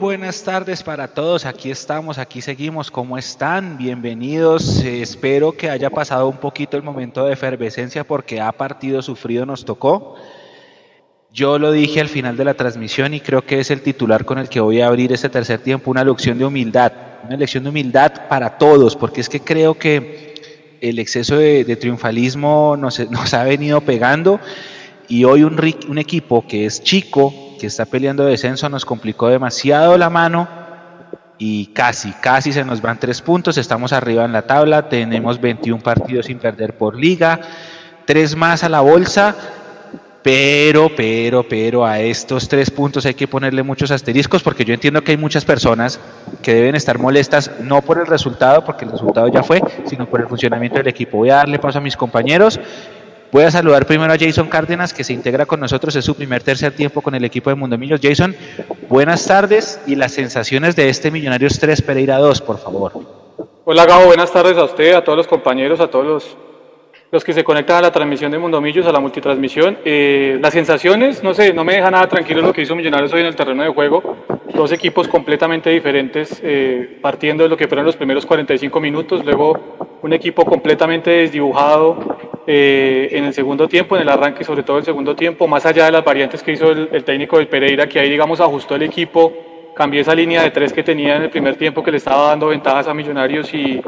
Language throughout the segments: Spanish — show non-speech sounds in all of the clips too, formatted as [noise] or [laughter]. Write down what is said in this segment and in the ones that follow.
Buenas tardes para todos, aquí estamos, aquí seguimos, ¿cómo están? Bienvenidos, eh, espero que haya pasado un poquito el momento de efervescencia porque ha partido sufrido nos tocó. Yo lo dije al final de la transmisión y creo que es el titular con el que voy a abrir este tercer tiempo, una lección de humildad, una lección de humildad para todos, porque es que creo que el exceso de, triunfalismo [laughs] nos, ha venido pegando y hoy un equipo que es chico, que está peleando descenso, nos complicó demasiado la mano y casi, casi se nos van tres puntos, estamos arriba en la tabla, tenemos 21 partidos sin perder por liga, tres más a la bolsa, pero, pero, pero a estos tres puntos hay que ponerle muchos asteriscos porque yo entiendo que hay muchas personas que deben estar molestas no por el resultado, porque el resultado ya fue, sino por el funcionamiento del equipo. Voy a darle paso a mis compañeros Voy a saludar primero a Jason Cárdenas, que se integra con nosotros, es su primer tercer tiempo con el equipo de Mundo Millos. Jason, buenas tardes y las sensaciones de este Millonarios 3 Pereira 2, por favor. Hola Gabo, buenas tardes a usted, a todos los compañeros, a todos los, los que se conectan a la transmisión de Mundo Millos, a la multitransmisión. Eh, las sensaciones, no sé, no me deja nada tranquilo lo que hizo Millonarios hoy en el terreno de juego. Dos equipos completamente diferentes, eh, partiendo de lo que fueron los primeros 45 minutos, luego un equipo completamente desdibujado, eh, en el segundo tiempo, en el arranque, sobre todo el segundo tiempo, más allá de las variantes que hizo el, técnico del Pereira, que ahí, digamos, ajustó el equipo, cambió esa línea de tres que tenía en el primer tiempo que le estaba dando ventajas a Millonarios y,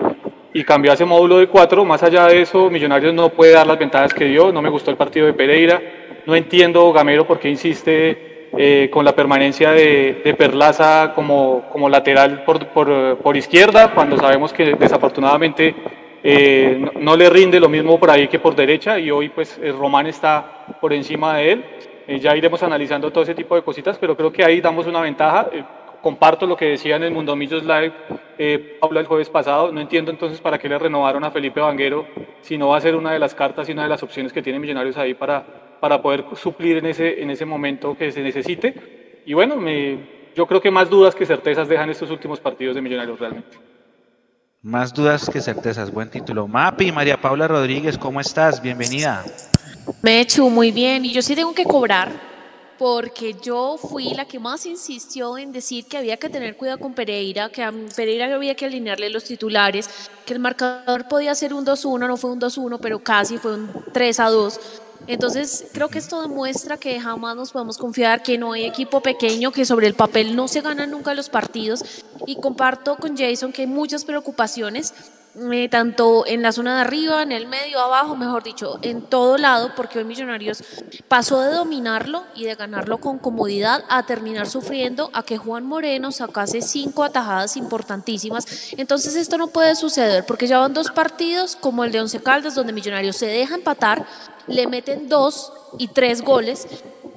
y cambió ese módulo de cuatro. Más allá de eso, Millonarios no puede dar las ventajas que dio. No me gustó el partido de Pereira. No entiendo, Gamero, por qué insiste eh, con la permanencia de, de Perlaza como, como lateral por, por, por, izquierda, cuando sabemos que desafortunadamente eh, no, le rinde lo mismo por ahí que por derecha y hoy pues eh, Román está por encima de él. Eh, ya iremos analizando todo ese tipo de cositas, pero creo que ahí damos una ventaja. comparto lo que decía en el Mundo Millos Live Pablo el jueves pasado. No entiendo entonces para qué le renovaron a Felipe Vanguero si no va a ser una de las cartas y una de las opciones que tiene Millonarios ahí para, para poder suplir en ese, en ese momento que se necesite. Y bueno, me, yo creo que más dudas que certezas dejan estos últimos partidos de Millonarios realmente. Más dudas que certezas, buen título. Mapi, María Paula Rodríguez, ¿cómo estás? Bienvenida. Me hecho muy bien y yo sí tengo que cobrar porque yo fui la que más insistió en decir que había que tener cuidado con Pereira, que a Pereira había que alinearle los titulares, que el marcador podía ser un 2-1, no fue un 2-1, pero casi fue un 3-2 entonces, creo que esto demuestra que jamás nos podemos confiar, que no hay equipo pequeño, que sobre el papel no se ganan nunca los partidos. Y comparto con Jason que hay muchas preocupaciones, eh, tanto en la zona de arriba, en el medio, abajo, mejor dicho, en todo lado, porque hoy Millonarios pasó de dominarlo y de ganarlo con comodidad a terminar sufriendo a que Juan Moreno sacase cinco atajadas importantísimas. Entonces esto no puede suceder, porque ya van dos partidos como el de Once Caldas, donde Millonarios se deja empatar le meten dos y tres goles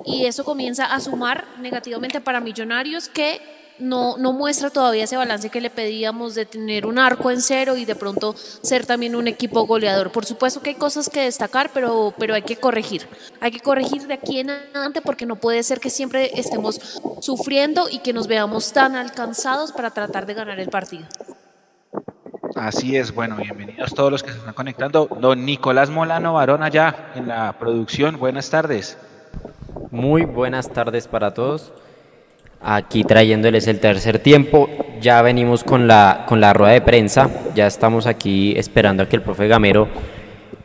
y eso comienza a sumar negativamente para Millonarios que no, no muestra todavía ese balance que le pedíamos de tener un arco en cero y de pronto ser también un equipo goleador. Por supuesto que hay cosas que destacar, pero, pero hay que corregir. Hay que corregir de aquí en adelante porque no puede ser que siempre estemos sufriendo y que nos veamos tan alcanzados para tratar de ganar el partido. Así es, bueno, bienvenidos todos los que se están conectando. Don Nicolás Molano Varón allá en la producción, buenas tardes. Muy buenas tardes para todos. Aquí trayéndoles el tercer tiempo, ya venimos con la, con la rueda de prensa, ya estamos aquí esperando a que el profe Gamero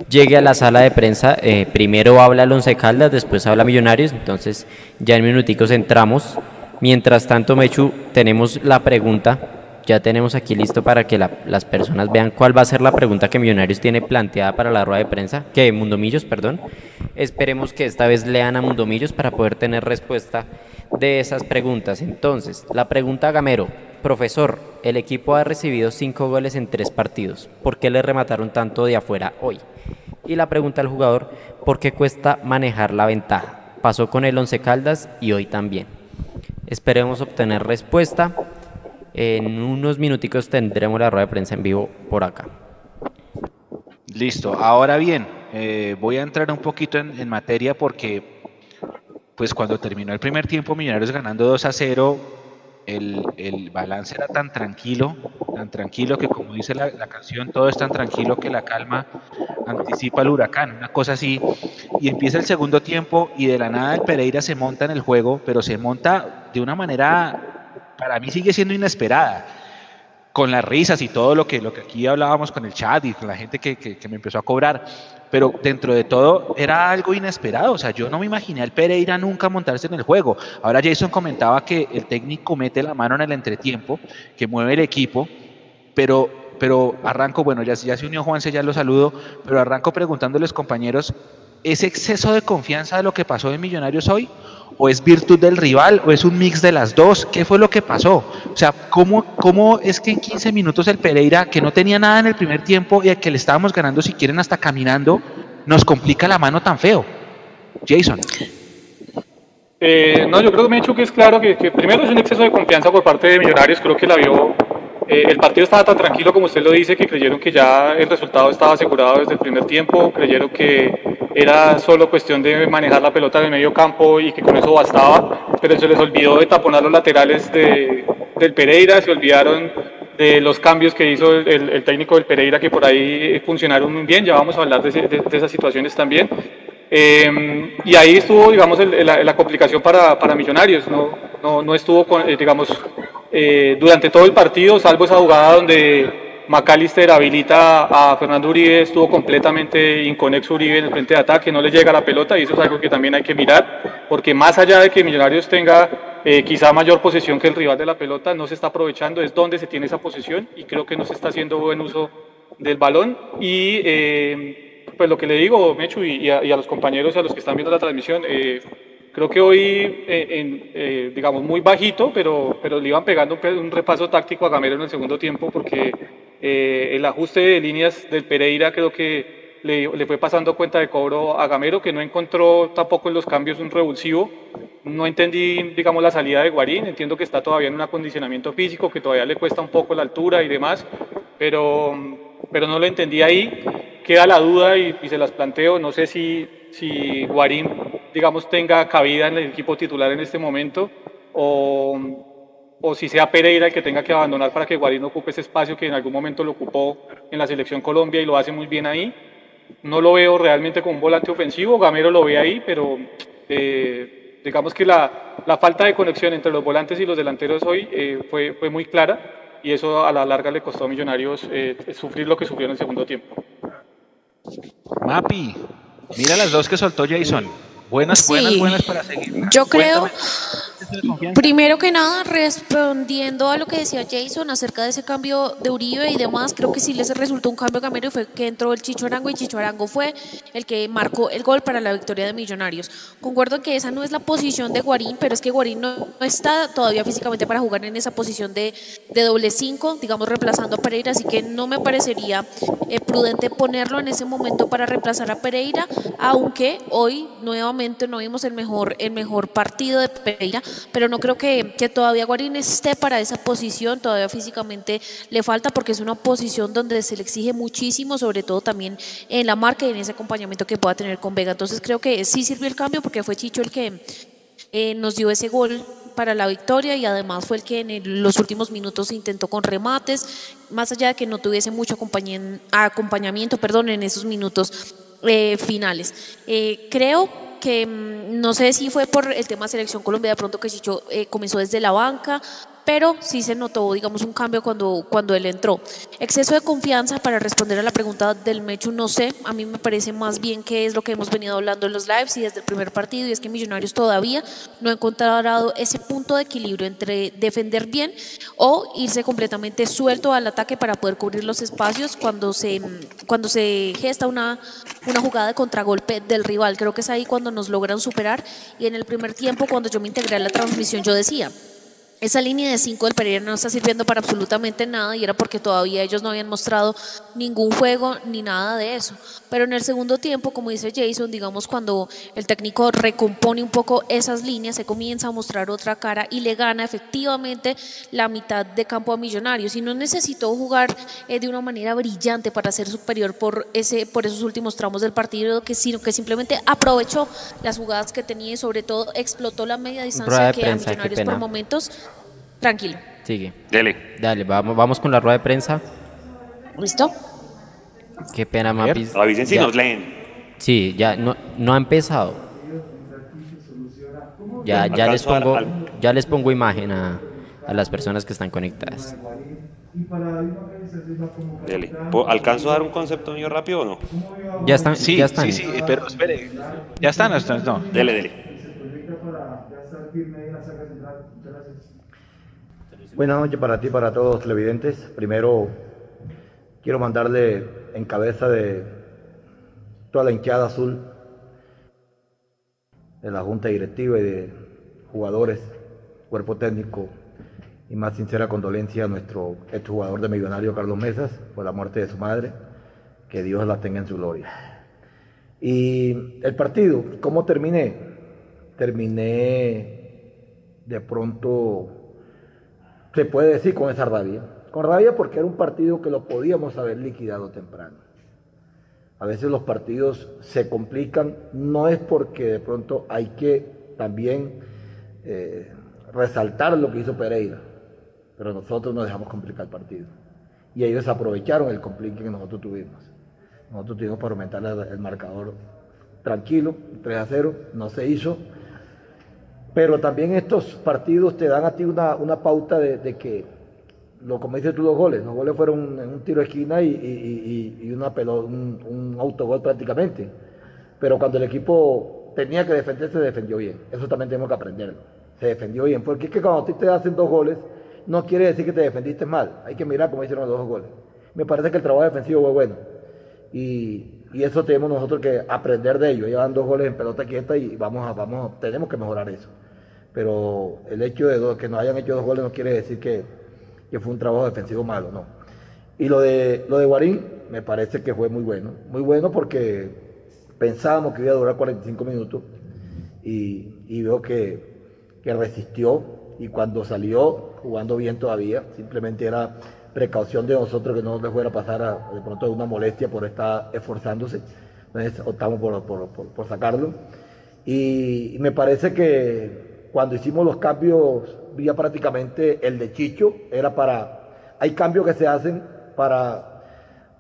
llegue a la sala de prensa. Eh, primero habla el Once Caldas, después habla Millonarios, entonces ya en minuticos entramos. Mientras tanto, Mechu, tenemos la pregunta ya tenemos aquí listo para que las personas vean cuál va a ser la pregunta que Millonarios tiene planteada para la rueda de prensa, que Mundomillos, perdón. Esperemos que esta vez lean a Mundomillos para poder tener respuesta de esas preguntas. Entonces, la pregunta a Gamero, profesor, el equipo ha recibido cinco goles en tres partidos. ¿Por qué le remataron tanto de afuera hoy? Y la pregunta al jugador, ¿por qué cuesta manejar la ventaja? Pasó con el Once Caldas y hoy también. Esperemos obtener respuesta. En unos minuticos tendremos la rueda de prensa en vivo por acá. Listo. Ahora bien, eh, voy a entrar un poquito en, materia porque, pues cuando terminó el primer tiempo, Millonarios ganando 2 a 0, el, balance era tan tranquilo, tan tranquilo que como dice la, la, canción, todo es tan tranquilo que la calma anticipa el huracán, una cosa así. Y empieza el segundo tiempo y de la nada el Pereira se monta en el juego, pero se monta de una manera para mí sigue siendo inesperada. Con las risas y todo lo que, lo que aquí hablábamos con el chat y con la gente que, que, me empezó a cobrar. Pero dentro de todo era algo inesperado. O sea, yo no me imaginé al Pereira nunca montarse en el juego. Ahora Jason comentaba que el técnico mete la mano en el entretiempo, que mueve el equipo, pero pero arranco, bueno, ya, ya se unió Juanse, ya lo saludo, pero arranco preguntándoles, compañeros, ¿es exceso de confianza de lo que pasó en Millonarios hoy? ¿O es virtud del rival? ¿O es un mix de las dos? ¿Qué fue lo que pasó? O sea, ¿cómo, cómo es que en 15 minutos el Pereira, que no tenía nada en el primer tiempo y al que le estábamos ganando, si quieren, hasta caminando, nos complica la mano tan feo? Jason. Eh, no, yo creo que me he dicho que es claro que, primero es un exceso de confianza por parte de Millonarios, creo que la vio eh, el partido estaba tan tranquilo como usted lo dice, que creyeron que ya el resultado estaba asegurado desde el primer tiempo, creyeron que era solo cuestión de manejar la pelota en el medio campo y que con eso bastaba, pero se les olvidó de taponar los laterales de, del Pereira, se olvidaron de los cambios que hizo el, el, técnico del Pereira, que por ahí funcionaron muy bien, ya vamos a hablar de, de, de esas situaciones también. Eh, y ahí estuvo, digamos, el, la, la, complicación para, para Millonarios, no, no, no estuvo, con, eh, digamos, eh, durante todo el partido, salvo esa jugada donde McAllister habilita a Fernando Uribe, estuvo completamente inconexo Uribe en el frente de ataque, no le llega la pelota y eso es algo que también hay que mirar, porque más allá de que Millonarios tenga eh, quizá mayor posesión que el rival de la pelota, no se está aprovechando, es donde se tiene esa posesión y creo que no se está haciendo buen uso del balón. Y eh, pues lo que le digo, Mechu, y, y, a, y, a, los compañeros, a los que están viendo la transmisión, eh, Creo que hoy, eh, en, eh, digamos, muy bajito, pero, pero le iban pegando un, un, repaso táctico a Gamero en el segundo tiempo porque eh, el ajuste de líneas del Pereira creo que le, fue pasando cuenta de cobro a Gamero, que no encontró tampoco en los cambios un revulsivo. No entendí, digamos, la salida de Guarín. Entiendo que está todavía en un acondicionamiento físico, que todavía le cuesta un poco la altura y demás, pero, pero no lo entendí ahí. Queda la duda y, y se las planteo. No sé si, si Guarín digamos, tenga cabida en el equipo titular en este momento o, o si sea Pereira el que tenga que abandonar para que Guarín ocupe ese espacio que en algún momento lo ocupó en la selección Colombia y lo hace muy bien ahí. No lo veo realmente como un volante ofensivo, Gamero lo ve ahí, pero eh, digamos que la, la, falta de conexión entre los volantes y los delanteros hoy eh, fue, fue muy clara y eso a la larga le costó a Millonarios eh, sufrir lo que sufrió en el segundo tiempo. Mapi, mira las dos que soltó Jason. Buenas, sí. buenas, buenas para seguir. Yo creo, primero que nada, respondiendo a lo que decía Jason acerca de ese cambio de Uribe y demás, creo que sí les resultó un cambio Gamero y fue que entró el Chicho Arango y Chicho Arango fue el que marcó el gol para la victoria de Millonarios. Concuerdo que esa no es la posición de Guarín, pero es que Guarín no, está todavía físicamente para jugar en esa posición de, de doble 5, digamos reemplazando a Pereira, así que no me parecería eh, prudente ponerlo en ese momento para reemplazar a Pereira, aunque hoy nuevamente no vimos el mejor, el mejor partido de Pereira, pero no creo que, que todavía Guarín esté para esa posición, todavía físicamente le falta porque es una posición donde se le exige muchísimo, sobre todo también en la marca y en ese acompañamiento que pueda tener con Vega. Entonces creo que sí sirvió el cambio porque fue Chicho el que eh, nos dio ese gol para la victoria y además fue el que en el, los últimos minutos intentó con remates, más allá de que no tuviese mucho acompañamiento perdón, en esos minutos eh, finales. Eh, creo que no sé si fue por el tema selección Colombia, de pronto que Chicho eh, comenzó desde la banca, pero sí se notó, digamos, un cambio cuando, cuando él entró. Exceso de confianza para responder a la pregunta del Mechu, no sé, a mí me parece más bien que es lo que hemos venido hablando en los lives y desde el primer partido, y es que Millonarios todavía no ha encontrado ese punto de equilibrio entre defender bien o irse completamente suelto al ataque para poder cubrir los espacios cuando se, cuando se gesta una, una jugada de contragolpe del rival. Creo que es ahí cuando nos logran superar y en el primer tiempo, cuando yo me integré a la transmisión, yo decía, esa línea de 5 del Pereira no está sirviendo para absolutamente nada y era porque todavía ellos no habían mostrado ningún juego ni nada de eso. Pero en el segundo tiempo, como dice Jason, digamos cuando el técnico recompone un poco esas líneas, se comienza a mostrar otra cara y le gana efectivamente la mitad de campo a Millonarios. Y no necesitó jugar eh, de una manera brillante para ser superior por, ese, por esos últimos tramos del partido, que, sino que simplemente aprovechó las jugadas que tenía y sobre todo explotó la media distancia que a Millonarios por momentos Tranquilo. Sigue. Dele. Dale, vamos, vamos con la rueda de prensa. ¿Listo? Qué pena, Mapis. Avisen si nos leen. Sí, ya no, no ha empezado. Ya, ya les pongo, ya les pongo imagen a, a las personas que están conectadas. Dele. ¿Alcanzo a dar un concepto mío rápido o no? Ya están, Sí, ya están. sí, sí, pero espere. ¿Ya están o están? No. Dele, dele. Buenas noches para ti, para todos los televidentes. Primero, quiero mandarle en cabeza de toda la hinchada azul, de la junta directiva y de jugadores, cuerpo técnico, y más sincera condolencia a nuestro exjugador de Millonario, Carlos Mesas, por la muerte de su madre. Que Dios la tenga en su gloria. Y el partido, ¿cómo terminé? Terminé de pronto se puede decir con esa rabia. Con rabia porque era un partido que lo podíamos haber liquidado temprano. A veces los partidos se complican, no es porque de pronto hay que también eh, resaltar lo que hizo Pereira, pero nosotros nos dejamos complicar el partido. Y ellos aprovecharon el complique que nosotros tuvimos. Nosotros tuvimos para aumentar el, marcador tranquilo, 3 a 0, no se hizo. Pero también estos partidos te dan a ti una, una pauta de, que, lo como dices tú, los goles. Los goles fueron en un tiro de esquina y, y, y, una pelota, un, autogol prácticamente. Pero cuando el equipo tenía que defender, se defendió bien. Eso también tenemos que aprenderlo. Se defendió bien. Porque es que cuando a ti te hacen dos goles, no quiere decir que te defendiste mal. Hay que mirar cómo hicieron los dos goles. Me parece que el trabajo defensivo fue bueno. Y, y eso tenemos nosotros que aprender de ellos. Llevan dos goles en pelota quieta y vamos a, vamos, tenemos que mejorar eso pero el hecho de que nos hayan hecho dos goles no quiere decir que, que, fue un trabajo defensivo malo, no. Y lo de, lo de Guarín me parece que fue muy bueno, muy bueno porque pensábamos que iba a durar 45 minutos y, y veo que, que resistió y cuando salió jugando bien todavía, simplemente era precaución de nosotros que no le fuera a pasar de pronto una molestia por estar esforzándose, entonces optamos por, por, por, sacarlo. Y me parece que cuando hicimos los cambios, vía prácticamente el de Chicho, era para, hay cambios que se hacen para,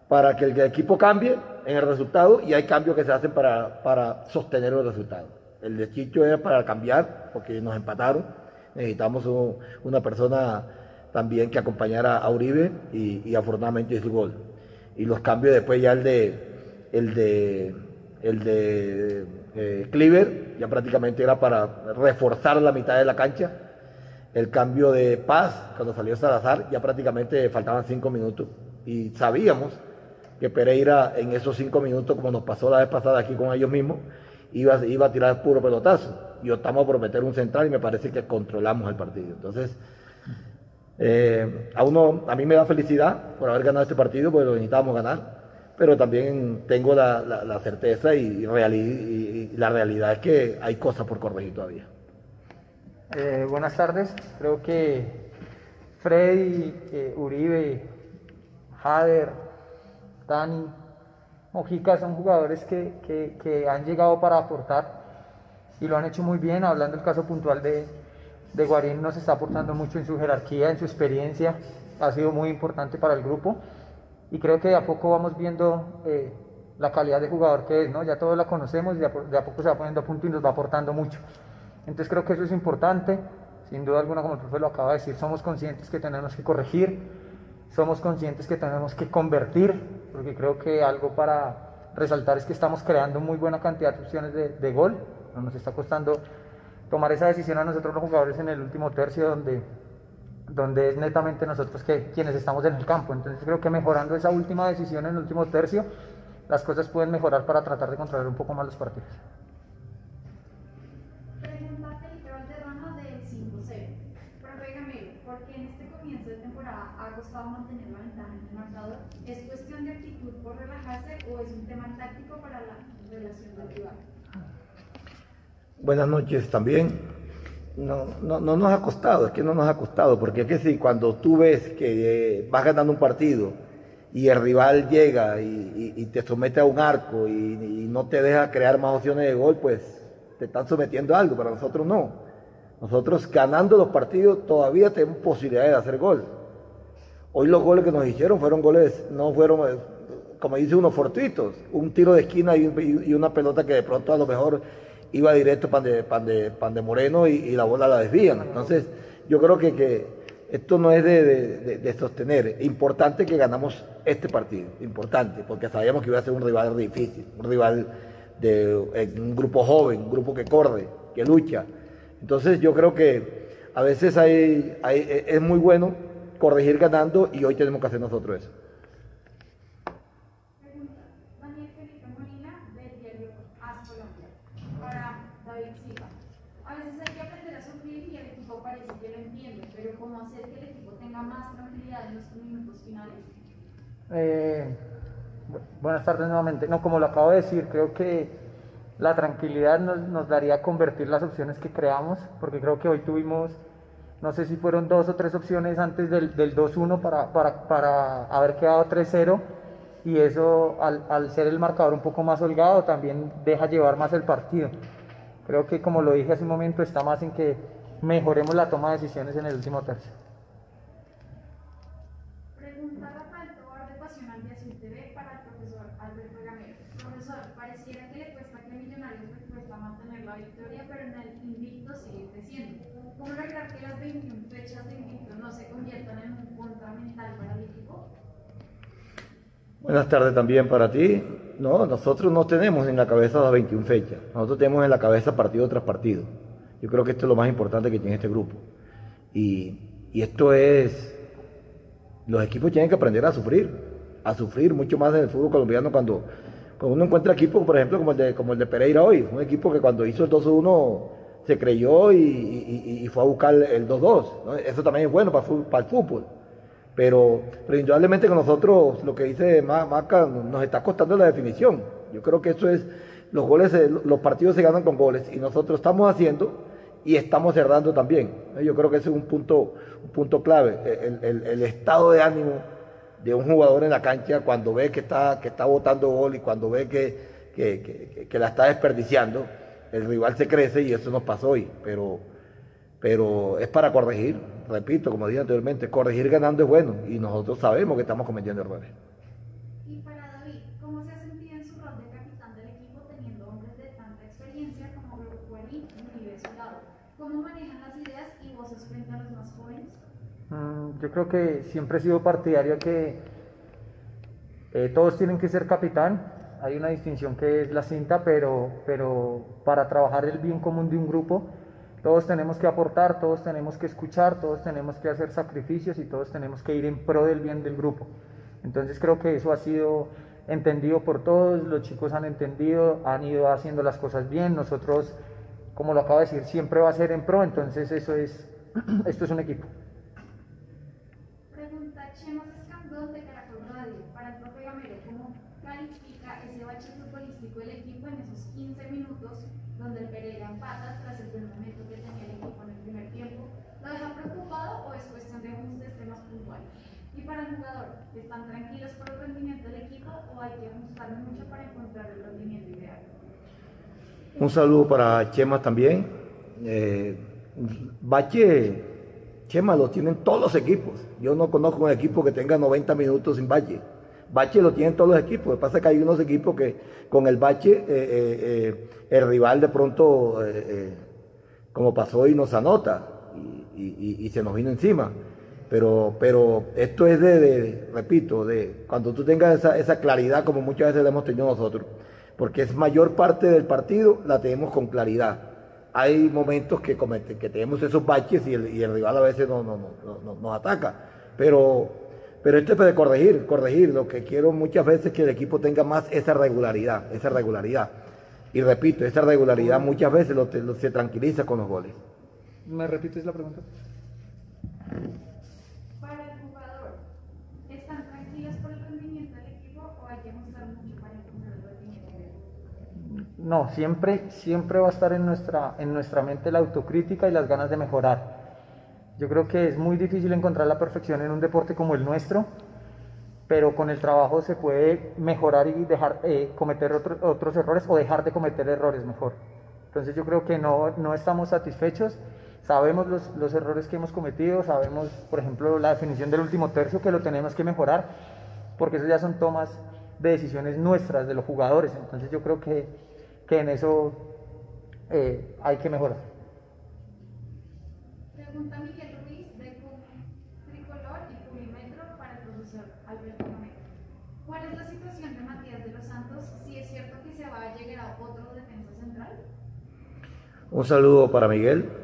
para que el equipo cambie en el resultado y hay cambios que se hacen para, para sostener el resultado. El de Chicho era para cambiar, porque nos empataron, necesitamos un, una persona también que acompañara a Uribe y, y afortunadamente hizo el gol. Y los cambios después ya el de, el de, el de eh, Cleaver, ya prácticamente era para reforzar la mitad de la cancha. El cambio de Paz, cuando salió Salazar, ya prácticamente faltaban cinco minutos. Y sabíamos que Pereira en esos cinco minutos, como nos pasó la vez pasada aquí con ellos mismos, iba, iba a tirar puro pelotazo. Y optamos por meter un central y me parece que controlamos el partido. Entonces, eh, a, uno, a mí me da felicidad por haber ganado este partido, porque lo necesitábamos ganar pero también tengo la, la, certeza y, reali la realidad es que hay cosas por corregir todavía. Eh, buenas tardes, creo que Freddy, eh, Uribe, Jader, Dani, Mojica son jugadores que, que, que, han llegado para aportar y lo han hecho muy bien, hablando del caso puntual de, de Guarín, nos está aportando mucho en su jerarquía, en su experiencia, ha sido muy importante para el grupo y creo que de a poco vamos viendo eh, la calidad de jugador que es, ¿no? Ya todos la conocemos y de a, de a, poco se va poniendo a punto y nos va aportando mucho. Entonces creo que eso es importante, sin duda alguna, como el profe lo acaba de decir, somos conscientes que tenemos que corregir, somos conscientes que tenemos que convertir, porque creo que algo para resaltar es que estamos creando muy buena cantidad de opciones de, de gol, no nos está costando tomar esa decisión a nosotros los jugadores en el último tercio donde donde es netamente nosotros que, quienes estamos en el campo. Entonces creo que mejorando esa última decisión en el último tercio, las cosas pueden mejorar para tratar de controlar un poco más los partidos. Pregunta Felipe Valderrama del 5-0. Profe Gamero, ¿por qué en este comienzo de temporada ha costado mantener la ventaja en el marcador? ¿Es cuestión de actitud por relajarse o es un tema táctico para la relación del rival? Buenas noches también no, no, no, nos ha costado, es que no nos ha costado, porque es que si cuando tú ves que eh, vas ganando un partido y el rival llega y, te somete a un arco y, no te deja crear más opciones de gol, pues te están sometiendo a algo, pero nosotros no. Nosotros ganando los partidos todavía tenemos posibilidades de hacer gol. Hoy los goles que nos hicieron fueron goles, no fueron, eh, como dice uno, fortuitos, un tiro de esquina y una pelota que de pronto a lo mejor iba directo pan de, pan de, pan de Moreno y, la bola la desvían. Entonces, yo creo que, que, Esto no es de, sostener. Importante que ganamos este partido, importante, porque sabíamos que iba a ser un rival difícil, un rival de un grupo joven, un grupo que corre, que lucha. Entonces yo creo que a veces hay, es muy bueno corregir ganando y hoy tenemos que hacer nosotros eso. Eh, buenas tardes nuevamente. No, como lo acabo de decir, creo que la tranquilidad nos, daría convertir las opciones que creamos, porque creo que hoy tuvimos, no sé si fueron dos o tres opciones antes del, 2-1 para, para, haber quedado 3-0, y eso al, al ser el marcador un poco más holgado también deja llevar más el partido. Creo que como lo dije hace un momento, está más en que mejoremos la toma de decisiones en el último tercio. ¿Cómo lograr que las 21 fechas de invicto no se conviertan en un fundamental para el equipo? Buenas tardes también para ti. No, nosotros no tenemos en la cabeza las 21 fechas. Nosotros tenemos en la cabeza partido tras partido. Yo creo que esto es lo más importante que tiene este grupo. Y, y esto es, los equipos tienen que aprender a sufrir, a sufrir mucho más en el fútbol colombiano cuando, cuando uno encuentra equipos, por ejemplo, como el de, como el de Pereira hoy, un equipo que cuando hizo el 2-1 se creyó y, fue a buscar el 2-2. Eso también es bueno para, para el fútbol. Pero, pero, indudablemente que nosotros, lo que dice Maca, nos está costando la definición. Yo creo que eso es, los goles, los partidos se ganan con goles y nosotros estamos haciendo y estamos cerrando también. Yo creo que ese es un punto, un punto clave. El, estado de ánimo de un jugador en la cancha cuando ve que está, que está botando gol y cuando ve que, que la está desperdiciando el rival se crece y eso nos pasó hoy, pero, pero es para corregir, repito, como dije anteriormente, corregir ganando es bueno y nosotros sabemos que estamos cometiendo errores. Y para David, ¿cómo se ha sentido en su rol de capitán del equipo teniendo hombres de tanta experiencia como Guarín y lado? ¿Cómo manejan las ideas y voces frente a los más jóvenes? Mm, yo creo que siempre he sido partidario que eh, todos tienen que ser capitán, hay una distinción que es la cinta, pero, pero para trabajar el bien común de un grupo, todos tenemos que aportar, todos tenemos que escuchar, todos tenemos que hacer sacrificios y todos tenemos que ir en pro del bien del grupo. Entonces creo que eso ha sido entendido por todos, los chicos han entendido, han ido haciendo las cosas bien, nosotros, como lo acabo de decir, siempre va a ser en pro, entonces eso es, [clears throat] esto es un equipo. el equipo en esos 15 minutos donde el Pereira empata tras el buen momento que tenía el equipo en el primer tiempo? ¿Lo deja preocupado o es cuestión de ajustes temas puntuales? Y para el jugador, ¿están tranquilos por el rendimiento del equipo o hay que ajustar mucho para encontrar el rendimiento ideal? Un saludo para Chema también. Eh, Chema lo tienen todos los equipos. Yo no conozco un equipo que tenga 90 minutos sin Bache. Bache lo tienen todos los equipos. Lo que pasa es que hay unos equipos que con el bache eh, eh, eh, el rival de pronto, como pasó, y nos anota y, se nos vino encima. Pero, pero esto es de, repito, de cuando tú tengas esa, claridad como muchas veces la hemos tenido nosotros, porque es mayor parte del partido la tenemos con claridad. Hay momentos que, que tenemos esos baches y el, rival a veces no, no, no, nos ataca, pero pero esto es para corregir, corregir. Lo que quiero muchas veces es que el equipo tenga más esa regularidad, esa regularidad. Y repito, esa regularidad muchas veces lo, se tranquiliza con los goles. ¿Me repites la pregunta? Para el jugador, ¿están tranquilos por el rendimiento del equipo o hay que mostrar mucho para encontrar el rendimiento? No, siempre, siempre va a estar en nuestra, en nuestra mente la autocrítica y las ganas de mejorar yo creo que es muy difícil encontrar la perfección en un deporte como el nuestro, pero con el trabajo se puede mejorar y dejar eh, cometer otros errores o dejar de cometer errores mejor. Entonces yo creo que no, no estamos satisfechos, Sabemos los, los errores que hemos cometido, sabemos, por ejemplo, la definición del último tercio que lo tenemos que mejorar, porque eso ya son tomas de decisiones nuestras, de los jugadores. Entonces yo creo que, que en eso eh, hay que mejorar. Pregunta Miguel Ruiz de Tricolor y Cubimetro para el profesor Alberto Romero. ¿Cuál es la situación de Matías de los Santos? Si es cierto que se va a llegar a otro defensa central. Un saludo para Miguel.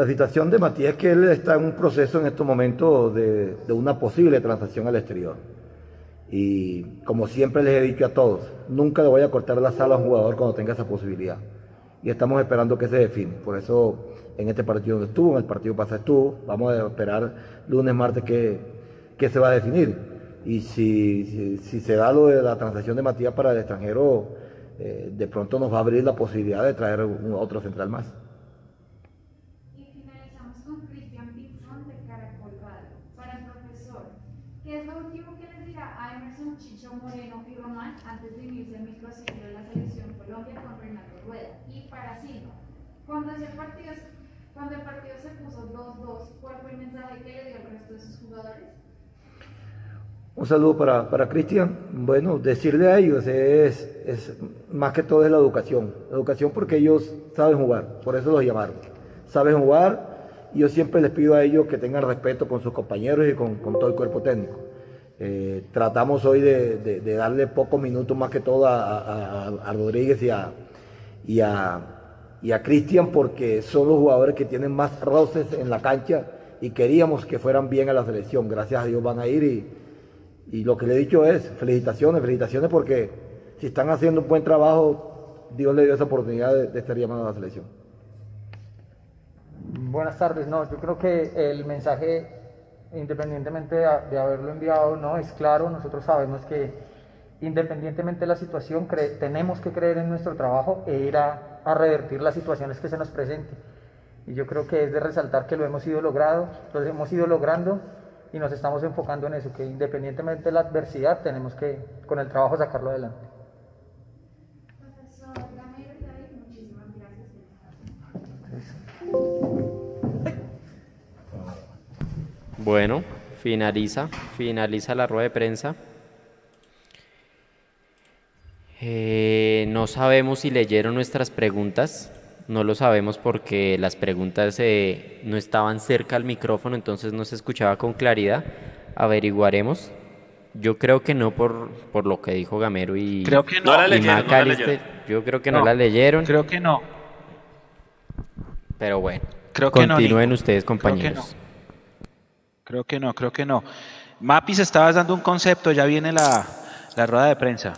La situación de Matías es que él está en un proceso en estos momentos de, una posible transacción al exterior. Y como siempre les he dicho a todos, nunca le voy a cortar la sala a un jugador cuando tenga esa posibilidad. Y estamos esperando que se define. Por eso en este partido no estuvo, en el partido pasado estuvo. Vamos a esperar lunes, martes que, se va a definir. Y si, se da lo de la transacción de Matías para el extranjero, eh, de pronto nos va a abrir la posibilidad de traer otro central más. Y finalizamos con Cristian Pinzón de Caracol Radio. Para el profesor, ¿qué es lo último que les dirá a Emerson Chicho Moreno y Román antes de unirse al microciclo de la selección Colombia con Renato Rueda? Y para Silva, cuando, el partido se puso 2-2, ¿cuál fue el mensaje que le dio al resto de sus jugadores? Un saludo para, para Cristian. Bueno, decirle a ellos es, es más que todo es la educación. La educación porque ellos saben jugar, por eso los llamaron. Saben jugar y yo siempre les pido a ellos que tengan respeto con sus compañeros y con, con todo el cuerpo técnico. Eh, tratamos hoy de, de, de, darle pocos minutos más que todo a, a, a Rodríguez y a, y a, y a Cristian porque son los jugadores que tienen más roces en la cancha y queríamos que fueran bien a la selección. Gracias a Dios van a ir y, y lo que le he dicho es, felicitaciones, felicitaciones porque si están haciendo un buen trabajo, Dios le dio esa oportunidad de, de estar llamado a la selección. Buenas tardes, no, yo creo que el mensaje, independientemente de, de haberlo enviado, no, es claro, nosotros sabemos que independientemente de la situación, tenemos que creer en nuestro trabajo e ir a, a, revertir las situaciones que se nos presenten. Y yo creo que es de resaltar que lo hemos ido logrado, lo hemos ido logrando y nos estamos enfocando en eso, que independientemente de la adversidad tenemos que con el trabajo sacarlo adelante. Profesor Gamero y David, muchísimas gracias. Bueno, finaliza, finaliza la rueda de prensa. Eh, no sabemos si leyeron nuestras preguntas, no lo sabemos porque las preguntas eh, no estaban cerca al micrófono, entonces no se escuchaba con claridad. Averiguaremos. Yo creo que no por, por lo que dijo Gamero y, Creo que no. No la y leyeron, no la Macalister. leyeron. Yo creo que no, No, la leyeron, Creo que no. pero bueno. Creo que Continúen ustedes, Creo que compañeros. no. Creo que no, creo que no. Mapis, estabas dando un concepto, ya viene la, la rueda de prensa.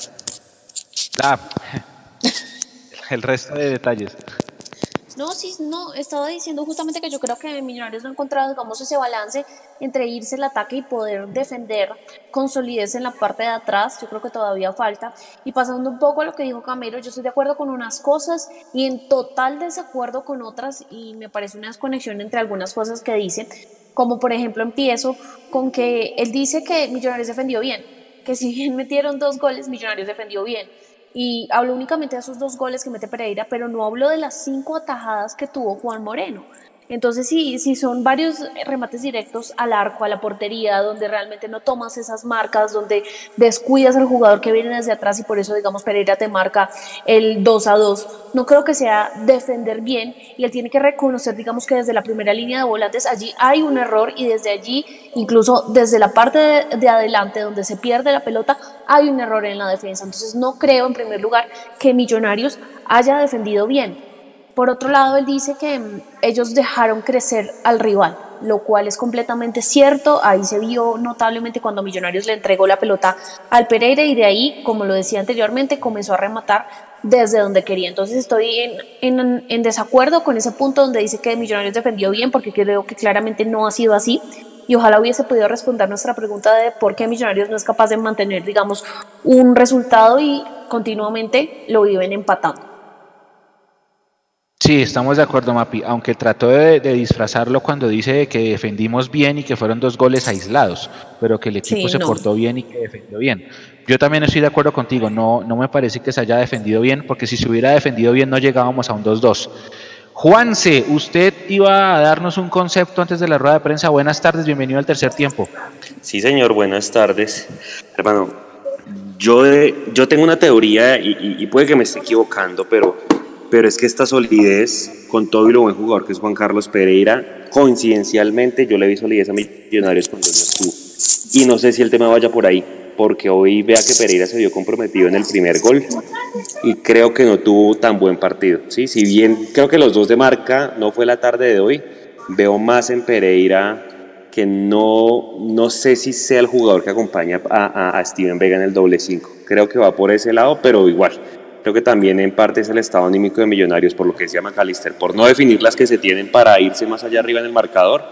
[laughs] El resto de detalles. No, sí, no, estaba diciendo justamente que yo creo que Millonarios no ha encontrado, digamos, ese balance entre irse al ataque y poder defender con solidez en la parte de atrás. Yo creo que todavía falta. Y pasando un poco a lo que dijo Camero, yo estoy de acuerdo con unas cosas y en total desacuerdo con otras y me parece una desconexión entre algunas cosas que dice. Como por ejemplo empiezo con que él dice que Millonarios defendió bien, que si bien metieron dos goles, Millonarios defendió bien y hablo únicamente de esos dos goles que mete Pereira, pero no hablo de las cinco atajadas que tuvo Juan Moreno. Entonces, sí, sí son varios remates directos al arco, a la portería, donde realmente no tomas esas marcas, donde descuidas al jugador que viene desde atrás y por eso, digamos, Pereira te marca el 2 a 2. No creo que sea defender bien y él tiene que reconocer, digamos, que desde la primera línea de volantes allí hay un error y desde allí, incluso desde la parte de, de adelante donde se pierde la pelota, hay un error en la defensa. Entonces, no creo, en primer lugar, que Millonarios haya defendido bien. Por otro lado, él dice que mm, ellos dejaron crecer al rival, lo cual es completamente cierto. Ahí se vio notablemente cuando Millonarios le entregó la pelota al Pereira y de ahí, como lo decía anteriormente, comenzó a rematar desde donde quería. Entonces estoy en, desacuerdo con ese punto donde dice que Millonarios defendió bien, porque creo que claramente no ha sido así. Y ojalá hubiese podido responder nuestra pregunta de por qué Millonarios no es capaz de mantener, digamos, un resultado y continuamente lo viven empatando. Sí, estamos de acuerdo, Mapi, aunque trató de, de disfrazarlo cuando dice que defendimos bien y que fueron dos goles aislados, pero que el equipo Sí, se no. portó bien y que defendió bien. Yo también estoy de acuerdo contigo, no, no me parece que se haya defendido bien, porque si se hubiera defendido bien no llegábamos a un 2-2. Juanse, usted iba a darnos un concepto antes de la rueda de prensa. Buenas tardes, bienvenido al tercer tiempo. Sí, señor, buenas tardes. Hermano, yo, de- yo tengo una teoría y, y- y puede que me esté equivocando, pero, pero es que esta solidez, con todo y lo buen jugador que es Juan Carlos Pereira, coincidencialmente yo le vi solidez a Millonarios cuando no estuvo. Y no sé si el tema vaya por ahí. porque hoy vea que Pereira se vio comprometido en el primer gol y creo que no tuvo tan buen partido. ¿sí? Si bien creo que los dos de marca no fue la tarde de hoy, veo más en Pereira que no, no sé si sea el jugador que acompaña a, a, Steven Vega en el doble 5. Creo que va por ese lado, pero igual. Creo que también en parte es el estado anímico de Millonarios, por lo que decía McAllister, por no definir las que se tienen para irse más allá arriba en el marcador,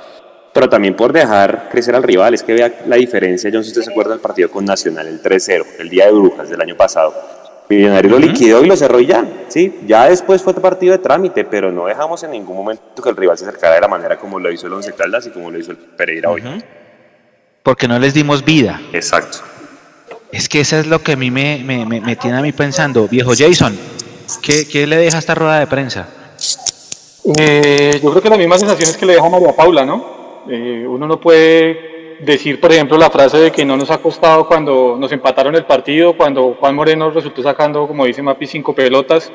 pero también por dejar crecer al rival. Es que vea la diferencia, yo no sé si usted se acuerda del partido con Nacional, el 3-0, el día de Brujas del año pasado Millonario lo liquidó y lo cerró y ya, ¿sí? Ya después fue partido de trámite, pero no dejamos en ningún momento que el rival se acercara de la manera como lo hizo el Once Caldas y como lo hizo el Pereira hoy. Porque no les dimos vida. Exacto. Es que eso es lo que a mí me, tiene a mí pensando. Viejo Jason, ¿qué, ¿qué, le deja esta rueda de prensa? Eh, yo creo que la misma sensación es que le deja María Paula, ¿no? Eh, uno no puede decir, por ejemplo, la frase de que no nos ha costado cuando nos empataron el partido, cuando Juan Moreno resultó sacando, como dice Mapi, cinco pelotas,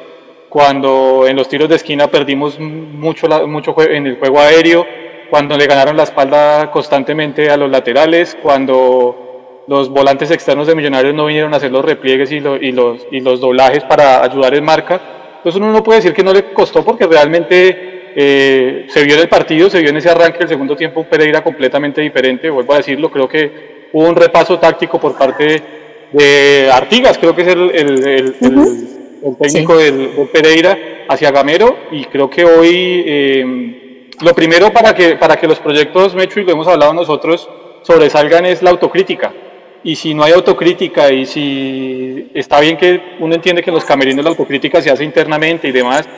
cuando en los tiros de esquina perdimos mucho, mucho en el juego aéreo, cuando le ganaron la espalda constantemente a los laterales, cuando los volantes externos de Millonarios no vinieron a hacer los repliegues y, y, los, y los doblajes para ayudar en marca. Entonces uno no puede decir que no le costó porque realmente eh, se vio en el partido, se vio en ese arranque del segundo tiempo un Pereira completamente diferente, vuelvo a decirlo, creo que hubo un repaso táctico por parte de Artigas, creo que es el, técnico del, Pereira, hacia Gamero, y creo que hoy eh, lo primero para que, para que los proyectos Mecho, y lo hemos hablado nosotros, sobresalgan es la autocrítica. Y si no hay autocrítica y si está bien que uno entiende que en los camerinos la autocrítica se hace internamente y demás,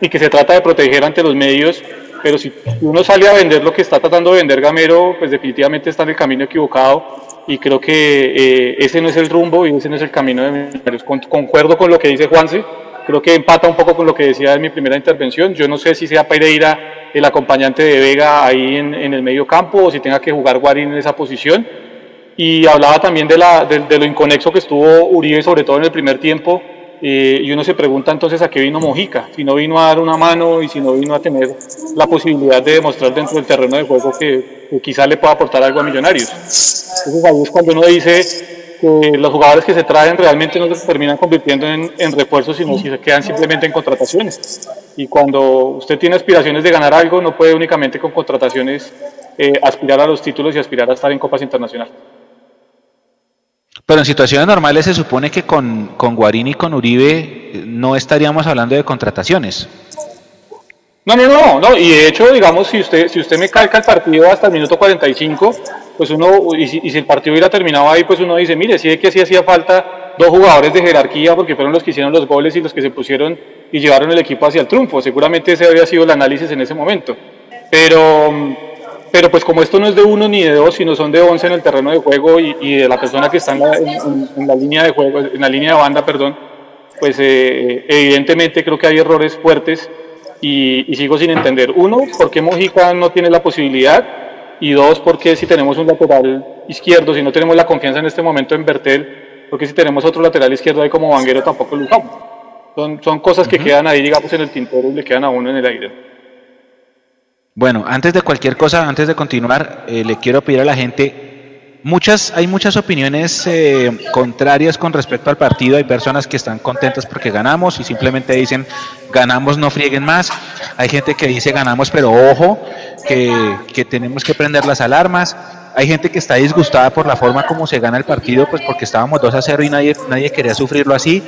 y que se trata de proteger ante los medios, pero si uno sale a vender lo que está tratando de vender Gamero, pues definitivamente está en el camino equivocado y creo que eh, ese no es el rumbo y ese no es el camino de Millonarios. concuerdo con lo que dice Juanse, creo que empata un poco con lo que decía en mi primera intervención. Yo no sé si sea Pereira el acompañante de Vega ahí en, el medio campo o si tenga que jugar Guarín en esa posición. Y hablaba también de, la, de lo inconexo que estuvo Uribe, sobre todo en el primer tiempo, eh, y uno se pregunta entonces a qué vino Mojica, si no vino a dar una mano y si no vino a tener la posibilidad de demostrar dentro del terreno de juego que, quizás le pueda aportar algo a Millonarios. Entonces ahí es cuando uno dice que los jugadores que se traen realmente no se terminan convirtiendo en, refuerzos, sino que se quedan simplemente en contrataciones. Y cuando usted tiene aspiraciones de ganar algo, no puede únicamente con contrataciones eh, aspirar a los títulos y aspirar a estar en copas internacionales. Pero en situaciones normales se supone que con, con Guarín y con Uribe eh, no estaríamos hablando de contrataciones. No, no, no, no, y de hecho, digamos, si usted, si usted me calca el partido hasta el minuto 45, pues uno, y si, y si el partido hubiera terminado ahí, pues uno dice, mire, sí es que sí hacía falta dos jugadores de jerarquía, porque fueron los que hicieron los goles y los que se pusieron y llevaron el equipo hacia el triunfo. Seguramente ese habría sido el análisis en ese momento. Pero pero pues como esto no es de uno ni de dos, sino son de once en el terreno de juego y, de la persona que está en la, línea de juego, en la línea de banda, perdón, pues eh, evidentemente creo que hay errores fuertes y, sigo sin entender. Uno, ¿por qué Mojica no tiene la posibilidad? Y dos, ¿por qué si tenemos un lateral izquierdo, si no tenemos la confianza en este momento en Bertel, porque si tenemos otro lateral izquierdo ahí como Vanguero tampoco lo usamos? Son, son cosas que quedan ahí, digamos, en el tintero y le quedan a uno en el aire. Bueno, antes de cualquier cosa, antes de continuar, eh, le quiero pedir a la gente, muchas, hay muchas opiniones eh, contrarias con respecto al partido, hay personas que están contentas porque ganamos y simplemente dicen, ganamos, no frieguen más, hay gente que dice, ganamos, pero ojo, que, que tenemos que prender las alarmas, hay gente que está disgustada por la forma como se gana el partido, pues porque estábamos 2 a 0 y nadie, nadie quería sufrirlo así,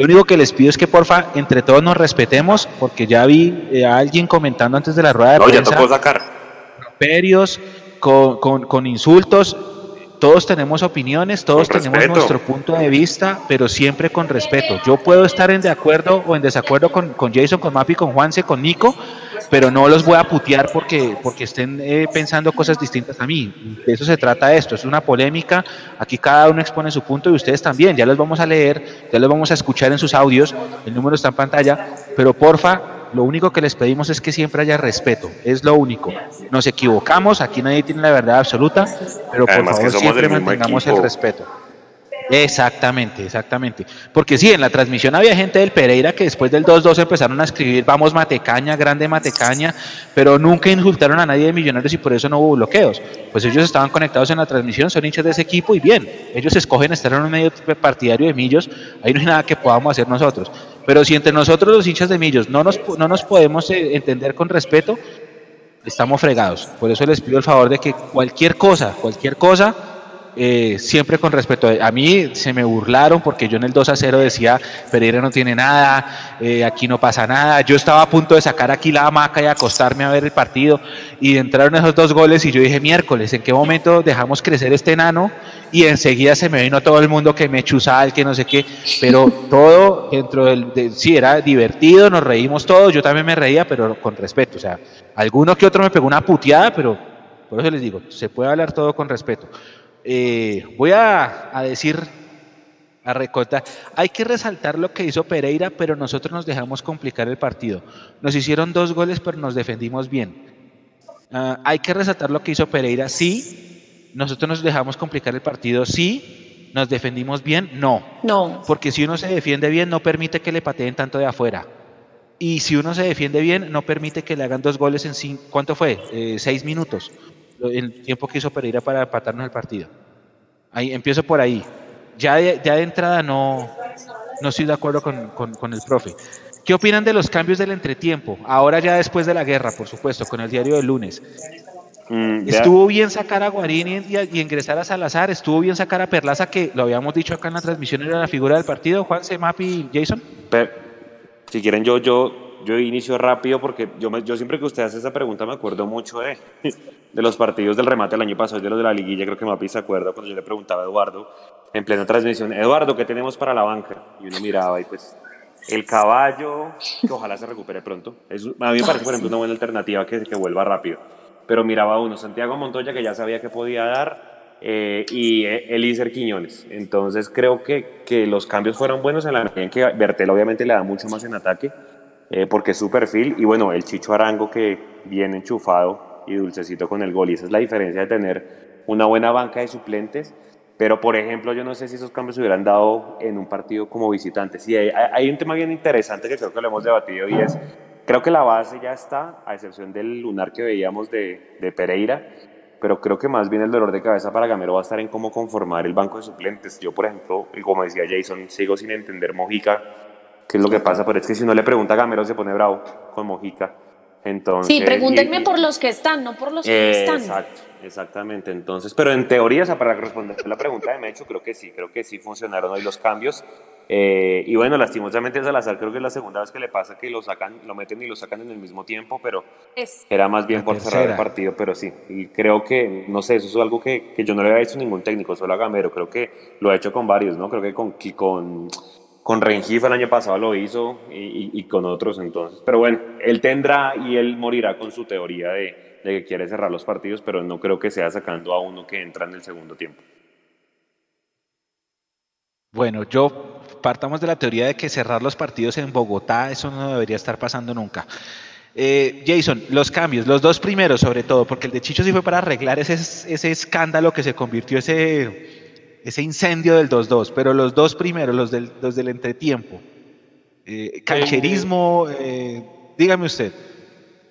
lo único que les pido es que porfa, entre todos nos respetemos, porque ya vi eh, a alguien comentando antes de la rueda de no, Ya tocó sacar. con, con, con, insultos. Todos tenemos opiniones, todos tenemos nuestro punto de vista, pero siempre con respeto. Yo puedo estar en de acuerdo o en desacuerdo con, con Jason, con Mapi, con Juanse, con Nico, pero no los voy a putear porque, porque estén eh, pensando cosas distintas a mí. De eso se trata esto, es una polémica, aquí cada uno expone su punto y ustedes también, ya los vamos a leer, ya los vamos a escuchar en sus audios, el número está en pantalla, pero porfa, lo único que les pedimos es que siempre haya respeto, es lo único. Nos equivocamos, aquí nadie tiene la verdad absoluta, pero por favor siempre mantengamos el respeto. Exactamente, exactamente. Porque sí, en la transmisión había gente del Pereira que después del 2-2 empezaron a escribir vamos Matecaña, grande Matecaña, pero nunca insultaron a nadie de Millonarios y por eso no hubo bloqueos. Pues ellos estaban conectados en la transmisión, son hinchas de ese equipo y bien, ellos escogen estar en un medio partidario de Millos, ahí no hay nada que podamos hacer nosotros. Pero si entre nosotros los hinchas de Millos no nos, no nos podemos eh, entender con respeto, estamos fregados. Por eso les pido el favor de que cualquier cosa, cualquier cosa, eh, siempre con respeto. A mí se me burlaron porque yo en el 2 a 0 decía, Pereira no tiene nada, eh, aquí no pasa nada. Yo estaba a punto de sacar aquí la hamaca y acostarme a ver el partido y entraron esos dos goles y yo dije, miércoles, ¿en qué momento dejamos crecer este enano? Y enseguida se me vino todo el mundo que me chuzal, que no sé qué, pero todo dentro del, sí, era divertido, nos reímos todos, yo también me reía, pero con respeto. O sea, alguno que otro me pegó una puteada, pero por eso les digo, se puede hablar todo con respeto. Eh, voy a, decir, a recortar, hay que resaltar lo que hizo Pereira, pero nosotros nos dejamos complicar el partido. Nos hicieron dos goles, pero nos defendimos bien. Ah, hay que resaltar lo que hizo Pereira, sí, nosotros nos dejamos complicar el partido, sí, nos defendimos bien, no. No. Porque si uno se defiende bien, no permite que le pateen tanto de afuera. Y si uno se defiende bien, no permite que le hagan dos goles en cinco, ¿cuánto fue? Eh, seis minutos el tiempo que hizo Pereira para empatarnos el partido. Ahí empiezo por ahí. Ya de, ya de entrada no, no estoy de acuerdo con, con, el profe. ¿Qué opinan de los cambios del entretiempo? Ahora ya después de la guerra, por supuesto, con el diario del lunes. Mm, ¿Estuvo bien sacar a Guarín y, ingresar a Salazar? ¿Estuvo bien sacar a Perlaza, que lo habíamos dicho acá en la transmisión, era la figura del partido? Juan, Mapi y Jason. si quieren, yo, yo yo inicio rápido porque yo, yo siempre que usted hace esa pregunta me acuerdo mucho de, de los partidos del remate del año pasado, de los de la liguilla, creo que Mapi se acuerda cuando yo le preguntaba a Eduardo en plena transmisión, Eduardo, ¿qué tenemos para la banca? Y uno miraba y pues el caballo, que ojalá se recupere pronto. Es, a mí me parece, por ejemplo, una buena alternativa que, que vuelva rápido. Pero miraba uno, Santiago Montoya, que ya sabía que podía dar, eh, y Elícer Quiñones. Entonces creo que, que los cambios fueron buenos en la medida en que Bertel obviamente le da mucho más en ataque eh, porque es su perfil. Y bueno, el Chicho Arango que viene enchufado y dulcecito con el gol. Y esa es la diferencia de tener una buena banca de suplentes. Pero, por ejemplo, yo no sé si esos cambios se hubieran dado en un partido como visitante. Sí, hay, un tema bien interesante que creo que lo hemos debatido y es, creo que la base ya está, a excepción del lunar que veíamos de, de Pereira, pero creo que más bien el dolor de cabeza para Gamero va a estar en cómo conformar el banco de suplentes. Yo, por ejemplo, y como decía Jason, sigo sin entender Mojica qué es lo que pasa, pero es que si no le pregunta a Gamero se pone bravo con Mojica. Entonces, sí, pregúntenme por los que están, no por los que no están. Exacto, exactamente. Entonces, pero en teoría, o sea, para responder la pregunta de Mecho, creo que sí, creo que sí funcionaron hoy los cambios. Eh, y bueno, lastimosamente Salazar creo que es la segunda vez que le pasa que lo sacan, lo meten y lo sacan en el mismo tiempo, pero era más bien por cerrar el partido, pero sí. Y creo que, no sé, eso es algo que, que yo no le había hecho a ningún técnico, solo a Gamero. Creo que lo ha hecho con varios, ¿no? Creo que con, con con Rengifo el año pasado lo hizo y, con otros entonces. Pero bueno, él tendrá y él morirá con su teoría de, que quiere cerrar los partidos, pero no creo que sea sacando a uno que entra en el segundo tiempo. Bueno, yo partamos de la teoría de que cerrar los partidos en Bogotá, eso no debería estar pasando nunca. Eh, Jason, los cambios, los dos primeros sobre todo, porque el de Chicho sí fue para arreglar ese, ese escándalo que se convirtió ese ese incendio del 2-2, pero los dos primeros, los del, los del entretiempo, eh, cancherismo, eh, dígame usted.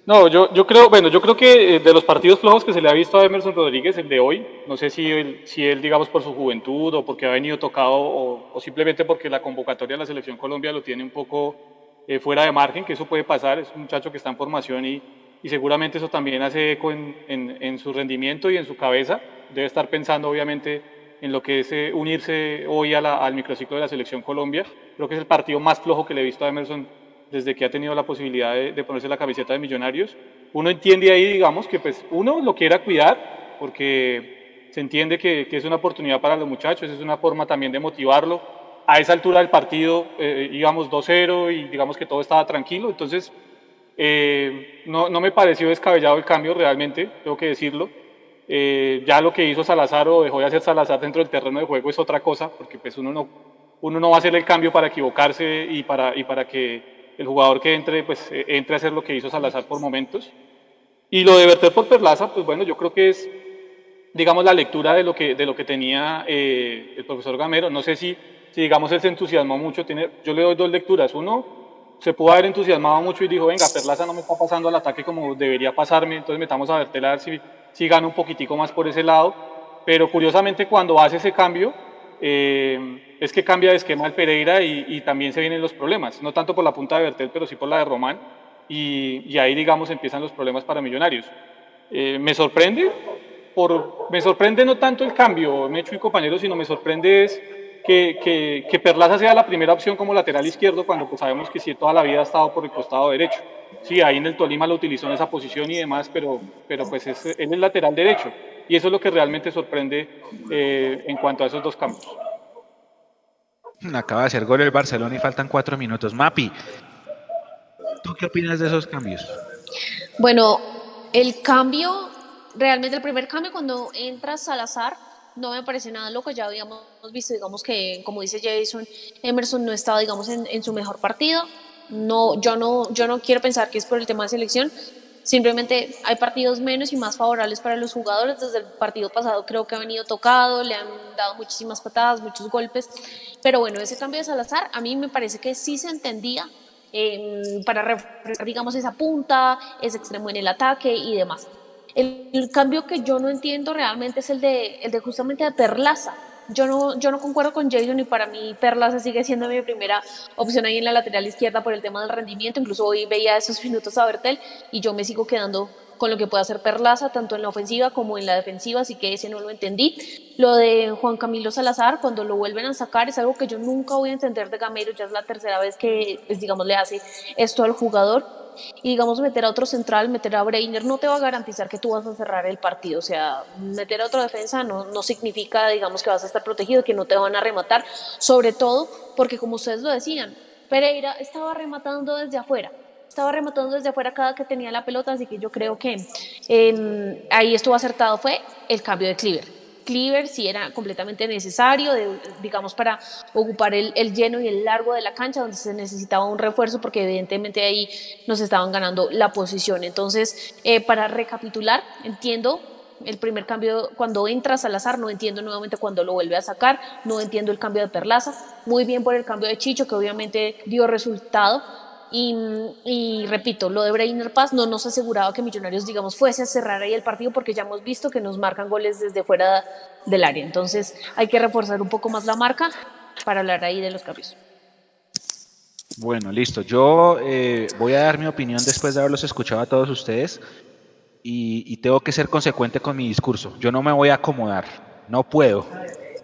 No, yo, yo creo, bueno, yo creo que eh, de los partidos flojos que se le ha visto a Emerson Rodríguez, el de hoy, no sé si él, si él digamos, por su juventud o porque ha venido tocado o, simplemente porque la convocatoria de la Selección Colombia lo tiene un poco eh, fuera de margen, que eso puede pasar, es un muchacho que está en formación y, y seguramente eso también hace eco en, en, en su rendimiento y en su cabeza. Debe estar pensando, obviamente, en lo que es eh, unirse hoy al microciclo de la Selección Colombia. Creo que es el partido más flojo que le he visto a Emerson desde que ha tenido la posibilidad de, ponerse la camiseta de Millonarios. Uno entiende ahí, digamos, que pues uno lo quiera cuidar porque se entiende que, es una oportunidad para los muchachos, es una forma también de motivarlo. A esa altura del partido eh, íbamos 2-0 y digamos que todo estaba tranquilo, entonces eh, no, no me pareció descabellado el cambio realmente, tengo que decirlo. Eh, ya lo que hizo Salazar o dejó de hacer Salazar dentro del terreno de juego es otra cosa, porque pues uno no, uno no va a hacer el cambio para equivocarse y para, y para que el jugador que entre, pues eh, entre a hacer lo que hizo Salazar por momentos. Y lo de Bertel por Perlaza, pues bueno, yo creo que es, digamos, la lectura de lo que, de lo que tenía eh, el profesor Gamero. No sé si, si, digamos, él se entusiasmó mucho. Tiene, yo le doy dos lecturas. Uno, se pudo haber entusiasmado mucho y dijo, venga, Perlaza no me está pasando al ataque como debería pasarme, entonces metamos a Bertel a ver si, si gana un poquitico más por ese lado. Pero curiosamente cuando hace ese cambio, eh, es que cambia de esquema el Pereira y, y, también se vienen los problemas, no tanto por la punta de Bertel, pero sí por la de Román, y, y ahí, digamos, empiezan los problemas para Millonarios. Eh, me sorprende, por, me sorprende no tanto el cambio, Mecho y compañeros, sino me sorprende es que, que, que, Perlaza sea la primera opción como lateral izquierdo, cuando pues sabemos que sí, toda la vida ha estado por el costado derecho. Sí, ahí en el Tolima lo utilizó en esa posición y demás, pero, pero pues es, él es lateral derecho. Y eso es lo que realmente sorprende eh, en cuanto a esos dos cambios. Acaba de hacer gol el Barcelona y faltan cuatro minutos. Mapi, ¿tú qué opinas de esos cambios? Bueno, el cambio, realmente el primer cambio cuando entra Salazar, no me parece nada loco, ya habíamos visto, digamos que, como dice Jason, Emerson no estaba, digamos, en, su mejor partido. No, yo no, yo no quiero pensar que es por el tema de selección, Simplemente hay partidos menos y más favorables para los jugadores. Desde el partido pasado creo que ha venido tocado, le han dado muchísimas patadas, muchos golpes. Pero bueno, ese cambio de Salazar a mí me parece que sí se entendía eh, para refrescar, digamos, esa punta, ese extremo en el ataque y demás. El, cambio que yo no entiendo realmente es el de, el de justamente de Perlaza yo no, yo no concuerdo con Jason y para mí Perlaza sigue siendo mi primera opción ahí en la lateral izquierda por el tema del rendimiento. Incluso hoy veía esos minutos a Bertel y yo me sigo quedando con lo que puede hacer Perlaza, tanto en la ofensiva como en la defensiva, así que ese no lo entendí. Lo de Juan Camilo Salazar, cuando lo vuelven a sacar, es algo que yo nunca voy a entender de Gamero, ya es la tercera vez que, pues, digamos, le hace esto al jugador y digamos meter a otro central, meter a Breiner, no te va a garantizar que tú vas a cerrar el partido. O sea, meter a otro defensa no, no significa, digamos, que vas a estar protegido, que no te van a rematar, sobre todo porque como ustedes lo decían, Pereira estaba rematando desde afuera. Estaba rematando desde afuera cada que tenía la pelota, así que yo creo que eh, ahí estuvo acertado fue el cambio de Cleaver Cleaver si era completamente necesario, digamos, para ocupar el, el, lleno y el largo de la cancha, donde se necesitaba un refuerzo, porque evidentemente ahí nos estaban ganando la posición. Entonces, eh, para recapitular, entiendo el primer cambio cuando entra Salazar, no entiendo nuevamente cuando lo vuelve a sacar, no entiendo el cambio de Perlaza, muy bien por el cambio de Chicho, que obviamente dio resultado, y, repito, lo de Brainer Paz no nos aseguraba que Millonarios, digamos, fuese a cerrar ahí el partido porque ya hemos visto que nos marcan goles desde fuera del área. Entonces hay que reforzar un poco más la marca para hablar ahí de los cambios. Bueno, listo. Yo eh, voy a dar mi opinión después de haberlos escuchado a todos ustedes y, y tengo que ser consecuente con mi discurso. Yo no me voy a acomodar, no puedo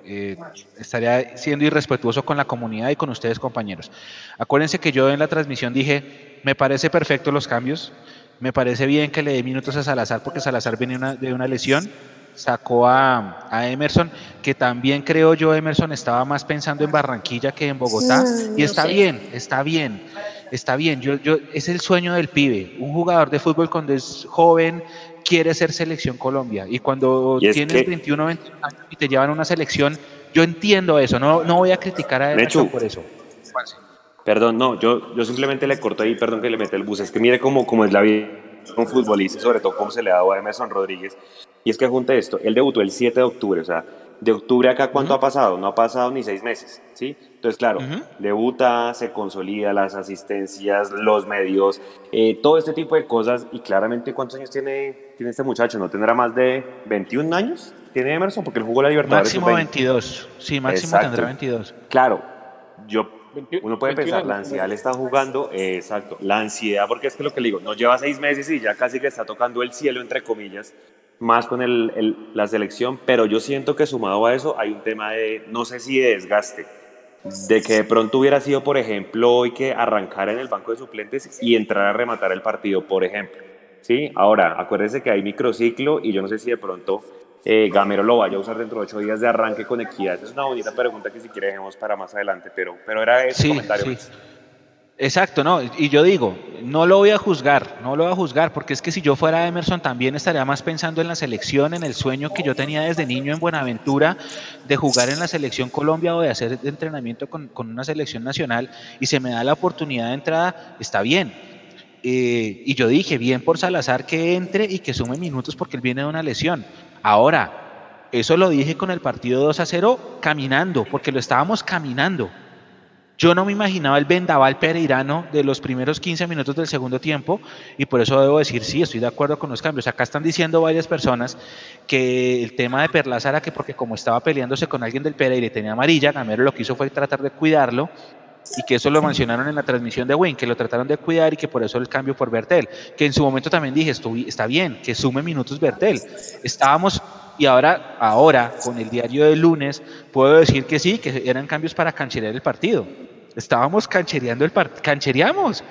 eh, estaría siendo irrespetuoso con la comunidad y con ustedes compañeros. Acuérdense que yo en la transmisión dije, me parece perfecto los cambios, me parece bien que le dé minutos a Salazar porque Salazar viene una, de una lesión, sacó a, a, Emerson, que también creo yo Emerson estaba más pensando en Barranquilla que en Bogotá, mm, y está no sé. bien, está bien, está bien, yo, yo, es el sueño del pibe, un jugador de fútbol cuando es joven, quiere ser selección Colombia. Y cuando y tienes que... 21, 21 años y te llevan a una selección, yo entiendo eso, no, no voy a criticar a Emerson por eso. Perdón, no, yo, yo simplemente le corto ahí, perdón que le mete el bus. Es que mire cómo, cómo es la vida un futbolista, sobre todo cómo se le ha dado a Emerson Rodríguez. Y es que junte esto, él debutó el 7 de octubre, o sea, de octubre acá, ¿cuánto uh -huh. ha pasado? No ha pasado ni seis meses, ¿sí? Entonces, claro, uh -huh. debuta, se consolida las asistencias, los medios, eh, todo este tipo de cosas. Y claramente, ¿cuántos años tiene, tiene este muchacho? ¿No tendrá más de 21 años? ¿Tiene Emerson? Porque él jugó la Libertadores. Máximo 22, sí, máximo Exacto. tendrá 22. Claro, yo uno puede pensar, la ansiedad le está jugando, eh, exacto, la ansiedad, porque es que lo que le digo, nos lleva seis meses y ya casi que está tocando el cielo, entre comillas, más con el, el, la selección, pero yo siento que sumado a eso hay un tema de, no sé si de desgaste, de que de pronto hubiera sido, por ejemplo, hoy que arrancara en el banco de suplentes y entrar a rematar el partido, por ejemplo. ¿Sí? Ahora, acuérdense que hay microciclo y yo no sé si de pronto eh, Gamero lo vaya a usar dentro de ocho días de arranque con equidad. Es una bonita pregunta que si quiere dejemos para más adelante, pero, pero era ese sí, comentario. Sí. Exacto, no, y yo digo, no lo voy a juzgar, no lo voy a juzgar, porque es que si yo fuera Emerson también estaría más pensando en la selección, en el sueño que yo tenía desde niño en Buenaventura de jugar en la selección Colombia o de hacer entrenamiento con, con una selección nacional y se me da la oportunidad de entrada, está bien. Eh, y yo dije, bien por Salazar que entre y que sume minutos porque él viene de una lesión. Ahora, eso lo dije con el partido 2 a 0 caminando, porque lo estábamos caminando. Yo no me imaginaba el vendaval pereirano de los primeros 15 minutos del segundo tiempo y por eso debo decir, sí, estoy de acuerdo con los cambios. Acá están diciendo varias personas que el tema de Perlaza era que porque como estaba peleándose con alguien del Pereira y tenía amarilla, Gamero lo que hizo fue tratar de cuidarlo y que eso lo mencionaron en la transmisión de Win, que lo trataron de cuidar y que por eso el cambio por Bertel, que en su momento también dije, está bien, que sume minutos Bertel. Estábamos y ahora, ahora, con el diario de lunes, puedo decir que sí, que eran cambios para cancherear el partido. Estábamos canchereando el partido, canchereamos.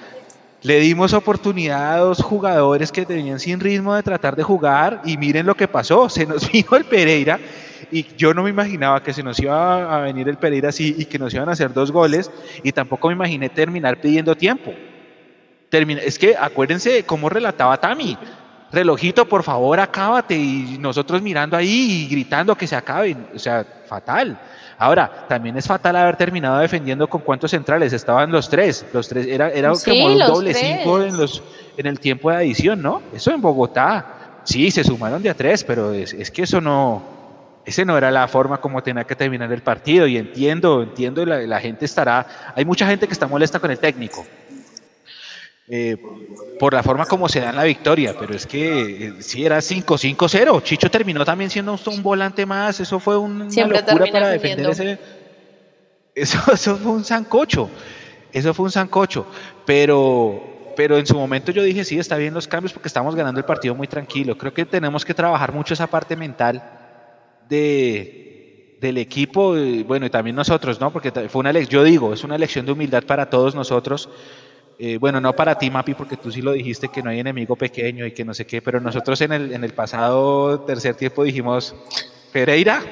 Le dimos oportunidad a dos jugadores que tenían sin ritmo de tratar de jugar y miren lo que pasó. Se nos [laughs] vino el Pereira y yo no me imaginaba que se nos iba a venir el Pereira así y que nos iban a hacer dos goles y tampoco me imaginé terminar pidiendo tiempo. Termina, es que acuérdense cómo relataba Tami relojito, por favor, acábate. Y nosotros mirando ahí y gritando que se acaben. O sea, fatal. Ahora, también es fatal haber terminado defendiendo con cuántos centrales. Estaban los tres. Los tres era, era como un doble cinco en, los, en el tiempo de adición, ¿no? Eso en Bogotá. Sí, se sumaron de a tres, pero es, que eso no, ese no era la forma como tenía que terminar el partido y entiendo, entiendo, la, la, gente estará, hay mucha gente que está molesta con el técnico, eh, por la forma como se da en la victoria, pero es que eh, si era 5-5-0. Chicho terminó también siendo un volante más, eso fue una locura para defender ese. Eso, [laughs] eso fue un sancocho, eso fue un sancocho, pero, pero en su momento yo dije, sí, está bien los cambios porque estamos ganando el partido muy tranquilo. Creo que tenemos que trabajar mucho esa parte mental de, del equipo, bueno, y también nosotros, ¿no? Porque fue una lección, yo digo, es una lección de humildad para todos nosotros eh, bueno, no para ti, Mapi, porque tú sí lo dijiste que no hay enemigo pequeño y que no sé qué, pero nosotros en el, en el pasado tercer tiempo dijimos, Pereira,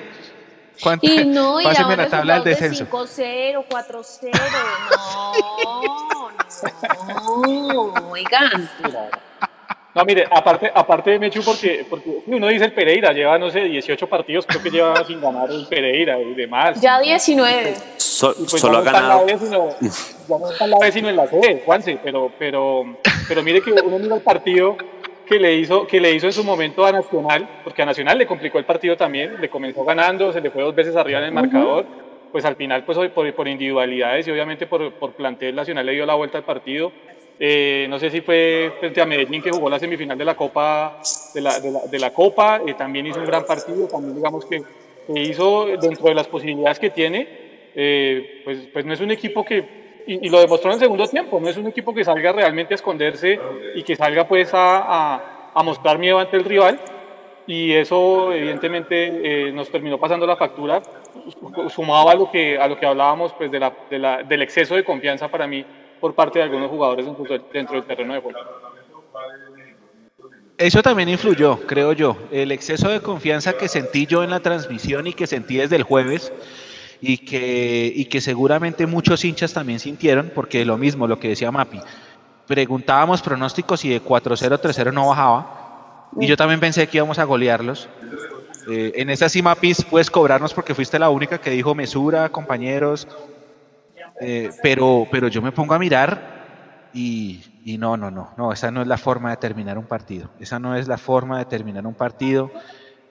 ¿cuánto? Y no, y [laughs] la tabla del descenso. 5-0, 4-0, no, no, oigan. No, mire, aparte, aparte de Mechu, porque, porque uno dice el Pereira, lleva, no sé, 18 partidos, creo que lleva [laughs] sin ganar el Pereira y demás. Ya 19. Pues solo ha ganado. ya no está la vez sino en la sede, Juanse, pero, pero, pero mire que uno mira el partido que le, hizo, que le hizo en su momento a Nacional, porque a Nacional le complicó el partido también, le comenzó ganando, se le fue dos veces arriba en el marcador, pues al final, pues por, por individualidades y obviamente por, por plantel Nacional le dio la vuelta al partido eh, no sé si fue frente a Medellín que jugó la semifinal de la Copa, de la, de la, Copa, eh, también hizo un gran partido, también digamos que, hizo dentro de las posibilidades que tiene, eh, pues, pues no es un equipo que, y, lo demostró en el segundo tiempo, no es un equipo que salga realmente a esconderse y que salga pues a, a, mostrar miedo ante el rival, y eso evidentemente nos terminó pasando la factura, sumado a lo que, a lo que hablábamos pues de la, de la, del exceso de confianza para mí por parte de algunos jugadores dentro del terreno de juego. Eso también influyó, creo yo. El exceso de confianza que sentí yo en la transmisión y que sentí desde el jueves y que, y que seguramente muchos hinchas también sintieron, porque lo mismo, lo que decía Mapi, preguntábamos pronósticos y de 4-0, 3-0 no bajaba. Y yo también pensé que íbamos a golearlos. Eh, en esa sí, Mapis, puedes cobrarnos porque fuiste la única que dijo mesura, compañeros, eh, pero, pero yo me pongo a mirar y, no, no, no, no, esa no es la forma de terminar un partido. Esa no es la forma de terminar un partido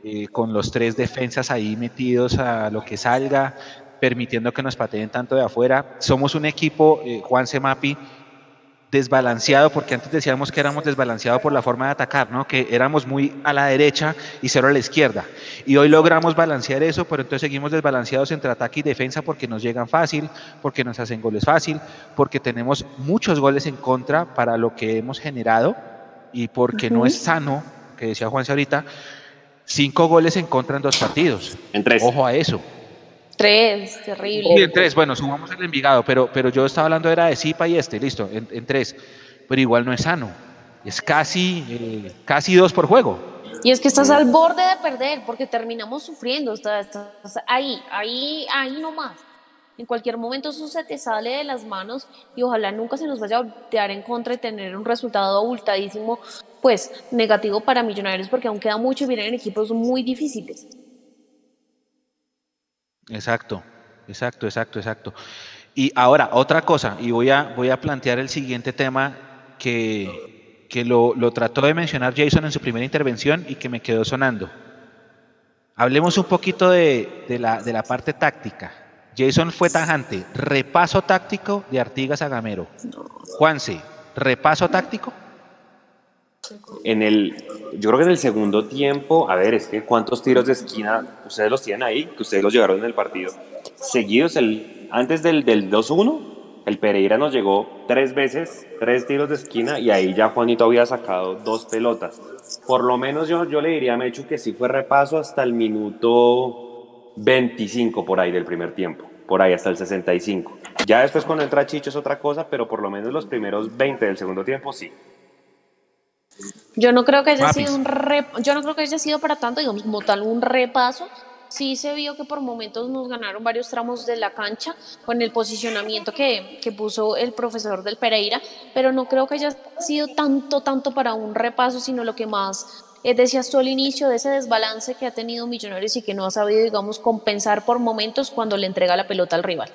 eh, con los tres defensas ahí metidos a lo que salga, permitiendo que nos pateen tanto de afuera. Somos un equipo, eh, Juan Semapi, desbalanceado, porque antes decíamos que éramos desbalanceados por la forma de atacar, ¿no? que éramos muy a la derecha y cero a la izquierda. Y hoy logramos balancear eso, pero entonces seguimos desbalanceados entre ataque y defensa porque nos llegan fácil, porque nos hacen goles fácil, porque tenemos muchos goles en contra para lo que hemos generado y porque no es sano, que decía Juanse ahorita, cinco goles en contra en dos partidos. En tres. Ojo a eso. Tres, terrible. Sí, en tres, bueno, sumamos el Envigado, pero, pero yo estaba hablando era de Zipa y este, listo, en, tres. Pero igual no es sano. Es casi, eh, casi dos por juego. Y es que estás al borde de perder, porque terminamos sufriendo, estás, ahí, ahí, ahí nomás. En cualquier momento eso se te sale de las manos y ojalá nunca se nos vaya a voltear en contra y tener un resultado abultadísimo, pues negativo para Millonarios, porque aún queda mucho y vienen equipos muy difíciles. Exacto, exacto, exacto, exacto. Y ahora, otra cosa, y voy a, voy a plantear el siguiente tema que, que lo, lo trató de mencionar Jason en su primera intervención y que me quedó sonando. Hablemos un poquito de, de la, de la parte táctica. Jason fue tajante. Repaso táctico de Artigas a Gamero. Juanse, repaso táctico. En el, yo creo que en el segundo tiempo, a ver, es que cuántos tiros de esquina ustedes los tienen ahí, que ustedes los llevaron en el partido. Seguidos, el, antes del, del 2-1, el Pereira nos llegó tres veces, tres tiros de esquina, y ahí ya Juanito había sacado dos pelotas. Por lo menos yo, yo le diría a Mechu que sí fue repaso hasta el minuto 25 por ahí del primer tiempo, por ahí hasta el 65. Ya después con el trachicho es otra cosa, pero por lo menos los primeros 20 del segundo tiempo sí. Yo no creo que haya Mapis. sido un rep- yo no creo que haya sido para tanto, digamos, como tal un repaso. Sí se vio que por momentos nos ganaron varios tramos de la cancha con el posicionamiento que, que puso el profesor del Pereira, pero no creo que haya sido tanto, tanto para un repaso, sino lo que más eh, decías tú al inicio de ese desbalance que ha tenido Millonarios y que no ha sabido, digamos, compensar por momentos cuando le entrega la pelota al rival.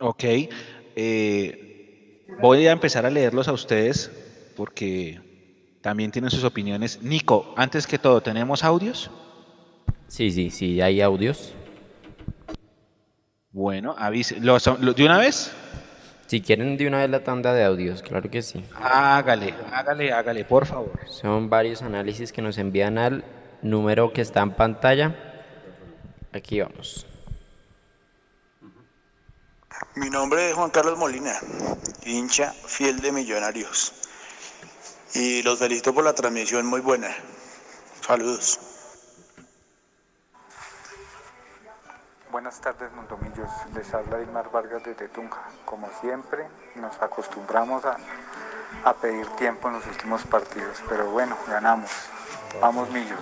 Ok. eh, voy a empezar a leerlos a ustedes porque también tienen sus opiniones. Nico, antes que todo, ¿tenemos audios? Sí, sí, sí, hay audios. Bueno, avise. ¿Los, los- ¿De una vez? Si quieren de una vez la tanda de audios, claro que sí. Hágale, hágale, hágale, por favor. Son varios análisis que nos envían al número que está en pantalla. Aquí vamos. Mi nombre es Juan Carlos Molina, hincha fiel de Millonarios. Y los felicito por la transmisión muy buena. Saludos. Buenas tardes, Mondomillos. Les habla Dilmar Vargas desde Tunja. Como siempre, nos acostumbramos a, a pedir tiempo en los últimos partidos, pero bueno, ganamos. Vamos, Millos.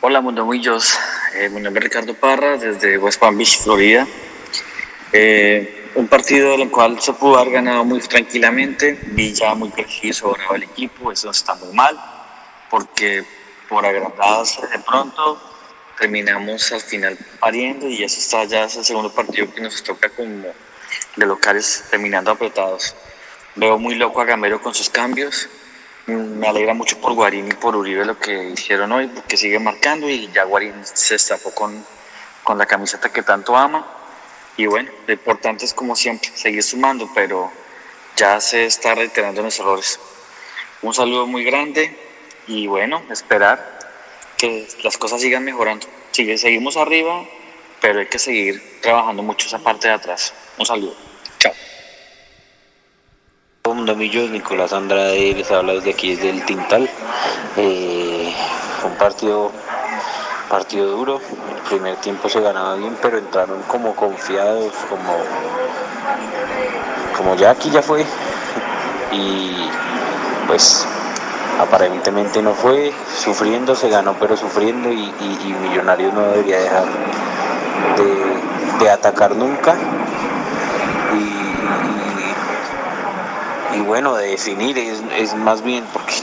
Hola Mundomillos, eh, mi nombre es Ricardo Parra desde West Palm Beach, Florida. Eh, un partido en el cual se pudo haber ganado muy tranquilamente, Villa muy preciso, sobraba el equipo, eso está muy mal, porque por agrandados de pronto terminamos al final pariendo y eso está ya es el segundo partido que nos toca como de locales terminando apretados. Veo muy loco a Gamero con sus cambios. Mm, Me alegra mucho por Guarín y por Uribe lo que hicieron hoy, porque sigue marcando y ya Guarín se destapó con, con la camiseta que tanto ama. Y bueno, lo importante es como siempre, seguir sumando, pero ya se está reiterando los errores. Un saludo muy grande y bueno, esperar que las cosas sigan mejorando. Sigue, seguimos arriba, pero hay que seguir trabajando mucho esa parte de atrás. Un saludo. Chao. Domillos, Nicolás Andrade les habla desde aquí, desde el Tintal. Eh, fue un partido, partido duro. El primer tiempo se ganaba bien, pero entraron como confiados, como, como ya aquí ya fue. Y pues aparentemente no fue, sufriendo se ganó, pero sufriendo y, Millonarios no debería dejar de, de atacar nunca. y bueno, de definir es, es más bien porque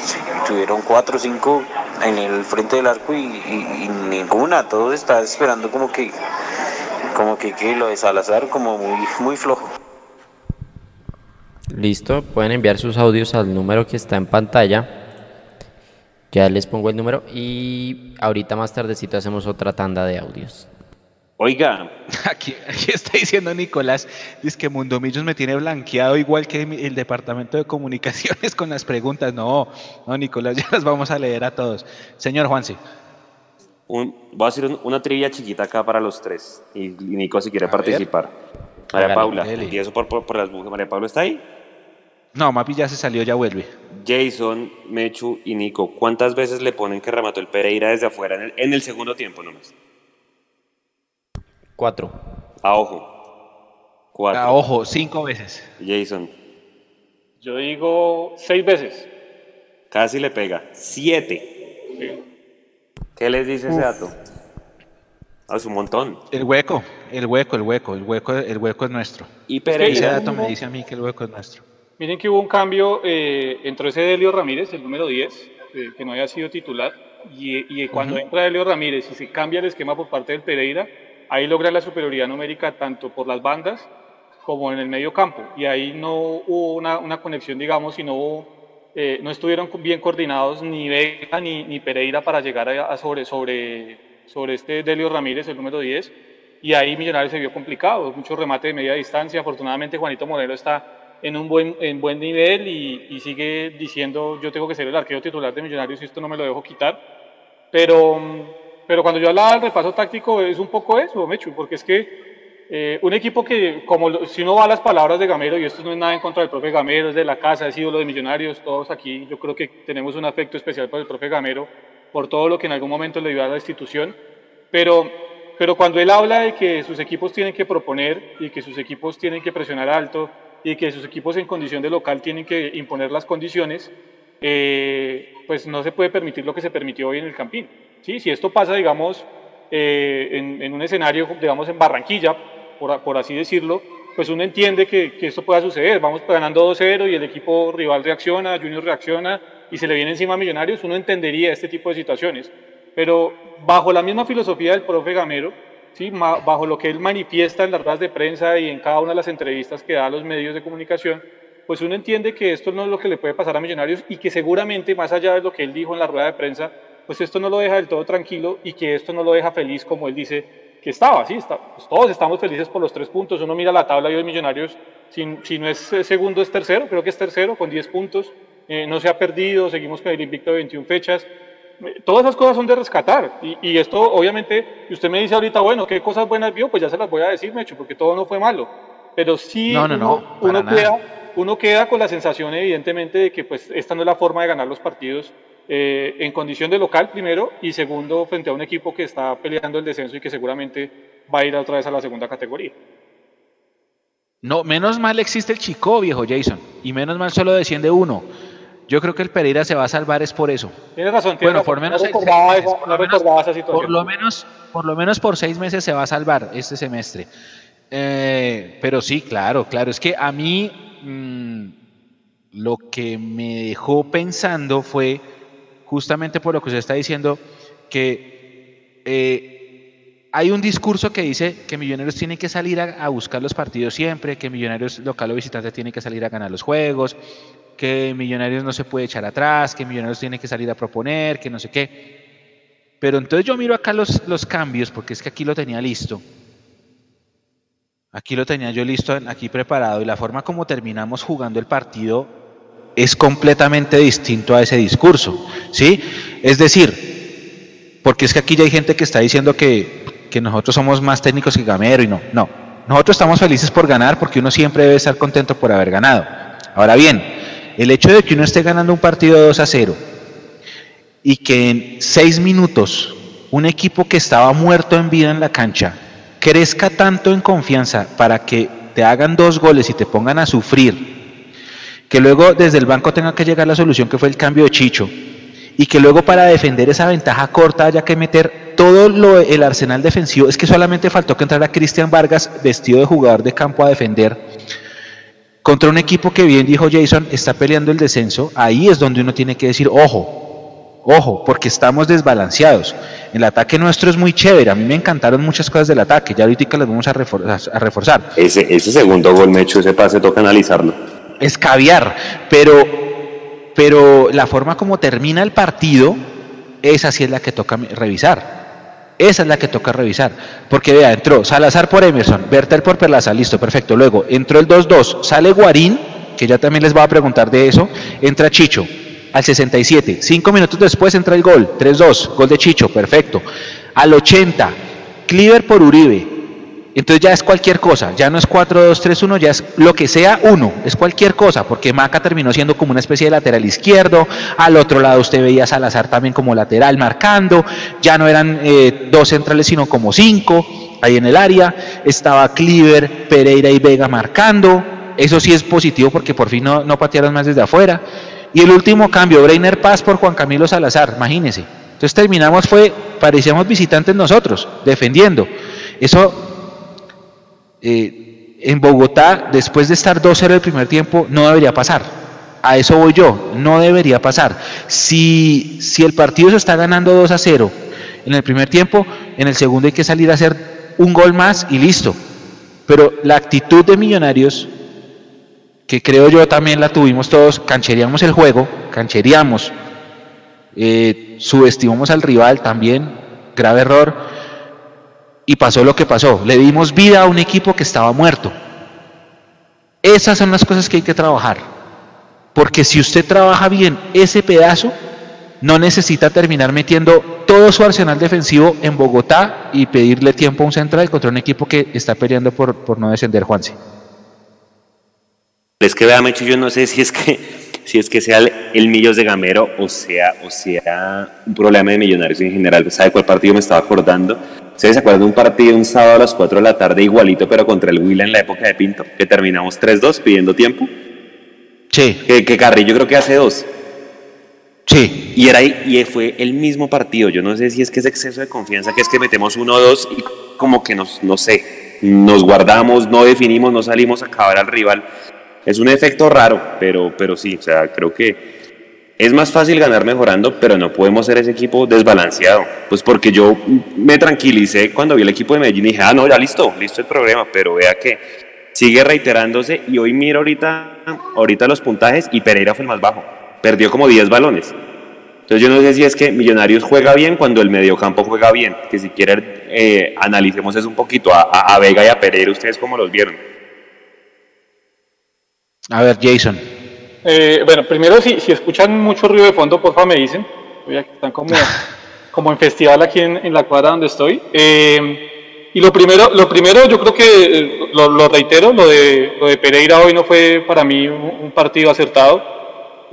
tuvieron cuatro o cinco en el frente del arco y, ninguna, todos estaban esperando como que como que, que lo de Salazar como muy muy flojo. Listo, pueden enviar sus audios al número que está en pantalla. Ya les pongo el número y ahorita más tardecito hacemos otra tanda de audios. Oiga, [laughs] Aquí, aquí está diciendo Nicolás, dice que Mundomillos me tiene blanqueado igual que el departamento de comunicaciones con las preguntas. No, no, Nicolás, [laughs] ya las vamos a leer a todos. Señor Juanse. un- voy a hacer un- una trivia chiquita acá para los tres. Y, y Nico, si quiere A ver. participar. María Hágale, Paula, dele. empiezo por, por, por las mujeres. María Paula está ahí. No, Mapi ya se salió, ya vuelve. Jason, Mechu y Nico, ¿cuántas veces le ponen que remató el Pereira desde afuera en el, en el segundo tiempo nomás? Cuatro. A ojo. Cuatro. A ojo, cinco veces. Jason, Yo digo seis veces. casi le pega. Siete. ¿Qué les dice ese Uf. dato? A su montón. El hueco, el hueco, el hueco, el hueco, el hueco es nuestro. Y Ese Pereira. dato me dice a mí que el hueco es nuestro. Miren que hubo un cambio, eh, entró ese Delio Ramírez, el número 10, eh, que no había sido titular, y, y cuando entra Delio Ramírez y se cambia el esquema por parte del Pereira, ahí logra la superioridad numérica tanto por las bandas como en el medio campo, y ahí no hubo una, una conexión, digamos, y no hubo eh, no estuvieron bien coordinados ni Vega ni, ni Pereira para llegar a, sobre, sobre, sobre este Delio Ramírez, el número 10, y ahí Millonarios se vio complicado, mucho remate de media distancia, afortunadamente Juanito Moreno está en un buen, en buen nivel y, y, sigue diciendo yo tengo que ser el arquero titular de Millonarios y esto no me lo dejo quitar, pero, pero cuando yo hablaba del repaso táctico es un poco eso, Mechu, porque es que eh, un equipo que, como si uno va a las palabras de Gamero, y esto no es nada en contra del profe Gamero, es de la casa, es ídolo de Millonarios, todos aquí, yo creo que tenemos un afecto especial por el profe Gamero, por todo lo que en algún momento le dio a la institución, pero, pero cuando él habla de que sus equipos tienen que proponer y que sus equipos tienen que presionar alto y que sus equipos en condición de local tienen que imponer las condiciones, eh, pues no se puede permitir lo que se permitió hoy en el Campín. ¿Sí? Si esto pasa, digamos, eh, en, un escenario, digamos, en Barranquilla, por, así decirlo, pues uno entiende que, esto pueda suceder. Vamos ganando 2-0 y el equipo rival reacciona, Junior reacciona y se le viene encima a Millonarios, uno entendería este tipo de situaciones. Pero bajo la misma filosofía del profe Gamero, ¿sí? bajo lo que él manifiesta en las ruedas de prensa y en cada una de las entrevistas que da a los medios de comunicación, pues uno entiende que esto no es lo que le puede pasar a Millonarios y que seguramente, más allá de lo que él dijo en la rueda de prensa, pues esto no lo deja del todo tranquilo y que esto no lo deja feliz como él dice que estaba, sí, está, pues todos estamos felices por los tres puntos, uno mira la tabla y hoy Millonarios, si, si, no es segundo es tercero, creo que es tercero con 10 puntos, eh, no se ha perdido, seguimos con el invicto de 21 fechas, eh, todas esas cosas son de rescatar y, y, esto obviamente, y usted me dice ahorita, bueno, ¿qué cosas buenas vio? Pues ya se las voy a decir, Mecho, porque todo no fue malo, pero sí no, no, uno, no, uno queda, uno queda con la sensación evidentemente de que pues esta no es la forma de ganar los partidos eh, en condición de local primero y segundo frente a un equipo que está peleando el descenso y que seguramente va a ir otra vez a la segunda categoría. No, menos mal existe el Chico, viejo Jason, y menos mal solo desciende uno. Yo creo que el Pereira se va a salvar es por eso. Tienes razón, tiene bueno, razón. por menos no recordaba, esa, no recordaba esa situación. Por lo menos, por lo menos por seis meses se va a salvar este semestre. Eh, pero sí, claro, claro. Es que a mí mmm, lo que me dejó pensando fue justamente por lo que usted está diciendo, que eh, hay un discurso que dice que Millonarios tienen que salir a, buscar los partidos siempre, que Millonarios local o visitante tienen que salir a ganar los juegos, que Millonarios no se puede echar atrás, que Millonarios tiene que salir a proponer, que no sé qué. Pero entonces yo miro acá los, los cambios, porque es que aquí lo tenía listo. Aquí lo tenía yo listo, aquí preparado, y la forma como terminamos jugando el partido es completamente distinto a ese discurso, ¿sí? Es decir, porque es que aquí ya hay gente que está diciendo que, que nosotros somos más técnicos que Gamero y no, no. Nosotros estamos felices por ganar porque uno siempre debe estar contento por haber ganado. Ahora bien, el hecho de que uno esté ganando un partido 2 a 0 y que en seis minutos un equipo que estaba muerto en vida en la cancha crezca tanto en confianza para que te hagan dos goles y te pongan a sufrir que luego desde el banco tenga que llegar la solución que fue el cambio de Chicho y que luego para defender esa ventaja corta haya que meter todo lo, el arsenal defensivo. Es que solamente faltó que entrara Cristian Vargas vestido de jugador de campo a defender contra un equipo que bien dijo Jason está peleando el descenso. Ahí es donde uno tiene que decir, ojo, ojo, porque estamos desbalanceados. El ataque nuestro es muy chévere. A mí me encantaron muchas cosas del ataque. Ya ahorita las vamos a reforzar. Ese, ese segundo gol, Mecho, ese pase toca analizarlo es caviar, pero, pero la forma como termina el partido, esa sí es la que toca revisar. Esa es la que toca revisar. Porque vea, entró Salazar por Emerson, Bertel por Perlaza, listo, perfecto. Luego entró el 2-2, sale Guarín, que ya también les voy a preguntar de eso, entra Chicho al 67. Cinco minutos después entra el gol, 3-2, gol de Chicho, perfecto. Al 80, Cliver por Uribe, entonces ya es cualquier cosa, ya no es 4-2-3-1, ya es lo que sea uno, es cualquier cosa, porque Maca terminó siendo como una especie de lateral izquierdo, al otro lado usted veía a Salazar también como lateral marcando, ya no eran eh, dos centrales sino como cinco ahí en el área, estaba Cliver, Pereira y Vega marcando, eso sí es positivo porque por fin no, no patearon más desde afuera. Y el último cambio, Breiner Paz por Juan Camilo Salazar, imagínense. Entonces terminamos, fue, parecíamos visitantes nosotros, defendiendo. Eso eh, en Bogotá, después de estar 2-0 el primer tiempo, no debería pasar. A eso voy yo, no debería pasar. Si, si el partido se está ganando 2 a 0 en el primer tiempo, en el segundo hay que salir a hacer un gol más y listo. Pero la actitud de Millonarios que creo yo también la tuvimos todos, cancheríamos el juego, cancheríamos, eh, subestimamos al rival también, grave error, y pasó lo que pasó, le dimos vida a un equipo que estaba muerto. Esas son las cosas que hay que trabajar, porque si usted trabaja bien ese pedazo, no necesita terminar metiendo todo su arsenal defensivo en Bogotá y pedirle tiempo a un central contra un equipo que está peleando por, por no descender, Juanse. Es que vea, Mecho, yo no sé si es que si es que sea el, Millos de Gamero o sea, o sea un problema de millonarios en general. ¿Sabe cuál partido me estaba acordando? ¿Ustedes se acuerdan de un partido un sábado a las 4 de la tarde igualito, pero contra el Huila en la época de Pinto? Que terminamos 3-2 pidiendo tiempo. Sí. Que, que Carrillo creo que hace dos. Sí. Y, era, y fue el mismo partido. Yo no sé si es que es exceso de confianza, que es que metemos uno o dos y como que nos, no sé, nos guardamos, no definimos, no salimos a acabar al rival. Es un efecto raro, pero, pero sí, o sea, creo que es más fácil ganar mejorando, pero no podemos ser ese equipo desbalanceado. Pues porque yo me tranquilicé cuando vi el equipo de Medellín y dije, ah, no, ya listo, listo el problema, pero vea que sigue reiterándose y hoy miro ahorita, ahorita los puntajes y Pereira fue el más bajo perdió como 10 balones. Entonces yo no sé si es que Millonarios juega bien cuando el mediocampo juega bien, que si quieren eh, analicemos eso un poquito, a, Vega y a Pereira, ¿ustedes cómo los vieron? A ver, Jason. Eh, bueno, primero si, si escuchan mucho ruido de fondo, porfa me dicen, están como, [laughs] como en festival aquí en, la cuadra donde estoy. Eh, y lo primero, lo primero yo creo que, lo, reitero, lo de, lo de Pereira hoy no fue para mí un partido acertado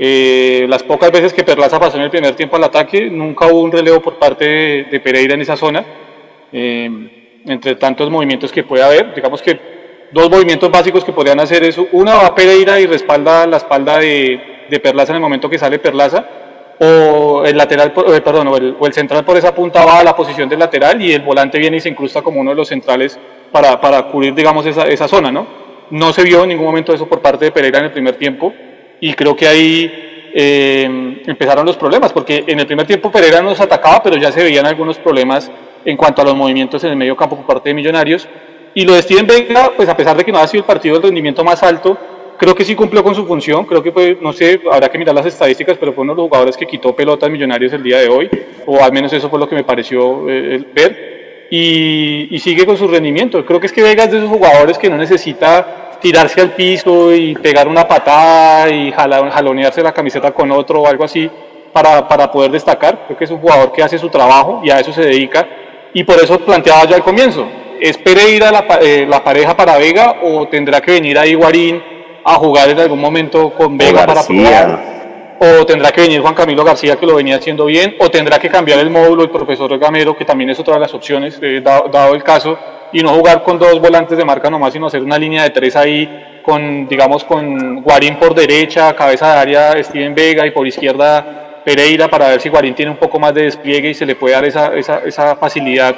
eh, las pocas veces que Perlaza pasó en el primer tiempo al ataque, nunca hubo un relevo por parte de, Pereira en esa zona. Eh, entre tantos movimientos que puede haber, digamos que dos movimientos básicos que podrían hacer eso. Una va Pereira y respalda la espalda de, Perlaza en el momento que sale Perlaza, o el lateral, eh, perdón, o el, central por esa punta va a la posición del lateral y el volante viene y se incrusta como uno de los centrales para, para cubrir, digamos, esa, esa zona, ¿no? No se vio en ningún momento eso por parte de Pereira en el primer tiempo y creo que ahí eh, empezaron los problemas, porque en el primer tiempo Pereira nos atacaba, pero ya se veían algunos problemas en cuanto a los movimientos en el medio campo por parte de Millonarios. Y lo de Steven Vega, pues a pesar de que no ha sido el partido del rendimiento más alto, creo que sí cumplió con su función, creo que no sé, habrá que mirar las estadísticas, pero fue uno de los jugadores que quitó pelotas Millonarios el día de hoy, o al menos eso fue lo que me pareció eh, ver, y, y, sigue con su rendimiento. Creo que es que Vega es de esos jugadores que no necesita tirarse al piso y pegar una patada y jalonearse la camiseta con otro o algo así para, para, poder destacar. Creo que es un jugador que hace su trabajo y a eso se dedica. Y por eso planteaba ya al comienzo, ¿es Pereira la, eh, la pareja para Vega o tendrá que venir ahí Guarín a jugar en algún momento con Vega para probar? o tendrá que venir Juan Camilo García que lo venía haciendo bien, o tendrá que cambiar el módulo el profesor Gamero, que también es otra de las opciones, eh, dado, el caso, y no jugar con dos volantes de marca nomás, sino hacer una línea de tres ahí con, digamos, con Guarín por derecha, cabeza de área Steven Vega y por izquierda Pereira para ver si Guarín tiene un poco más de despliegue y se le puede dar esa, esa, esa facilidad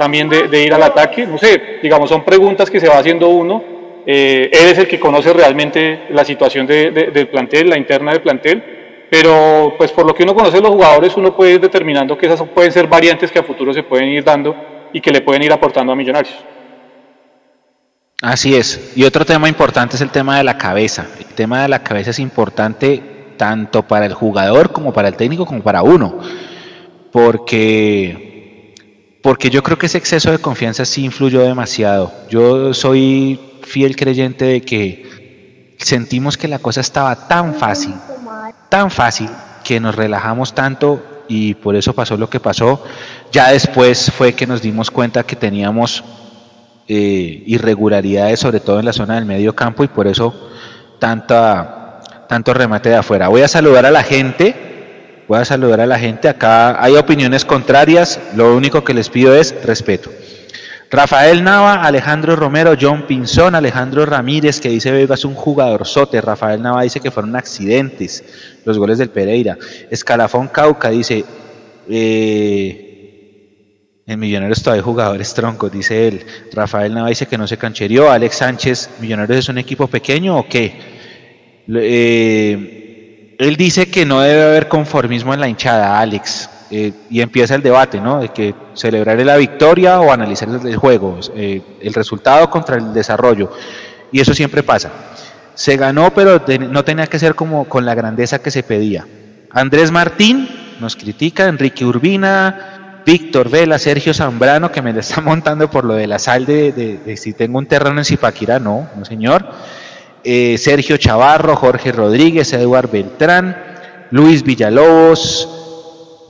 también de, ir al ataque. No sé, digamos, son preguntas que se va haciendo uno. Eh, él es el que conoce realmente la situación del plantel, la interna del plantel, pero pues por lo que uno conoce los jugadores, uno puede ir determinando que esas pueden ser variantes que a futuro se pueden ir dando y que le pueden ir aportando a Millonarios. Así es. Y otro tema importante es el tema de la cabeza. El tema de la cabeza es importante tanto para el jugador como para el técnico como para uno. Porque, porque yo creo que ese exceso de confianza sí influyó demasiado. Yo soy fiel creyente de que sentimos que la cosa estaba tan fácil, tan fácil, que nos relajamos tanto y por eso pasó lo que pasó. Ya después fue que nos dimos cuenta que teníamos eh, irregularidades, sobre todo en la zona del medio campo, y por eso tanta, tanto remate de afuera. Voy a saludar a la gente, voy a saludar a la gente. Acá hay opiniones contrarias, lo único que les pido es respeto. Rafael Nava, Alejandro Romero, John Pinzón, Alejandro Ramírez, que dice Vega es un jugador sote. Rafael Nava dice que fueron accidentes los goles del Pereira. Escalafón Cauca dice, eh, en Millonarios todavía jugadores troncos, dice él. Rafael Nava dice que no se cancherió. Alex Sánchez, ¿Millonarios es un equipo pequeño o qué? Eh, él dice que no debe haber conformismo en la hinchada, Alex. Eh, y empieza el debate, ¿no? De que celebrar la victoria o analizar el juego, eh, el resultado contra el desarrollo. Y eso siempre pasa. Se ganó, pero no tenía que ser como con la grandeza que se pedía. Andrés Martín nos critica, Enrique Urbina, Víctor Vela, Sergio Zambrano, que me lo está [laughs] montando por lo de la sal de, si tengo un terreno en Zipaquirá, no, no señor. Eh, Sergio Chavarro, Jorge Rodríguez, Eduard Beltrán, Luis Villalobos,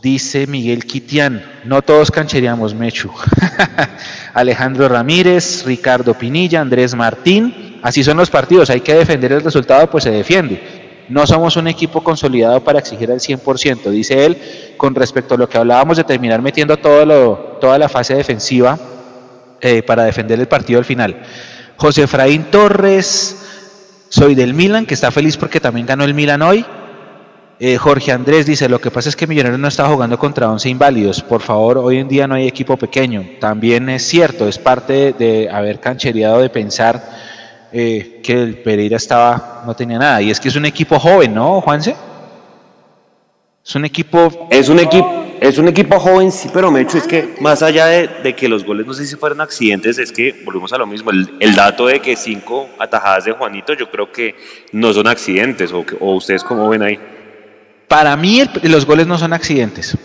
Dice Miguel Quitián, no todos cancheríamos Mechu. [laughs] Alejandro Ramírez, Ricardo Pinilla, Andrés Martín. Así son los partidos, hay que defender el resultado, pues se defiende. No somos un equipo consolidado para exigir al 100%, dice él, con respecto a lo que hablábamos de terminar metiendo toda la fase defensiva eh, para defender el partido al final. José Efraín Torres, soy del Milan, que está feliz porque también ganó el Milan hoy. Eh, Jorge Andrés dice, lo que pasa es que Millonarios no está jugando contra 11 inválidos. Por favor, hoy en día no hay equipo pequeño. También es cierto, es parte de haber canchereado de pensar eh, que el Pereira estaba, no tenía nada. Y es que es un equipo joven, ¿no, Juanse? Es un equipo... Es un equipo... Es un equipo joven, sí, pero Mecho, es que más allá de, que los goles no sé si fueron accidentes, es que volvemos a lo mismo. El, dato de que cinco atajadas de Juanito, yo creo que no son accidentes, o, o ustedes cómo ven ahí. Para mí los goles no son accidentes.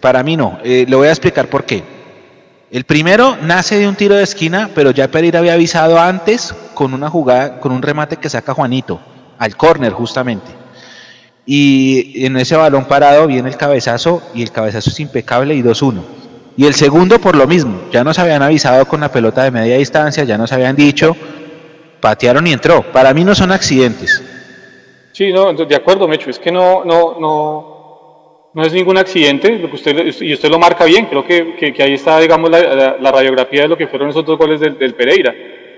Para mí no. Eh, le voy a explicar por qué. El primero nace de un tiro de esquina, pero ya Pereira había avisado antes con una jugada, con un remate que saca Juanito, al córner justamente. Y en ese balón parado viene el cabezazo y el cabezazo es impecable y 2-1. Y el segundo por lo mismo, ya nos habían avisado con la pelota de media distancia, ya nos habían dicho, patearon y entró. Para mí no son accidentes. Sí, no, de acuerdo, Mecho, es que no, no, no, no es ningún accidente, lo que usted, y usted lo marca bien, creo que, que, ahí está, digamos, la, radiografía de lo que fueron esos dos goles del, Pereira.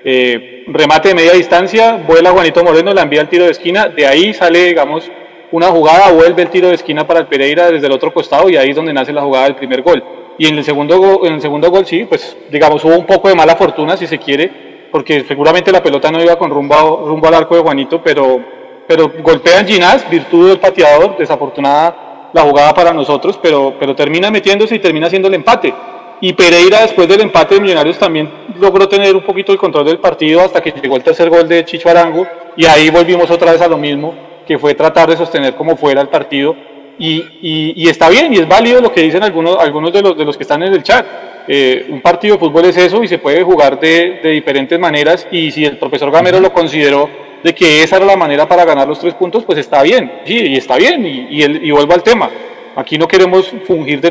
Eh, remate de media distancia, vuela Juanito Moreno, la envía al tiro de esquina, de ahí sale, digamos, una jugada, vuelve el tiro de esquina para el Pereira desde el otro costado y ahí es donde nace la jugada del primer gol. Y en el segundo, en el segundo gol sí, pues digamos hubo un poco de mala fortuna si se quiere, porque seguramente la pelota no iba con rumbo, rumbo al arco de Juanito, pero, pero golpean Ginás, virtud del pateador, desafortunada la jugada para nosotros, pero, pero termina metiéndose y termina haciendo el empate. Y Pereira después del empate de Millonarios también logró tener un poquito el control del partido hasta que llegó el tercer gol de Chicho Arango y ahí volvimos otra vez a lo mismo, que fue tratar de sostener como fuera el partido. Y, está bien y es válido lo que dicen algunos, algunos de, los, que están en el chat. Eh, un partido de fútbol es eso y se puede jugar de, diferentes maneras y si el profesor Gamero lo consideró de que esa era la manera para ganar los tres puntos, pues está bien, sí, y está bien, y, y, vuelvo al tema. Aquí no queremos fungir de,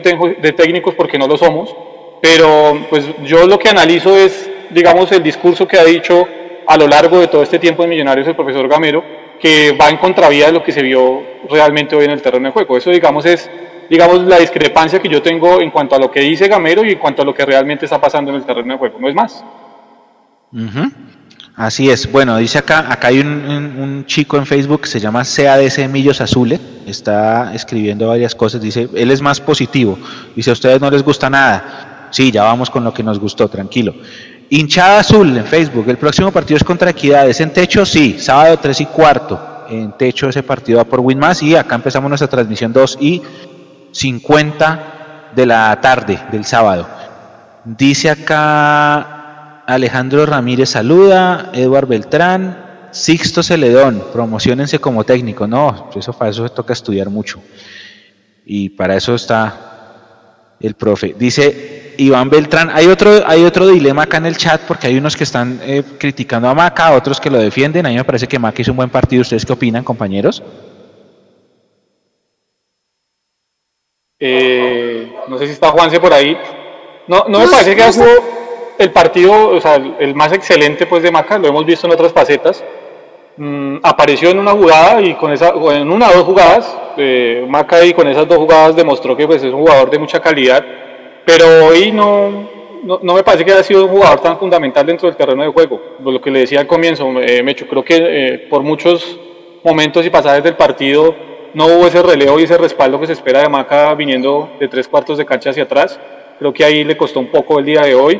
técnicos porque no lo somos, pero pues yo lo que analizo es, digamos, el discurso que ha dicho a lo largo de todo este tiempo de Millonarios el profesor Gamero, que va en contravía de lo que se vio realmente hoy en el terreno de juego. Eso, digamos, es digamos, la discrepancia que yo tengo en cuanto a lo que dice Gamero y en cuanto a lo que realmente está pasando en el terreno de juego, no es más. Así es. Bueno, dice acá, acá hay un, chico en Facebook que se llama CADC Millos Azules, está escribiendo varias cosas, dice, él es más positivo, dice, a ustedes no les gusta nada. Sí, ya vamos con lo que nos gustó, tranquilo. Hinchada Azul en Facebook, el próximo partido es contra Equidad, ¿es en techo? Sí, sábado 3 y cuarto, en techo ese partido va por Winmas y acá empezamos nuestra transmisión 2 y 50 de la tarde del sábado. Dice acá Alejandro Ramírez saluda, Eduard Beltrán, Sixto Celedón, promocionense como técnico. No, eso para eso se toca estudiar mucho. Y para eso está el profe. Dice Iván Beltrán, hay otro, hay otro dilema acá en el chat porque hay unos que están eh, criticando a Maca, otros que lo defienden. A mí me parece que Maca hizo un buen partido. ¿Ustedes qué opinan, compañeros? Eh, no sé si está Juanse por ahí. No, no me parece que sido el partido, o sea, el más excelente pues de Maca, lo hemos visto en otras facetas. Mm, apareció en una jugada y con esa, en una o dos jugadas, eh, Maca y con esas dos jugadas demostró que pues, es un jugador de mucha calidad, pero hoy no, no, me parece que haya sido un jugador tan fundamental dentro del terreno de juego. Lo que le decía al comienzo, eh, Mecho, creo que eh, por muchos momentos y pasajes del partido no hubo ese relevo y ese respaldo que se espera de Maca viniendo de tres cuartos de cancha hacia atrás. Creo que ahí le costó un poco el día de hoy.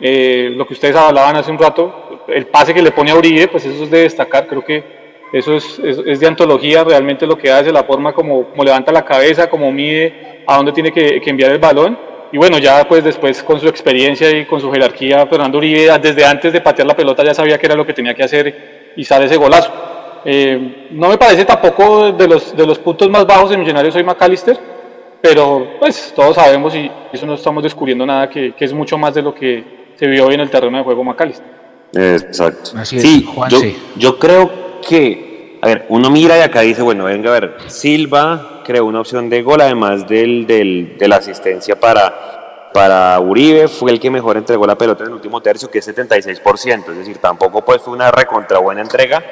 Eh, lo que ustedes hablaban hace un rato, el pase que le pone a Uribe, pues eso es de destacar, creo que eso es, es, de antología, realmente lo que hace, la forma como, como, levanta la cabeza, como mide a dónde tiene que, enviar el balón. Y bueno, ya pues después con su experiencia y con su jerarquía, Fernando Uribe desde antes de patear la pelota ya sabía que era lo que tenía que hacer y sale ese golazo. Eh, no me parece tampoco de los, de los puntos más bajos de Millonarios hoy McAllister, pero pues todos sabemos y eso no estamos descubriendo nada que, que es mucho más de lo que se vio hoy en el terreno de juego McAllister. Exacto. Así es, sí, Juan, yo, sí. yo creo que, a ver, uno mira y acá dice, bueno, venga, a ver, Silva creó una opción de gol, además del, del, de la asistencia para, para Uribe, fue el que mejor entregó la pelota en el último tercio, que es 76%, es decir, tampoco pues fue una recontra buena entrega.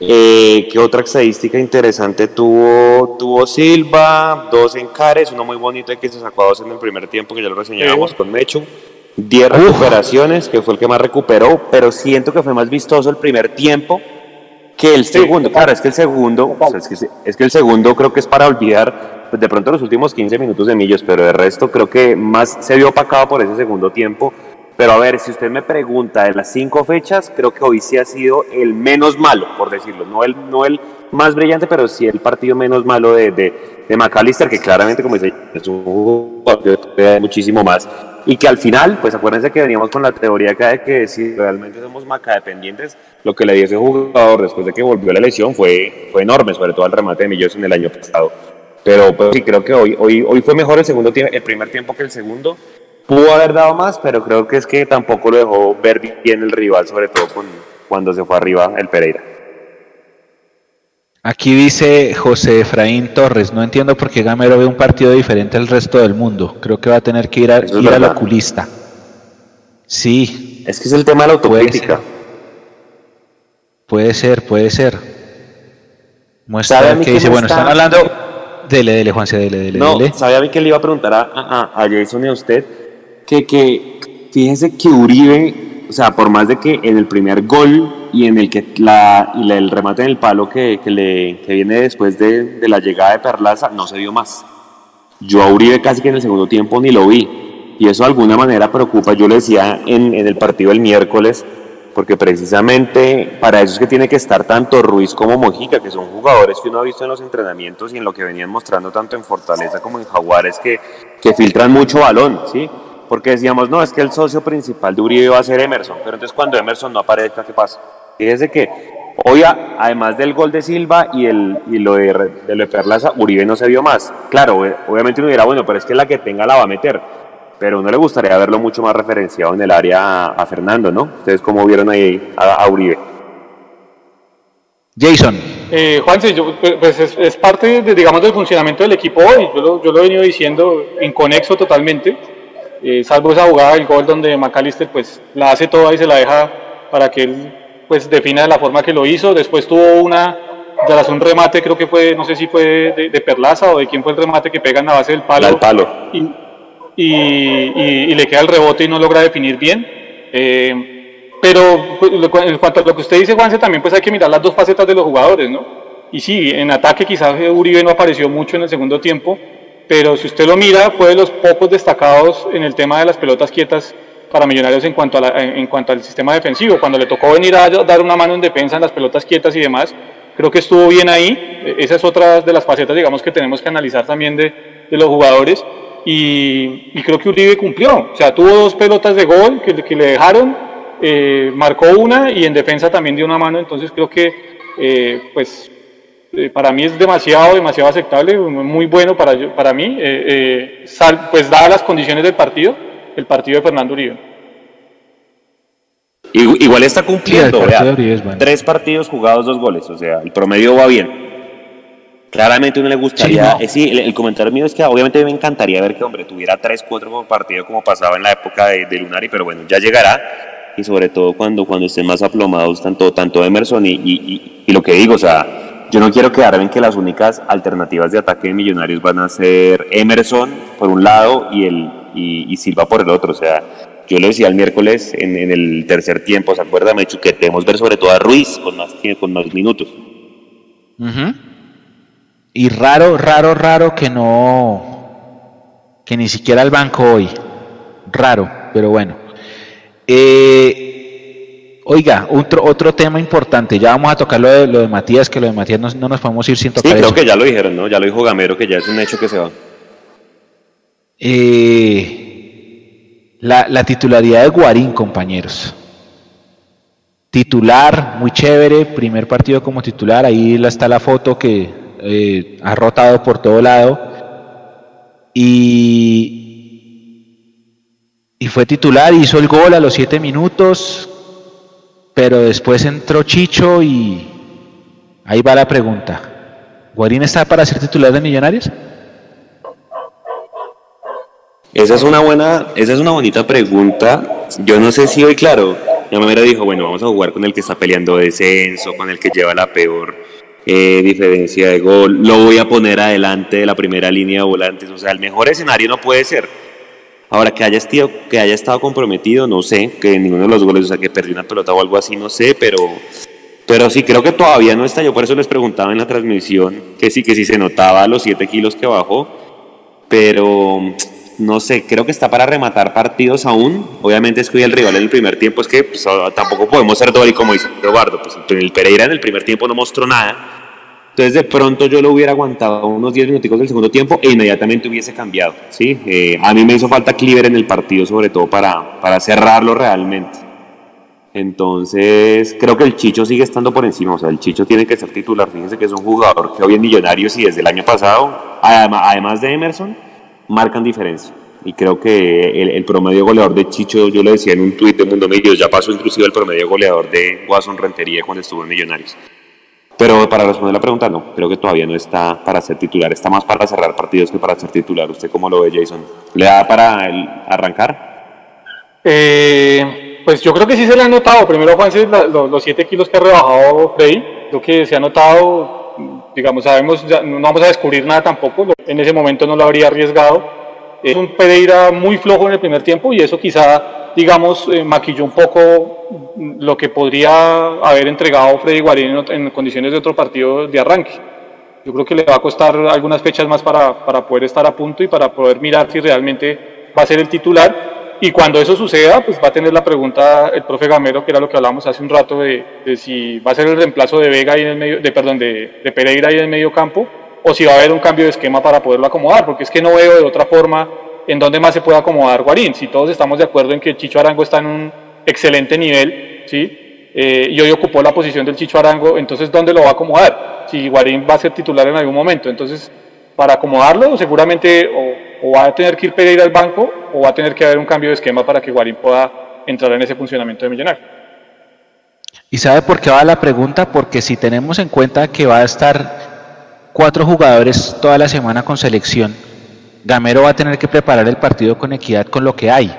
Eh, ¿Qué otra estadística interesante tuvo, tuvo Silva? Dos encares, uno muy bonito que se sacó a dos en el primer tiempo, que ya lo reseñábamos con Mecho. 10 recuperaciones, que fue el que más recuperó, pero siento que fue más vistoso el primer tiempo que el segundo. Claro, es que el segundo, o sea, es, que, es que el segundo creo que es para olvidar pues, de pronto los últimos 15 minutos de Millos, pero de resto creo que más se vio opacado por ese segundo tiempo. Pero a ver, si usted me pregunta de las cinco fechas, creo que hoy sí ha sido el menos malo, por decirlo. No el, no el más brillante, pero sí el partido menos malo de, de, de McAllister, que claramente, como dice, es un jugador que muchísimo más. Y que al final, pues acuérdense que veníamos con la teoría acá de que si realmente somos Maca dependientes, lo que le dio ese jugador después de que volvió la lesión fue, fue enorme, sobre todo el remate de Millos en el año pasado. Pero pues, sí, creo que hoy, hoy, hoy fue mejor el, segundo el primer tiempo que el segundo. Pudo haber dado más, pero creo que es que tampoco lo dejó ver bien el rival, sobre todo cuando se fue arriba el Pereira. Aquí dice José Efraín Torres, no entiendo por qué Gamero ve un partido diferente al resto del mundo. Creo que va a tener que ir, a, ir al oculista. Sí, Es que es el tema de la autocrítica. puede ser, puede ser. ¿Sabe a Muestra que dice, bueno, está- están hablando... Dele, dele, Juanse, dele, dele, No, dele. sabía a mí que le iba a preguntar a, a, a Jason y a usted que, que fíjese que Uribe, o sea, por más de que en el primer gol y en el que la, la- el remate en el palo que, que le, que viene después de, de la llegada de Perlaza, no se vio más. Yo a Uribe casi que en el segundo tiempo ni lo vi. Y eso de alguna manera preocupa. Yo le decía en, en el partido del miércoles, porque precisamente para eso es que tiene que estar tanto Ruiz como Mojica, que son jugadores que uno ha visto en los entrenamientos y en lo que venían mostrando tanto en Fortaleza como en Jaguares, que, que filtran mucho balón, ¿sí? Porque decíamos, no, es que el socio principal de Uribe va a ser Emerson, pero entonces cuando Emerson no aparezca, ¿qué pasa? Fíjese que hoy, además del gol de Silva y, el, y lo de, de lo de Perlaza, Uribe no se vio más. Claro, obvi- obviamente uno dirá, bueno, pero es que la que tenga la va a meter. Pero a uno le gustaría verlo mucho más referenciado en el área a, a Fernando, ¿no? Ustedes cómo vieron ahí a, a Uribe. Jason, Eh, Juanse, yo, pues pues, es, es parte, de, digamos, del funcionamiento del equipo hoy. Yo lo, yo lo he venido diciendo en conexo totalmente, eh, salvo esa jugada del gol donde McAllister pues la hace toda y se la deja para que él pues defina de la forma que lo hizo. Después tuvo una, tras un remate, creo que fue, no sé si fue de, de Perlaza o de quién fue el remate que pega en la base del palo. Al palo. Y, y, y- y le queda el rebote y no logra definir bien. Eh, pero pues, en cuanto a lo que usted dice, Juanse, también pues hay que mirar las dos facetas de los jugadores, ¿no? Y sí, en ataque quizás Uribe no apareció mucho en el segundo tiempo, pero si usted lo mira, fue de los pocos destacados en el tema de las pelotas quietas para Millonarios en cuanto, a la- en cuanto al sistema defensivo. Cuando le tocó venir a dar una mano en defensa en las pelotas quietas y demás, creo que estuvo bien ahí. Eh, Esa es otra de las facetas, digamos, que tenemos que analizar también de, de los jugadores. Y, y creo que Uribe cumplió. O sea, tuvo dos pelotas de gol que, que le dejaron, eh, marcó una y en defensa también dio una mano. Entonces creo que, eh, pues, eh, para mí es demasiado, demasiado aceptable, muy bueno para, yo- para mí, eh, eh, sal- pues dadas las condiciones del partido, el partido de Fernando Uribe. Igu- Igual está Sí, cumpliendo, partido vea. es bueno. Tres partidos jugados, dos goles, o sea, el promedio va bien. Claramente a uno le gustaría, Sí, no. eh, sí, el, el comentario mío es que obviamente me encantaría ver que, hombre, tuviera tres, cuatro por partido como pasaba en la época de, de Lunari, pero bueno, ya llegará, y sobre todo cuando, cuando estén más aplomados tanto, tanto Emerson y, y, y- y lo que digo, o sea, yo no quiero quedarme en que las únicas alternativas de ataque de Millonarios van a ser Emerson por un lado y, el, y, Silva por el otro, o sea, yo lo decía el miércoles en, en el tercer tiempo, ¿se acuerda, Mechu? Que debemos ver sobre todo a Ruiz con más, con más minutos. Y raro, raro, raro que no, que ni siquiera el banco hoy. Raro, pero bueno. Eh, oiga, otro, otro tema importante. Ya vamos a tocar lo de, lo de Matías, que lo de Matías no, no nos podemos ir sin Sí, tocar creo eso. que ya lo dijeron, ¿no? Ya lo dijo Gamero, que ya es un hecho que se va. Eh, la, la titularidad de Guarín, compañeros. titular, muy chévere, primer partido como titular, ahí está la foto que eh, ha rotado por todo lado. Y, y fue titular, hizo el gol a los siete minutos, pero después entró Chicho y ahí va la pregunta. ¿Guarín está para ser titular de Millonarios? Esa es una buena, esa es una bonita pregunta. Yo no sé si hoy, claro, Gamero dijo, bueno, vamos a jugar con el que está peleando descenso, con el que lleva la peor eh, diferencia de gol, lo voy a poner adelante de la primera línea de volantes, o sea, el mejor escenario no puede ser. Ahora, que haya, estado, que haya estado comprometido, no sé, que ninguno de los goles, o sea, que perdió una pelota o algo así, no sé, pero, pero sí, creo que todavía no está. Yo por eso les preguntaba en la transmisión que sí, que sí se notaba los 7 kilos que bajó, pero no sé, creo que está para rematar partidos aún. Obviamente es que el rival en el primer tiempo es que pues, tampoco podemos ser y como dice Eduardo, pues el Pereira en el primer tiempo no mostró nada. Entonces de pronto yo lo hubiera aguantado unos 10 minutos del segundo tiempo e inmediatamente hubiese cambiado. ¿sí? Eh, a mí me hizo falta Cleaver en el partido sobre todo para, para cerrarlo realmente. Entonces creo que el Chicho sigue estando por encima, o sea, el Chicho tiene que ser titular. Fíjense que es un jugador que hoy en Millonarios y desde el año pasado, además de Emerson, marcan diferencia. Y creo que el, promedio goleador de Chicho, yo le decía en un tuit de Mundo Medios, ya pasó inclusive el promedio goleador de Watson Rentería cuando estuvo en Millonarios. Pero para responder la pregunta, no, creo que todavía no está para ser titular, está más para cerrar partidos que para ser titular. ¿Usted cómo lo ve, Jason? ¿Le da para el arrancar? Eh, pues yo creo que sí se le ha notado. Primero, Juan, los, 7 kilos que ha rebajado Frey, lo que se ha notado digamos, sabemos, no vamos a descubrir nada tampoco, en ese momento no lo habría arriesgado. Es un Pereira muy flojo en el primer tiempo y eso quizá, digamos, eh, maquilló un poco lo que podría haber entregado Freddy Guarín en, condiciones de otro partido de arranque. Yo creo que le va a costar algunas fechas más para, para poder estar a punto y para poder mirar si realmente va a ser el titular y cuando eso suceda, pues va a tener la pregunta el profe Gamero, que era lo que hablamos hace un rato, de, si va a ser el reemplazo de Vega ahí en el medio, de, perdón, de, de, Pereira ahí en el medio campo, o si va a haber un cambio de esquema para poderlo acomodar, porque es que no veo de otra forma en dónde más se puede acomodar Guarín. Si todos estamos de acuerdo en que Chicho Arango está en un excelente nivel, ¿sí? Eh, y hoy ocupó la posición del Chicho Arango, entonces ¿dónde lo va a acomodar? Si Guarín va a ser titular en algún momento. Entonces, para acomodarlo, seguramente o, va a tener que ir Pereira al banco o va a tener que haber un cambio de esquema para que Guarín pueda entrar en ese funcionamiento de Millonario. ¿Y sabe por qué va la pregunta? Porque si tenemos en cuenta que va a estar cuatro jugadores toda la semana con selección, Gamero va a tener que preparar el partido con equidad con lo que hay,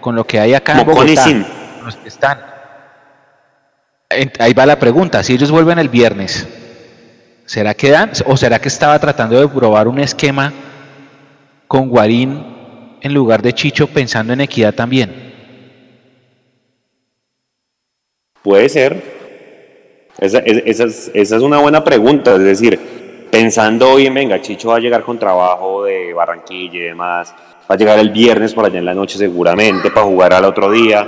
con lo que hay acá en Bogotá, con los que están. Ahí va la pregunta, si ellos vuelven el viernes, ¿será que dan o será que estaba tratando de probar un esquema con Guarín en lugar de Chicho pensando en equidad también? Puede ser. Esa, es, una buena pregunta. Es decir, pensando bien, venga, Chicho va a llegar con trabajo de Barranquilla y demás. Va a llegar el viernes por allá en la noche seguramente para jugar al otro día.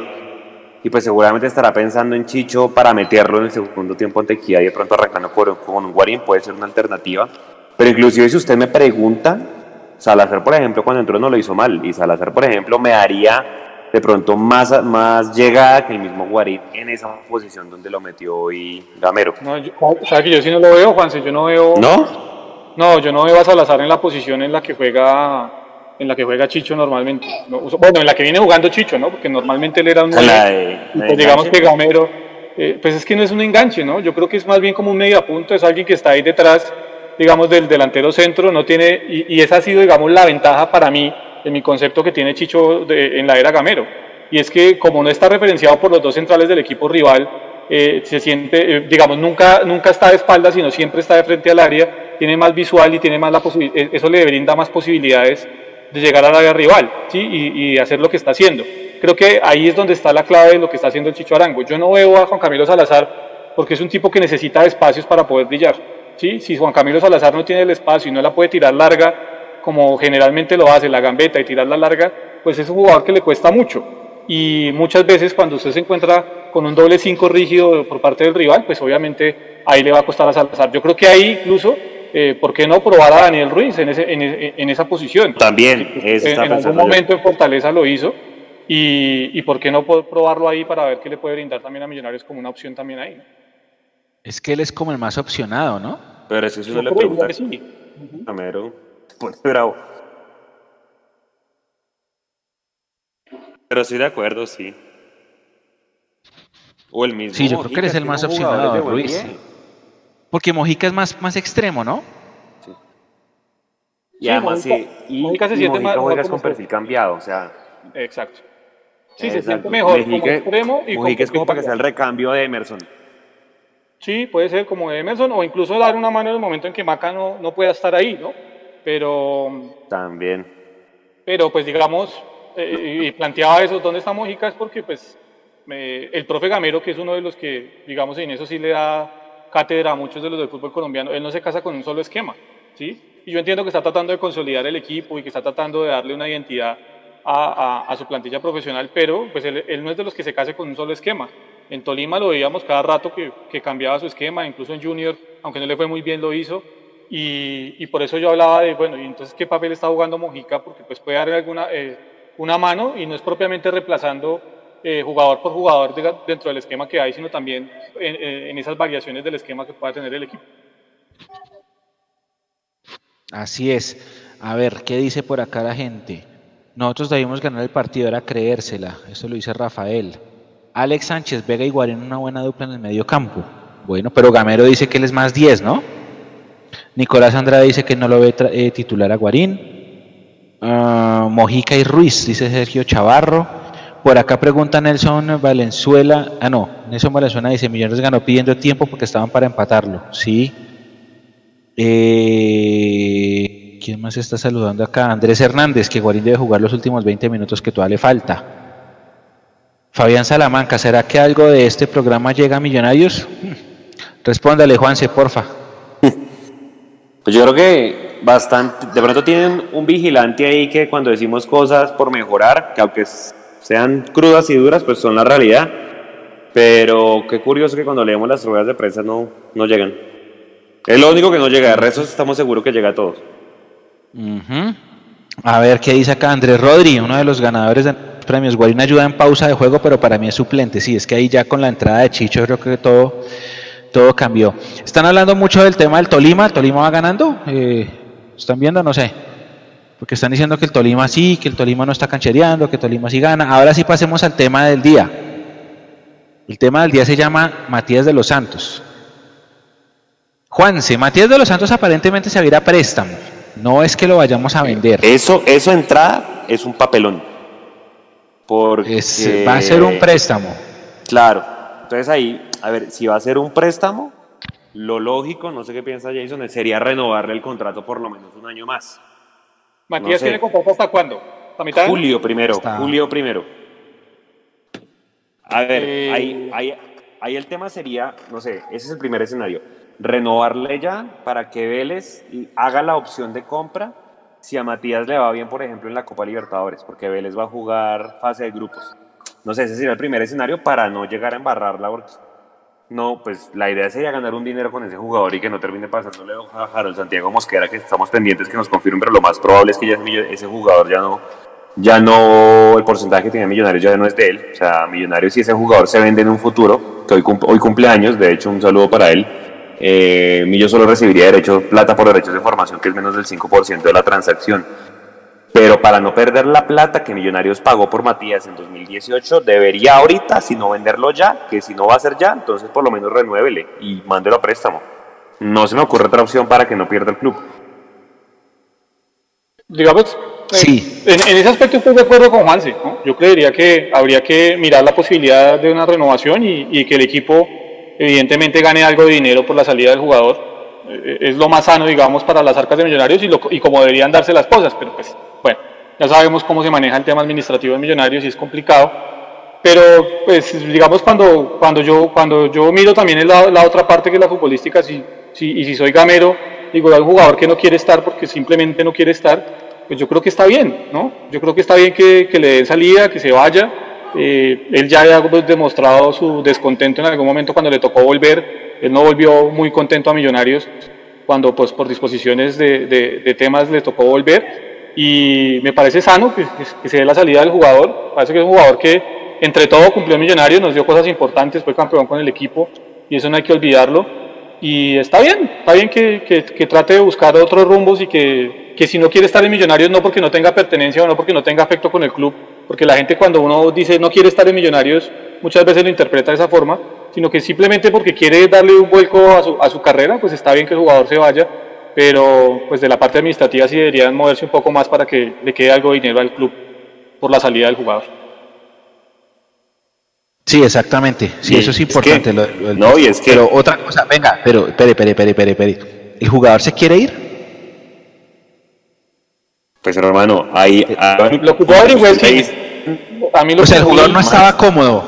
Y pues seguramente estará pensando en Chicho para meterlo en el segundo tiempo ante Equidad y de pronto arrancando con un Guarín puede ser una alternativa. Pero inclusive si usted me pregunta, Salazar, por ejemplo, cuando entró no lo hizo mal. Y Salazar, por ejemplo, me haría de pronto más, más llegada que el mismo Guarín en esa posición donde lo metió hoy Gamero. No, o sea que yo sí no lo veo, Juanse, yo no veo... ¿No? No, yo no veo a Salazar en la posición en la que juega en la que juega Chicho normalmente. bueno, en la que viene jugando Chicho, ¿no? Porque normalmente él era un... pues digamos que Gamero... Eh, pues es que no es un enganche, ¿no? Yo creo que es más bien como un mediapunto, es alguien que está ahí detrás digamos, del delantero centro, no tiene, y, esa ha sido, digamos, la ventaja para mí, en mi concepto que tiene Chicho en la era Gamero. Y es que como no está referenciado por los dos centrales del equipo rival, eh, se siente, eh, digamos, nunca, nunca está de espalda, sino siempre está de frente al área, tiene más visual y tiene más la posibilidad, eso le brinda más posibilidades de llegar al área rival, ¿sí? Y, y, hacer lo que está haciendo. Creo que ahí es donde está la clave de lo que está haciendo el Chicho Arango. Yo no veo a Juan Camilo Salazar porque es un tipo que necesita espacios para poder brillar. Si Juan Camilo Salazar no tiene el espacio y no la puede tirar larga, como generalmente lo hace, la gambeta y tirarla larga, pues es un jugador que le cuesta mucho. Y muchas veces cuando usted se encuentra con un doble 5 rígido por parte del rival, pues obviamente ahí le va a costar a Salazar. Yo creo que ahí incluso, eh, ¿por qué no probar a Daniel Ruiz en, ese, en, esa posición? También, en algún momento en Fortaleza lo hizo Y, y por qué no probarlo ahí para ver qué le puede brindar también a Millonarios como una opción también ahí. Es que él es como el más opcionado, ¿no? Pero eso Yo no le pregunta. que sí. Gamero. Pone bravo. Pero estoy de acuerdo, sí. O el mismo. Sí, yo creo que él es Mojica, el más opcionado, de Ruiz. pie. Porque Mojica es más, más extremo, ¿no? Y Sí, además, Mojica- sí, y, Mojica se y siente Mojica más- con como perfil cambiado, o sea. Exacto. Sí, se siente mejor como Mojica- extremo y Mojica es como para que sea el recambio de Emerson. Sí, puede ser como Emerson o incluso dar una mano en el momento en que Maca no, no pueda estar ahí, ¿no? Pero, También. pero pues digamos, eh, y planteaba eso, ¿dónde está Mojica? Es porque pues me- el profe Gamero, que es uno de los que, digamos, en eso sí le da cátedra a muchos de los del fútbol colombiano, él no se casa con un solo esquema, ¿sí? Y yo entiendo que está tratando de consolidar el equipo y que está tratando de darle una identidad a, a- a su plantilla profesional, pero pues él, él no es de los que se case con un solo esquema. En Tolima lo veíamos cada rato que, que cambiaba su esquema, incluso en Junior, aunque no le fue muy bien, lo hizo. Y, por eso yo hablaba de, bueno, ¿y entonces qué papel está jugando Mojica? Porque pues puede darle alguna, eh, una mano y no es propiamente reemplazando eh, jugador por jugador dentro del esquema que hay, sino también en, esas variaciones del esquema que pueda tener el equipo. Así es. A ver, ¿qué dice por acá la gente? Nosotros debimos ganar el partido, era creérsela. Eso lo dice Rafael. Alex Sánchez, Vega y Guarín, una buena dupla en el medio campo. Bueno, pero Gamero dice que él es más 10, ¿no? Nicolás Andrade dice que no lo ve eh, titular a Guarín. Ah, Mojica y Ruiz, dice Sergio Chavarro. Por acá pregunta Nelson Valenzuela. Ah, no, Nelson Valenzuela dice: Millones ganó pidiendo tiempo porque estaban para empatarlo. Sí. Eh, ¿Quién más está saludando acá? Andrés Hernández, que Guarín debe jugar los últimos 20 minutos que todavía le falta. Fabián Salamanca, ¿será que algo de este programa llega a Millonarios? [laughs] Respóndale, Juanse, porfa. Pues yo creo que bastante, de pronto tienen un vigilante ahí que cuando decimos cosas por mejorar, que aunque sean crudas y duras, pues son la realidad. Pero qué curioso que cuando leemos las ruedas de prensa no, no llegan. Es lo único que no llega, de resto estamos seguros que llega a todos. Ujú. A ver qué dice acá Andrés Rodri, uno de los ganadores de premios. Guarín ayuda en pausa de juego, pero para mí es suplente. Sí, es que ahí ya con la entrada de Chicho creo que todo, todo cambió. Están hablando mucho del tema del Tolima. ¿El Tolima va ganando? Eh, ¿Están viendo? No sé. Porque están diciendo que el Tolima sí, que el Tolima no está canchereando, que el Tolima sí gana. Ahora sí pasemos al tema del día. El tema del día se llama Matías de los Santos. Juanse, Matías de los Santos aparentemente se va a ir a préstamo. No es que lo vayamos a vender. Eso, eso entrada es un papelón. Porque Es- va a ser un préstamo. Claro. Entonces ahí, a ver, si va a ser un préstamo, lo lógico, no sé qué piensa Jason, sería renovarle el contrato por lo menos un año más. Matías No sé. tiene contrato hasta cuándo? ¿Hasta mitad? Julio primero, Está- julio primero. A ver, Eh. ahí, ahí, ahí el tema sería, no sé, ese es el primer escenario. Renovarle ya para que Vélez haga la opción de compra si a Matías le va bien, por ejemplo, en la Copa Libertadores, porque Vélez va a jugar fase de grupos. No sé, ese sería el primer escenario para no llegar a embarrarla, porque no, pues la idea sería ganar un dinero con ese jugador y que no termine pasándole a Harold Santiago Mosquera, que estamos pendientes que nos confirmen, pero lo más probable es que ya ese, jugador ya no, ya no, el porcentaje que tiene Millonarios ya no es de él. O sea, Millonarios si ese jugador se vende en un futuro, que hoy, hoy cumple años, de hecho un saludo para él, eh, Millo solo recibiría derecho, plata por derechos de formación, que es menos del 5% de la transacción. Pero para no perder la plata que Millonarios pagó por Matías en 2018, debería ahorita, si no venderlo ya, que si no va a ser ya, entonces por lo menos renuévele y mándelo a préstamo. No se me ocurre otra opción para que no pierda el club. digamos, eh, Sí. en, en ese aspecto estoy de acuerdo con Juanse. ¿no? Yo creería que habría que mirar la posibilidad de una renovación y, y que el equipo evidentemente gane algo de dinero por la salida del jugador. Eh, es lo más sano, digamos, para las arcas de millonarios y, lo- y como deberían darse las cosas, pero pues, bueno, ya sabemos cómo se maneja el tema administrativo de millonarios y es complicado. Pero, pues, digamos, cuando, cuando, yo, cuando yo miro también la, la otra parte que es la futbolística, si, si, y si soy gamero, digo, hay un jugador que no quiere estar porque simplemente no quiere estar, pues yo creo que está bien, ¿no? Yo creo que está bien que, que le den salida, que se vaya. Eh, él ya había pues, demostrado su descontento en algún momento cuando le tocó volver. Él no volvió muy contento a Millonarios cuando, pues, por disposiciones de, de- de temas le tocó volver. Y me parece sano que, que se dé la salida del jugador. Parece que es un jugador que entre todo cumplió Millonarios, nos dio cosas importantes, fue campeón con el equipo y eso no hay que olvidarlo. Y está bien, está bien que, que, que trate de buscar otros rumbos y que si no quiere estar en Millonarios no porque no tenga pertenencia o no porque no tenga afecto con el club, porque la gente cuando uno dice no quiere estar en Millonarios muchas veces lo interpreta de esa forma, sino que simplemente porque quiere darle un vuelco a su, a su carrera, pues está bien que el jugador se vaya, pero pues de la parte administrativa sí deberían moverse un poco más para que le quede algo de dinero al club por la salida del jugador. Sí, exactamente. Sí, Y eso es es importante. que- lo- lo del- no, y es que- Pero otra cosa, venga, pero espere, espere, espere, espere, espere. ¿El jugador se quiere ir? Pues hermano, ahí... ahí- Lo que puedo averiguar es ahí- que a mí lo O sea, el jugador no estaba cómodo.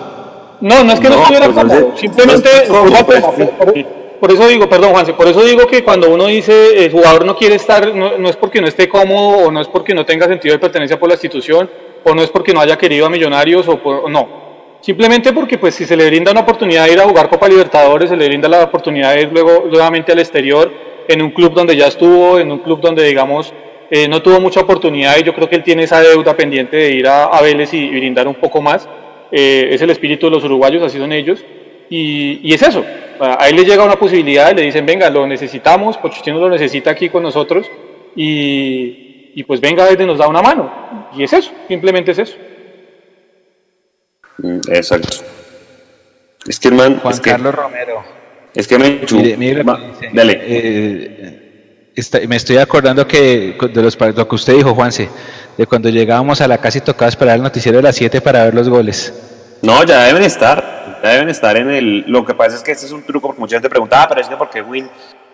No, no es que no, No, estuviera pues, cómodo, simplemente, no estoy cómodo, por, eso digo, perdón Juanse, por eso digo que cuando uno dice el jugador no quiere estar, no, es porque no esté cómodo o no es porque no tenga sentido de pertenencia por la institución o no es porque no haya querido a Millonarios o, por- no, simplemente porque pues si se le brinda una oportunidad de ir a jugar Copa Libertadores, se le brinda la oportunidad de ir luego nuevamente al exterior en un club donde ya estuvo, en un club donde digamos eh, no tuvo mucha oportunidad y yo creo que él tiene esa deuda pendiente de ir a, Vélez y, y brindar un poco más. Eh, es el espíritu de los uruguayos, así son ellos. Y, y es eso, a a él le llega una posibilidad y le dicen, venga, lo necesitamos, Pochettino lo necesita aquí con nosotros y, y pues venga, desde nos da una mano. Y es eso, simplemente es eso. Mm, Exacto. Es que, hermano, Juan es que, Carlos Romero. es que me Mire, mire ma- que dice. Dale. Eh, está- me estoy acordando que de los, lo que usted dijo, Juanse, de cuando llegábamos a la casa y tocaba esperar el noticiero de las 7 para ver los goles. No, ya deben estar. Ya deben estar en el. Lo que pasa es que este es un truco porque mucha gente pregunta, ah, pero es que ¿por qué Win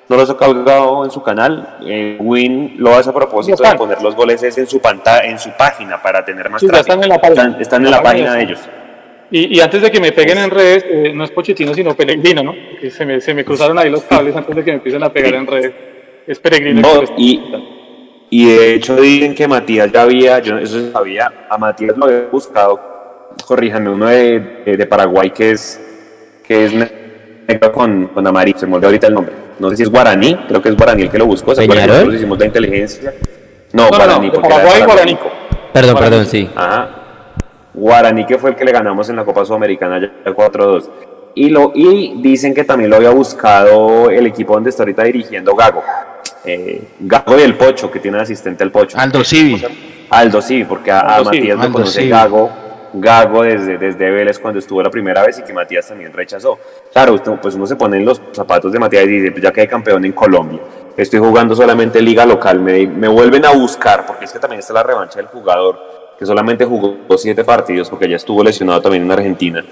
no los ha colgado en su canal? Eh, Win lo hace a propósito de poner los goles es en su pantalla, en su página para tener más Sí, tráfico. están en la página. Están, están en la página de ellos. Y, y antes de que me peguen en redes, eh, no es Pochettino, sino Pellegrino, ¿no? Que se me, se me cruzaron ahí los cables antes de que me empiecen a pegar en redes. Es Peregrino. No, y-. Y de hecho dicen que Matías ya había, yo eso sabía, a Matías lo había buscado, corríjame, uno de, de- de Paraguay que es que es negro con, con amarillo, se me olvidó ahorita el nombre. No sé si es Guaraní, creo que es Guaraní el que lo buscó, ¿se acuerdan hicimos la inteligencia? No, No, no, Guaraní, no, de Paraguay. Guaraníco. Perdón, Guaraní. perdón, sí. Ajá. Guaraní que fue el que le ganamos en la Copa Sudamericana ya 4-2. Y, lo, y dicen que también lo había buscado el equipo donde está ahorita dirigiendo Gago. Eh, Gago y el Pocho, que tiene de asistente el Pocho. Aldo Civi. Aldo sí, porque a, a Aldo Civi. Matías lo conoce Civi. Gago, Gago desde, desde Vélez cuando estuvo la primera vez y que Matías también rechazó. Claro, usted- pues uno se pone en los zapatos de Matías y dice, pues ya quedé campeón en Colombia, estoy jugando solamente liga local, me, me vuelven a buscar, porque es que también está la revancha del jugador, que solamente jugó siete partidos porque ya estuvo lesionado también en Argentina.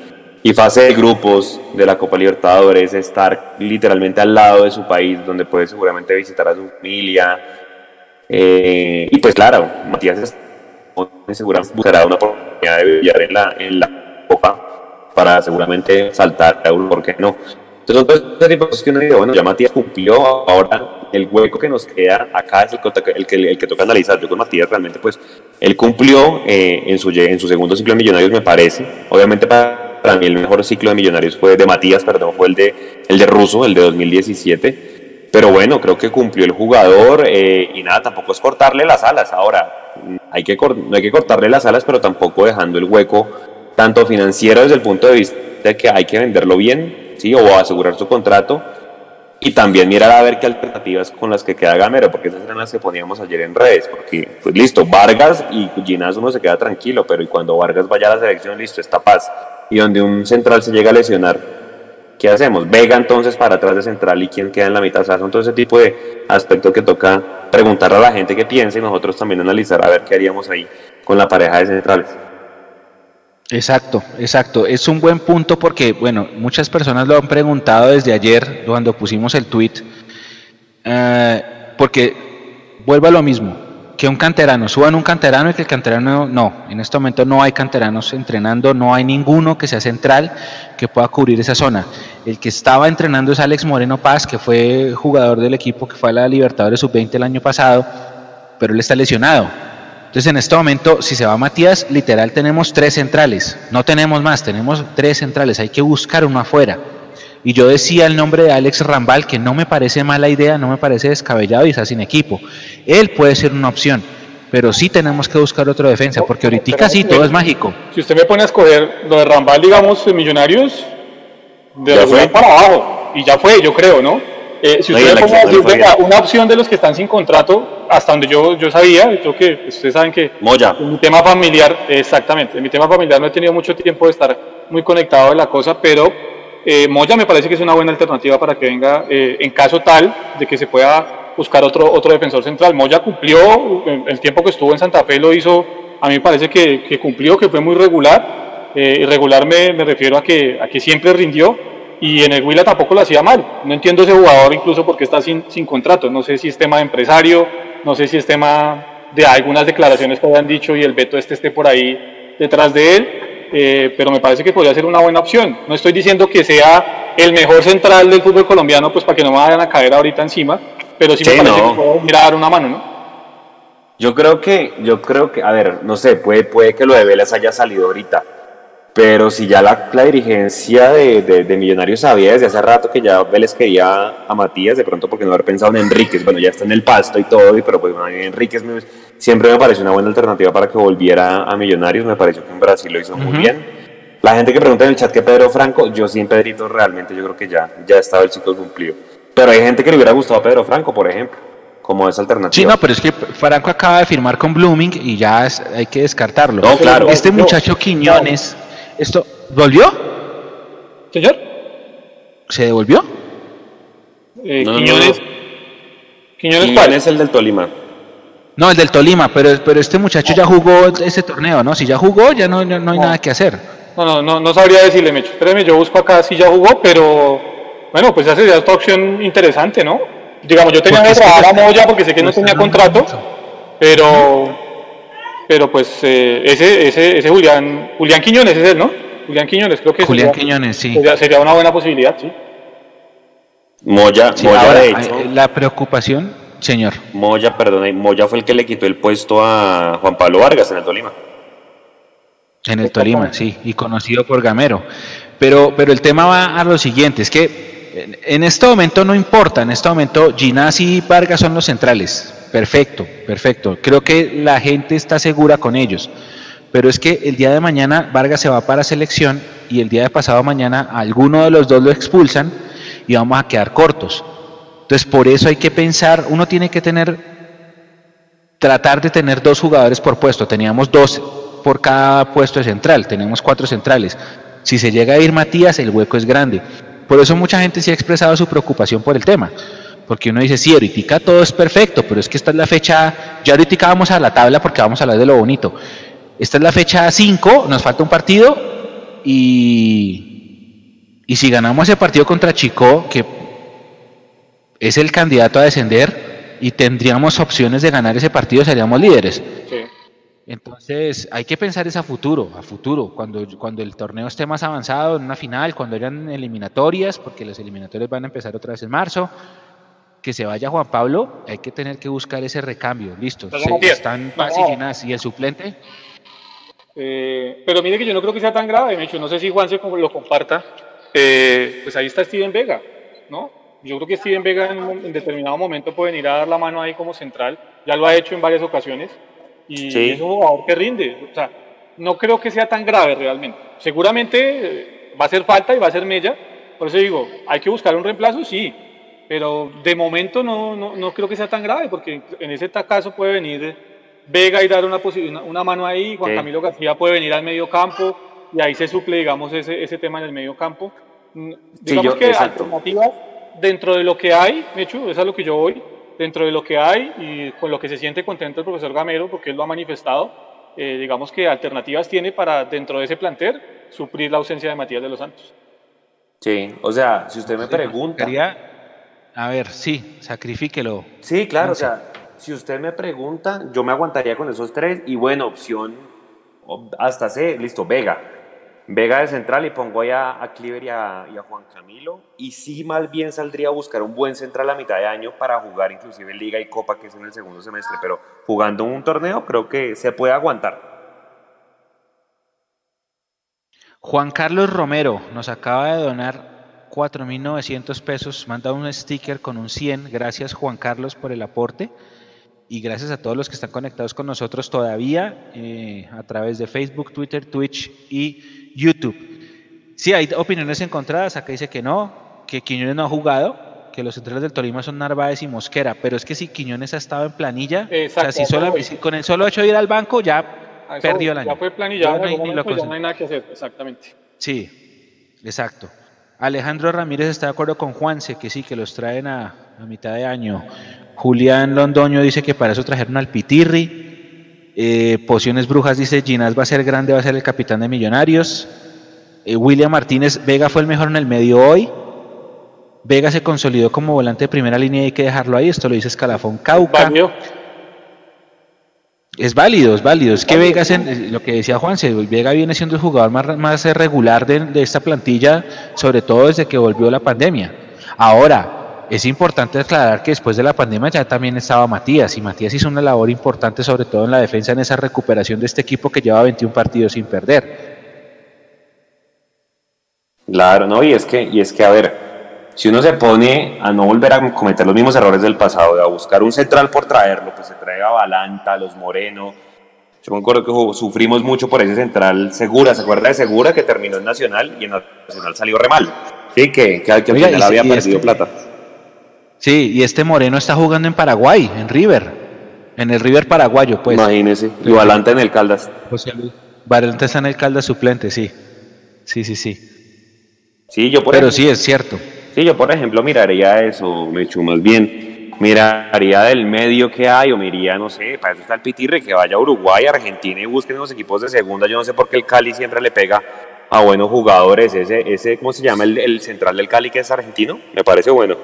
Y fase de grupos de la Copa Libertadores, estar literalmente al lado de su país, donde puede seguramente visitar a su familia, eh, y pues claro, Matías seguramente buscará una oportunidad de brillar en la, en la Copa para seguramente saltar a Euro, ¿por qué no? Entonces, ese tipo de cosas que uno dice, bueno, ya Matías cumplió, ahora el hueco que nos queda acá es el el que, el que toca analizar. Yo con Matías realmente, pues, él cumplió eh, en, su, en su segundo ciclo de Millonarios, me parece. Obviamente para, para mí el mejor ciclo de Millonarios fue de Matías, perdón, fue el de, el de Russo, el de 2017. Pero bueno, creo que cumplió el jugador eh, y nada, tampoco es cortarle las alas. Ahora, hay que no hay que cortarle las alas, pero tampoco dejando el hueco tanto financiero desde el punto de vista de que hay que venderlo bien, ¿sí? O asegurar su contrato. Y también mirar a ver qué alternativas con las que queda Gamero, porque esas eran las que poníamos ayer en redes. Porque, pues listo, Vargas y Ginás uno se queda tranquilo, pero y cuando Vargas vaya a la selección, listo, está paz. Y donde un central se llega a lesionar, ¿qué hacemos? Vega entonces para atrás de central y quién queda en la mitad. O sea, son todo ese tipo de aspectos que toca preguntar a la gente que piensa y nosotros también analizar a ver qué haríamos ahí con la pareja de centrales. Exacto, exacto. Es un buen punto porque, bueno, muchas personas lo han preguntado desde ayer cuando pusimos el tweet. eh, porque vuelvo a lo mismo, que un canterano, suban un canterano y que el canterano no. En este momento no hay canteranos entrenando, no hay ninguno que sea central que pueda cubrir esa zona. El que estaba entrenando es Alex Moreno Paz, que fue jugador del equipo que fue a la Libertadores Sub-20 el año pasado, pero él está lesionado. Entonces en este momento, si se va Matías, literal tenemos tres centrales, no tenemos más, tenemos tres centrales, hay que buscar uno afuera. Y yo decía el nombre de Alex Rambal, que no me parece mala idea, no me parece descabellado y está sin equipo. Él puede ser una opción, pero sí tenemos que buscar otro defensa, porque ahorita sí todo es mágico. Si usted me pone a escoger lo de Rambal, digamos, en Millonarios, de regular para abajo, y ya fue, yo creo, ¿no? Eh, si usted me pone a decir, venga, una opción de los que están sin contrato, hasta donde yo, yo sabía, yo creo que ustedes saben que Moya. en mi tema familiar, exactamente, en mi tema familiar no he tenido mucho tiempo de estar muy conectado de la cosa, pero eh, Moya me parece que es una buena alternativa para que venga eh, en caso tal de que se pueda buscar otro, otro defensor central. Moya cumplió, el tiempo que estuvo en Santa Fe lo hizo, a mí me parece que, cumplió, que fue muy regular. Eh, me, refiero a que, a que siempre rindió y en el Huila tampoco lo hacía mal. No entiendo ese jugador incluso porque está sin, sin contrato. No sé si es tema de empresario, no sé si es tema de algunas declaraciones que habían dicho y el veto este esté por ahí detrás de él. Eh, pero me parece que podría ser una buena opción. No estoy diciendo que sea el mejor central del fútbol colombiano, pues para que no me vayan a caer ahorita encima, pero sí, Sí, me parece no. que puedo ir a dar una mano, ¿no? Yo creo que, yo creo que, a ver, no sé, puede, puede que lo de Vélez haya salido ahorita, pero si ya la, la dirigencia de, de, de Millonarios sabía desde hace rato que ya Vélez quería a Matías, de pronto porque no haber pensado en Enríquez, bueno, ya está en el pasto y todo, y- pero pues bueno, Enríquez me- siempre me pareció una buena alternativa para que volviera a Millonarios, me pareció que en Brasil lo hizo muy bien. La gente que pregunta en el chat que Pedro Franco, yo sin Pedrito realmente yo creo que ya, ya estaba el ciclo cumplido. Pero hay gente que le hubiera gustado a Pedro Franco, por ejemplo, como esa alternativa. Sí, no, pero es que Franco acaba de firmar con Blooming y ya es- hay que descartarlo. No, claro. Este No. muchacho Quiñones, esto, ¿volvió? Señor, ¿Se devolvió? eh, No, Quiñones, no. Quiñones, ¿Quién ¿cuál? es el del Tolima? No, el del Tolima, pero, pero este muchacho ya jugó ese torneo, ¿no? Si ya jugó, ya no, no, no hay nada que hacer. No, no, no, no sabría decirle, Mecho. Espéreme, yo busco acá si ya jugó, pero bueno, pues esa sería otra opción interesante, ¿no? Digamos, yo tenía que trabajar a Moya porque sé que no tenía contrato, pero pero pues eh, ese, ese, ese Julián, Julián Quiñones es él, ¿no? Julián Quiñones, creo que Julián sería, Quiñones, sí. sería, sería una buena posibilidad, sí. Moya, Sí, Moya ahora, de hecho, eh, la preocupación, señor. Moya, perdón, Moya fue el que le quitó el puesto a Juan Pablo Vargas en el Tolima. En el Tolima, sí, y conocido por Gamero. Pero, pero el tema va a lo siguiente, es que en- en este momento no importa, en este momento Ginás y Vargas son los centrales. Perfecto, perfecto. Creo que la gente está segura con ellos. Pero es que el día de mañana Vargas se va para selección y el día de pasado mañana alguno de los dos lo expulsan y vamos a quedar cortos. Entonces por eso hay que pensar, uno tiene que tener tratar de tener dos jugadores por puesto. Teníamos dos por cada puesto de central, tenemos cuatro centrales. Si se llega a ir Matías, el hueco es grande. Por eso mucha gente sí ha expresado su preocupación por el tema. Porque uno dice, sí, ahorita todo es perfecto, pero es que esta es la fecha, ya ahorita vamos a la tabla porque vamos a hablar de lo bonito. Esta es la fecha 5, nos falta un partido y, y si ganamos ese partido contra Chico, que es el candidato a descender y tendríamos opciones de ganar ese partido, seríamos líderes. Sí. Entonces hay que pensar es a futuro, a futuro, cuando, cuando el torneo esté más avanzado, en una final, cuando hayan eliminatorias, porque las eliminatorias van a empezar otra vez en marzo, que se vaya Juan Pablo, hay que tener que buscar ese recambio, listo. Se- están no. Paz y Ginás, y el suplente, Eh, pero mire que yo no creo que sea tan grave, Mecho. No sé si Juan se lo comparta. Eh, pues ahí está Steven Vega, ¿no? Yo creo que Steven Vega en, en determinado momento puede venir a dar la mano ahí como central. Ya lo ha hecho en varias ocasiones. Y Sí. es un jugador que rinde. O sea, no creo que sea tan grave realmente. Seguramente eh, va a hacer falta y va a ser mella. Por eso digo, hay que buscar un reemplazo, sí. Pero de momento no, no, no creo que sea tan grave, porque en ese caso puede venir Vega y dar una, una, una mano ahí, Juan Sí. Camilo García puede venir al medio campo y ahí se suple, digamos, ese, ese tema en el medio campo. Mm, Digamos yo- que exacto. alternativas dentro de lo que hay, Mechu, eso es a lo que yo voy, dentro de lo que hay y con lo que se siente contento el profesor Gamero, porque él lo ha manifestado, eh, digamos que alternativas tiene para dentro de ese plantel suplir la ausencia de Matías de los Santos. Sí, o sea, si usted me pregunta... a ver, sí, sacrifíquelo. Sí, claro, o sea, si usted me pregunta, yo me aguantaría con esos tres y bueno, opción hasta C, listo, Vega. Vega de central y pongo ahí a, a Cliver y a, y a Juan Camilo. Y sí, más bien saldría a buscar un buen central a mitad de año para jugar inclusive Liga y Copa, que es en el segundo semestre. Pero jugando un torneo creo que se puede aguantar. Juan Carlos Romero nos acaba de donar 4.900 pesos, manda un sticker con un 100, gracias Juan Carlos por el aporte. y gracias a todos los que están conectados con nosotros todavía eh, a través de Facebook, Twitter, Twitch y YouTube. Sí, hay opiniones encontradas, acá dice que no, que Quiñones no ha jugado, que los centrales del Tolima son Narváez y Mosquera, pero es que si Quiñones ha estado en planilla, o sea, si, solo, con el solo hecho de ir al banco ya perdió el año. Ya fue no, no, no hay nada que hacer, exactamente. Sí, exacto. Alejandro Ramírez está de acuerdo con Juanse, que sí, que los traen a, a mitad de año. Julián Londoño dice que para eso trajeron al Pitirri. Eh, Pociones Brujas dice, Ginás va a ser grande, va a ser el capitán de Millonarios. Eh, William Martínez, Vega fue el mejor en el medio hoy. Vega se consolidó como volante de primera línea y hay que dejarlo ahí. Esto lo dice Escalafón Cauca. Es válido, es válido. Es que Vega, en, lo que decía Juan, Vega viene siendo el jugador más, más regular de, de esta plantilla, sobre todo desde que volvió la pandemia. Ahora, es importante aclarar que después de la pandemia ya también estaba Matías y Matías hizo una labor importante sobre todo en la defensa en esa recuperación de este equipo que lleva 21 partidos sin perder. Claro, no, y es que y es que a ver, si uno se pone a no volver a cometer los mismos errores del pasado, a buscar un central por traerlo, pues se traiga a Balanta, los Moreno. Yo me acuerdo que sufrimos mucho por ese central Segura, ¿se acuerda de Segura que terminó en Nacional y en Nacional salió re mal? Sí, que, que, al final había perdido este, plata. Sí, y este Moreno está jugando en Paraguay, en River, en el River paraguayo, pues. Imagínese, y Balanta en el Caldas. José Luis. Balanta está en el Caldas suplente, sí. Sí, sí, sí. Sí, yo por Pero sí, es cierto. Sí, yo por ejemplo miraría eso, me echo más bien, miraría del medio que hay o miraría, no sé, para eso está el Pitirre, que vaya a Uruguay, Argentina y busquen los equipos de segunda. Yo no sé por qué el Cali siempre le pega a buenos jugadores. Ese, ese ¿cómo se llama el, central del Cali que es argentino? Me parece bueno.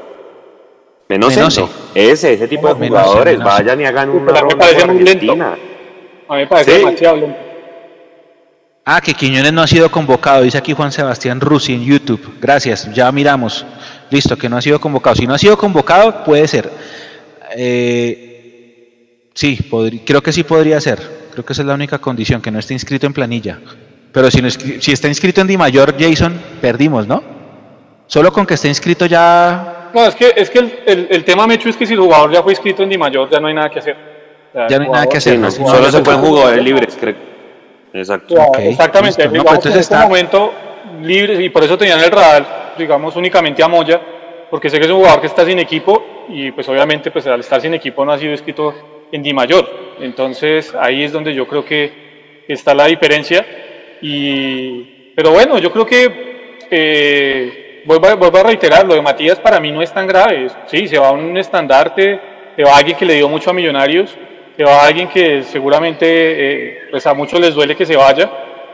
Menos eso. Ese, ese tipo de jugadores, vayan y hagan una ronda me parece muy lento. A mí me parece demasiado lento. Ah, que Quiñones no ha sido convocado, dice aquí Juan Sebastián Rusi en YouTube. Gracias, ya miramos. Listo, que no ha sido convocado. Si no ha sido convocado, puede ser. Eh, sí, creo que sí podría ser. Creo que esa es la única condición, que no esté inscrito en planilla. Pero si, si está inscrito en Di Mayor, Jason, perdimos, ¿no? Solo con que esté inscrito ya... No, es que, es que el, el, tema, Mecho, es que si el jugador ya fue inscrito en Di Mayor, ya no hay nada que hacer. ya no hay nada que hacer. solo se pueden jugadores libres, creo. Exacto. exactamente, en este momento libres y por eso tenían el radar, digamos, únicamente a Moya, porque sé que es un jugador que está sin equipo y pues obviamente pues al estar sin equipo no ha sido escrito en Di Mayor. Entonces ahí es donde yo creo que está la diferencia. Y, pero bueno, yo creo que eh, vuelvo, a, vuelvo a reiterar, lo de Matías para mí no es tan grave. Sí, se va a un estandarte, se va a alguien que le dio mucho a Millonarios se va alguien que seguramente eh, pues a muchos les duele que se vaya,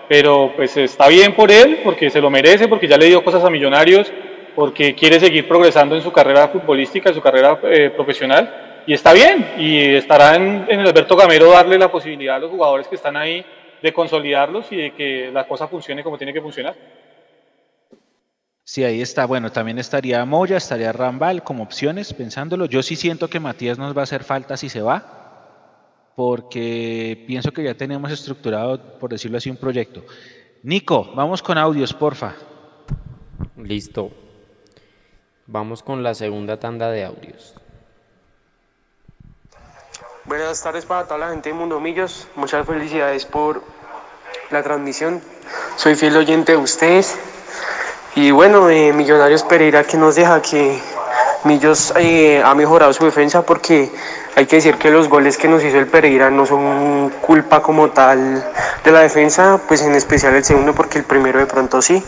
pero pues está bien por él, porque se lo merece, porque ya le dio cosas a Millonarios, porque quiere seguir progresando en su carrera futbolística, en su carrera eh, profesional, y está bien, y estará en, en Alberto Gamero darle la posibilidad a los jugadores que están ahí de consolidarlos y de que la cosa funcione como tiene que funcionar. Sí, ahí está. Bueno, también estaría Moya, estaría Rambal como opciones, pensándolo. Yo sí siento que Matías nos va a hacer falta si se va porque pienso que ya tenemos estructurado, por decirlo así, un proyecto. Nico, vamos con audios, porfa. Listo. Vamos con la segunda tanda de audios. Buenas tardes para toda la gente de Mundo Millos. Muchas felicidades por la transmisión. Soy fiel oyente de ustedes. Y bueno, eh, Millonarios Pereira que nos deja que Millos eh, ha mejorado su defensa porque hay que decir que los goles que nos hizo el Pereira no son culpa como tal de la defensa, pues en especial el segundo porque el primero de pronto sí.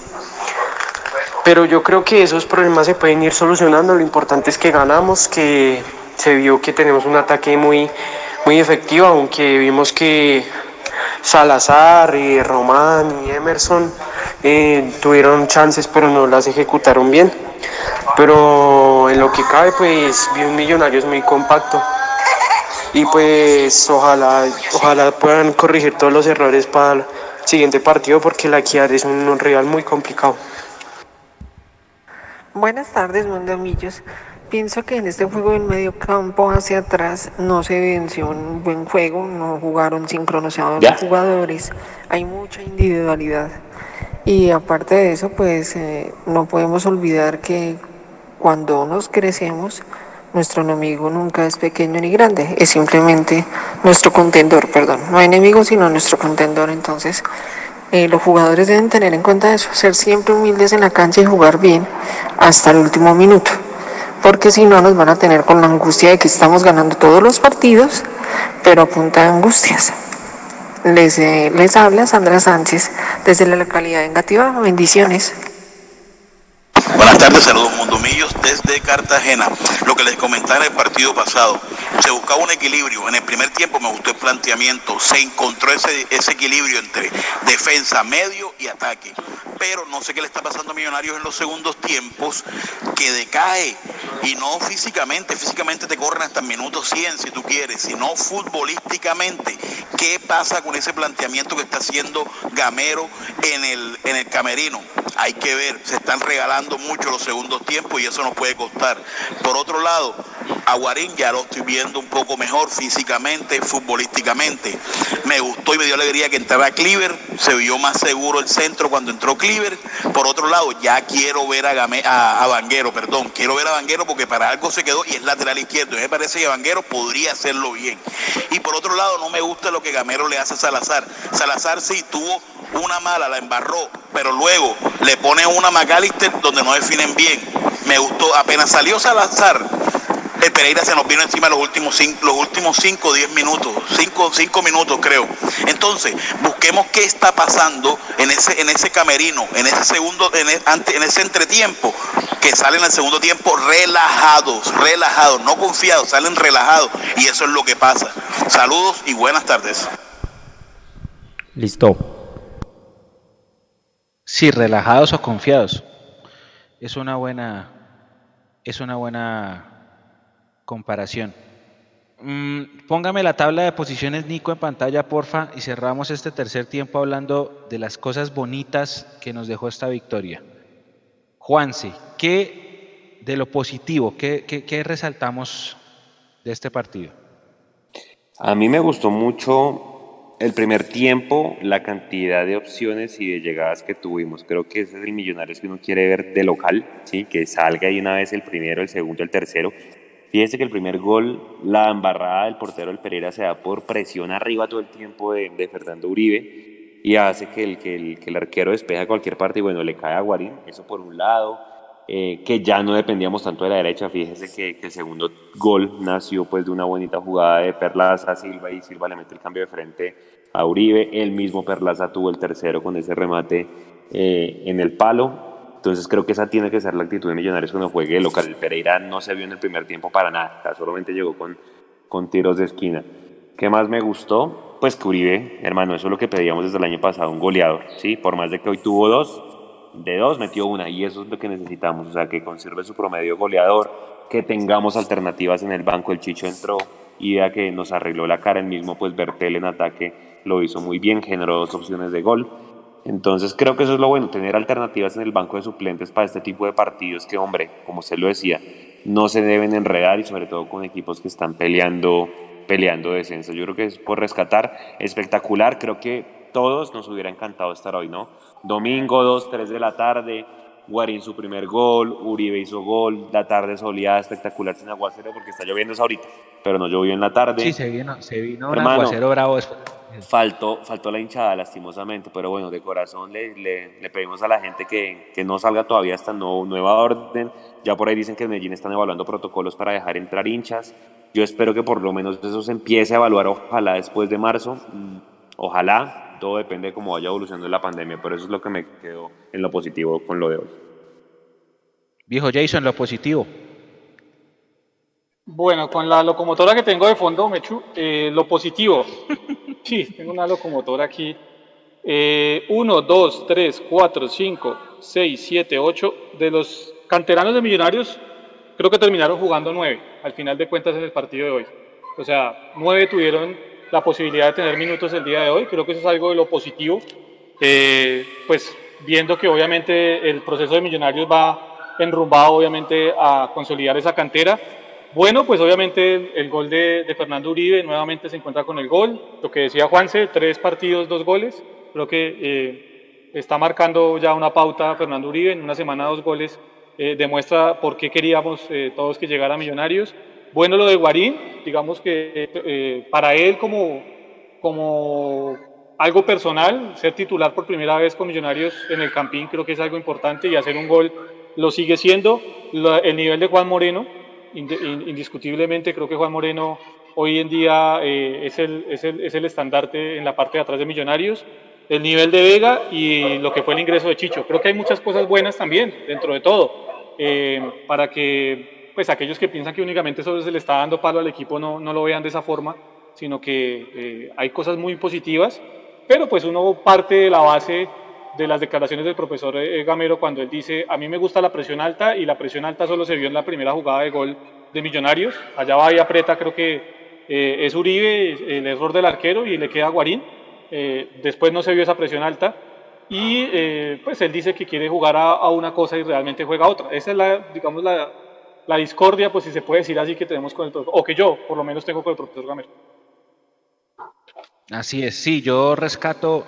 Pero yo creo que esos problemas se pueden ir solucionando. Lo importante es que ganamos, que se vio que tenemos un ataque muy, muy efectivo, aunque vimos que Salazar, y Román y Emerson eh, tuvieron chances pero no las ejecutaron bien. Pero en lo que cabe pues vi un Millonarios muy compacto y pues ojalá, ojalá puedan corregir todos los errores para el siguiente partido porque la Kiar es un, rival muy complicado. Buenas tardes, Mondamillos. Pienso que en este juego en medio campo hacia atrás no se venció un buen juego, no jugaron sincronizados los jugadores, hay mucha individualidad. Y aparte de eso, pues eh, no podemos olvidar que cuando nos crecemos, Nuestro enemigo nunca es pequeño ni grande, es simplemente nuestro contendor, perdón. No enemigo, sino nuestro contendor. Entonces, eh, los jugadores deben tener en cuenta eso, ser siempre humildes en la cancha y jugar bien hasta el último minuto. Porque si no, nos van a tener con la angustia de que estamos ganando todos los partidos, pero a punta de angustias. Les, les habla Sandra Sánchez desde la localidad de Engativá. Bendiciones. Buenas tardes, saludos Mundomillos desde Cartagena. Lo que les comentaba en el partido pasado, se buscaba un equilibrio. En el primer tiempo me gustó el planteamiento, se encontró ese, ese equilibrio entre defensa, medio y ataque. Pero no sé qué le está pasando a Millonarios en los segundos tiempos, que decae y no físicamente, físicamente te corren hasta el minuto 100 si tú quieres, sino futbolísticamente. ¿Qué pasa con ese planteamiento que está haciendo Gamero en el, en el camerino? Hay que ver, se están regalando mucho los segundos tiempos y eso nos puede costar. Por otro lado, a Guarín ya lo estoy viendo un poco mejor físicamente, futbolísticamente. Me gustó y me dio alegría que entrara Cleaver, se vio más seguro el centro cuando entró Cleaver. Por otro lado, ya quiero ver a, Game, a, a Vanguero, perdón, quiero ver a Vanguero porque para algo se quedó y es lateral izquierdo. Y me parece que Vanguero podría hacerlo bien. Y por otro lado, no me gusta lo que Gamero le hace a Salazar. Salazar sí tuvo una mala, la embarró, pero luego le pone una McAllister donde no definen bien. Me gustó, apenas salió Salazar, el Pereira se nos vino encima los últimos cinco, los últimos 5 o 10 minutos, 5 cinco minutos creo. Entonces, busquemos qué está pasando en ese, en ese camerino, en ese segundo, en, el, en ese entretiempo, que salen al segundo tiempo relajados, relajados, no confiados, salen relajados. Y eso es lo que pasa. Saludos y buenas tardes. Listo. Sí, relajados o confiados. Es una buena, es una buena comparación. Mm, póngame la tabla de posiciones Nico en pantalla, porfa, y cerramos este tercer tiempo hablando de las cosas bonitas que nos dejó esta victoria. Juanse, ¿qué de lo positivo, qué, qué, qué resaltamos de este partido? A mí me gustó mucho el primer tiempo, la cantidad de opciones y de llegadas que tuvimos. Creo que ese es el Millonarios que uno quiere ver de local, ¿sí? que salga ahí una vez el primero, el segundo, el tercero. Fíjense que el primer gol, la embarrada del portero del Pereira se da por presión arriba todo el tiempo de, de Fernando Uribe y hace que el, que, el, que el arquero despeja cualquier parte y bueno, le cae a Guarín, eso por un lado. Eh, que ya no dependíamos tanto de la derecha. Fíjese que, el segundo gol nació pues de una bonita jugada de Perlaza Silva y Silva le mete el cambio de frente a Uribe. El mismo Perlaza tuvo el tercero con ese remate eh, en el palo. Entonces creo que esa tiene que ser la actitud de Millonarios cuando juegue local. El Pereira no se vio en el primer tiempo para nada, solamente llegó con, con tiros de esquina. ¿Qué más me gustó? Pues que Uribe, hermano, eso es lo que pedíamos desde el año pasado, un goleador, ¿sí? Por más de que hoy tuvo dos, de dos metió una y eso es lo que necesitamos, o sea, que conserve su promedio goleador, que tengamos alternativas en el banco, el Chicho entró y ya que nos arregló la cara el mismo, pues Bertel en ataque lo hizo muy bien, generó dos opciones de gol. Entonces creo que eso es lo bueno, tener alternativas en el banco de suplentes para este tipo de partidos que, hombre, como usted lo decía, no se deben enredar y sobre todo con equipos que están peleando, peleando descenso. Yo creo que es por rescatar, espectacular, creo que todos nos hubiera encantado estar hoy, ¿no? Domingo, 2, 3 de la tarde, Guarín su primer gol, Uribe hizo gol, la tarde soleada espectacular sin aguacero porque está lloviendo ahorita, pero no llovió en la tarde. Sí, se vino, se vino Hermano, un aguacero bravo después. Faltó, faltó la hinchada lastimosamente, pero bueno, de corazón le, le, le pedimos a la gente que, que, no salga todavía esta no, nueva orden. Ya por ahí dicen que en Medellín están evaluando protocolos para dejar entrar hinchas. Yo espero que por lo menos eso se empiece a evaluar, ojalá después de marzo. Ojalá, todo depende de cómo vaya evolucionando la pandemia, pero eso es lo que me quedó en lo positivo con lo de hoy. Viejo Jason, lo positivo. Bueno, con la locomotora que tengo de fondo, Mechu, eh, lo positivo. [laughs] sí, tengo una locomotora aquí. 1, 2, 3, 4, 5, 6, 7, 8. De los canteranos de Millonarios, creo que terminaron jugando 9 al final de cuentas en el partido de hoy. O sea, 9 tuvieron la posibilidad de tener minutos el día de hoy. Creo que eso es algo de lo positivo. Eh, pues viendo que obviamente el proceso de Millonarios va enrumbado obviamente a consolidar esa cantera. Bueno, pues obviamente el, gol de, de, Fernando Uribe nuevamente se encuentra con el gol. Lo que decía Juanse, tres partidos, dos goles. Creo que eh, está marcando ya una pauta Fernando Uribe. En una semana dos goles eh, demuestra por qué queríamos eh, todos que llegara a Millonarios. Bueno, lo de Guarín, digamos que eh, para él como, como algo personal, ser titular por primera vez con Millonarios en el Campín creo que es algo importante y hacer un gol lo sigue siendo. el nivel de Juan Moreno, indiscutiblemente creo que Juan Moreno hoy en día es, el, es, el, es el estandarte en la parte de atrás de Millonarios el nivel de Vega y lo que fue el ingreso de Chicho. Creo que hay muchas cosas buenas también dentro de todo, para que pues aquellos que piensan que únicamente eso se le está dando palo al equipo no, no lo vean de esa forma, sino que eh, hay cosas muy positivas, pero pues uno parte de la base de las declaraciones del profesor eh, Gamero cuando él dice, a mí me gusta la presión alta y la presión alta solo se vio en la primera jugada de gol de Millonarios, allá va y aprieta, creo que eh, es Uribe, el error del arquero y le queda Guarín, después no se vio esa presión alta y pues él dice que quiere jugar a, a, una cosa y realmente juega a otra. Esa es la, digamos, la, la discordia, pues si se puede decir así, que tenemos con el o que yo por lo menos tengo con el profesor Gamero. Así es, sí, yo rescato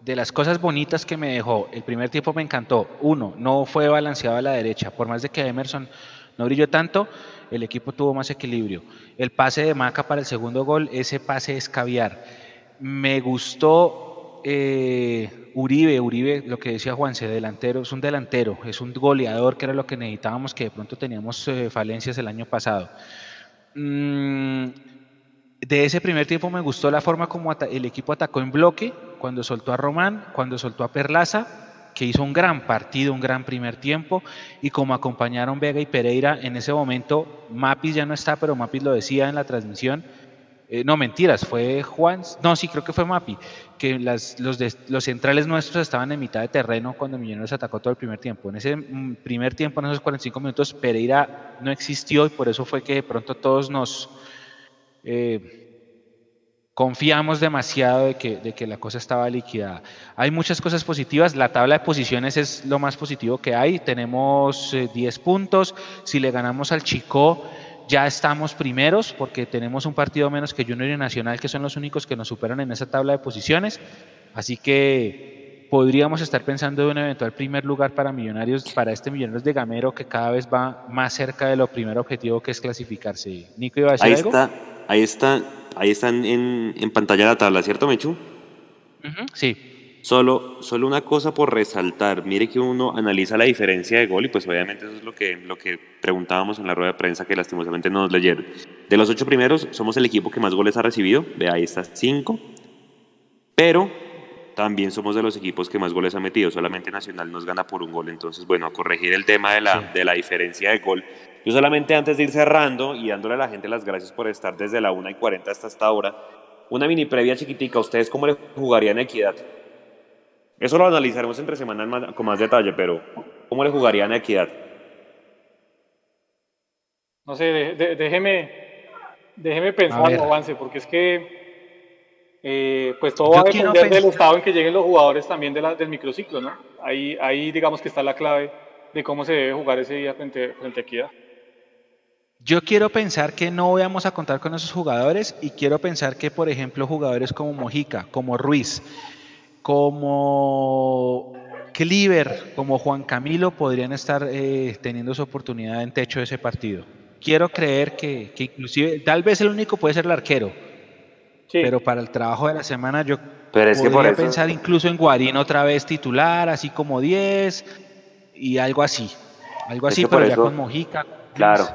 de las cosas bonitas que me dejó. El primer tiempo me encantó. Uno, no fue balanceado a la derecha. Por más de que Emerson no brilló tanto, el equipo tuvo más equilibrio. El pase de Maca para el segundo gol, ese pase es caviar. Me gustó eh, Uribe, Uribe, lo que decía Juanse, delantero, es un delantero, es un goleador que era lo que necesitábamos, que de pronto teníamos eh, falencias el año pasado. Mm, de ese primer tiempo me gustó la forma como el equipo atacó en bloque, cuando soltó a Román, cuando soltó a Perlaza, que hizo un gran partido, un gran primer tiempo, y como acompañaron Vega y Pereira, en ese momento Mapis ya no está, pero Mapis lo decía en la transmisión, eh, no mentiras, fue Juan, no, sí, creo que fue Mapi, que las, los, los centrales nuestros estaban en mitad de terreno cuando Millonarios atacó todo el primer tiempo. En ese mm, primer tiempo, en esos 45 minutos, Pereira no existió y por eso fue que de pronto todos nos eh, confiamos demasiado de que, de que la cosa estaba liquidada. Hay muchas cosas positivas, la tabla de posiciones es lo más positivo que hay, tenemos 10 eh, puntos, si le ganamos al Chico ya estamos primeros porque tenemos un partido menos que Junior y Nacional, que son los únicos que nos superan en esa tabla de posiciones. Así que podríamos estar pensando en un eventual primer lugar para Millonarios, para este Millonarios de Gamero, que cada vez va más cerca de lo primer objetivo que es clasificarse. Nico, ¿iba a decir ahí algo? Está, ahí está, ahí están en, en pantalla la tabla, ¿cierto, Mechu? sí. Solo, solo una cosa por resaltar, mire que uno analiza la diferencia de gol y pues obviamente eso es lo que, lo que preguntábamos en la rueda de prensa que lastimosamente no nos leyeron. De los ocho primeros somos el equipo que más goles ha recibido, ve ahí está cinco, pero también somos de los equipos que más goles ha metido, solamente Nacional nos gana por un gol, entonces bueno, a corregir el tema de la, de la diferencia de gol. Yo solamente antes de ir cerrando y dándole a la gente las gracias por estar desde la 1 y 40 hasta esta hora, una mini previa chiquitica, ¿ustedes cómo le jugarían Equidad? Eso lo analizaremos entre semanas con más detalle, pero ¿cómo le jugarían a Equidad? No sé, déjeme, déjeme pensar, avance, porque es que eh, pues todo va a depender del estado en que lleguen los jugadores también de la, del microciclo, ¿no? Ahí, ahí digamos que está la clave de cómo se debe jugar ese día frente, frente a Equidad. Yo quiero pensar que no vamos a contar con esos jugadores y quiero pensar que, por ejemplo, jugadores como Mojica, como Ruiz, como Cliver, como Juan Camilo podrían estar eh, teniendo su oportunidad en techo de ese partido. Quiero creer que, inclusive, tal vez el único puede ser el arquero, pero para el trabajo de la semana yo pero es podría que pensar incluso en Guarín otra vez titular, así como 10 y algo así. Algo así, por allá con Mojica. Claro,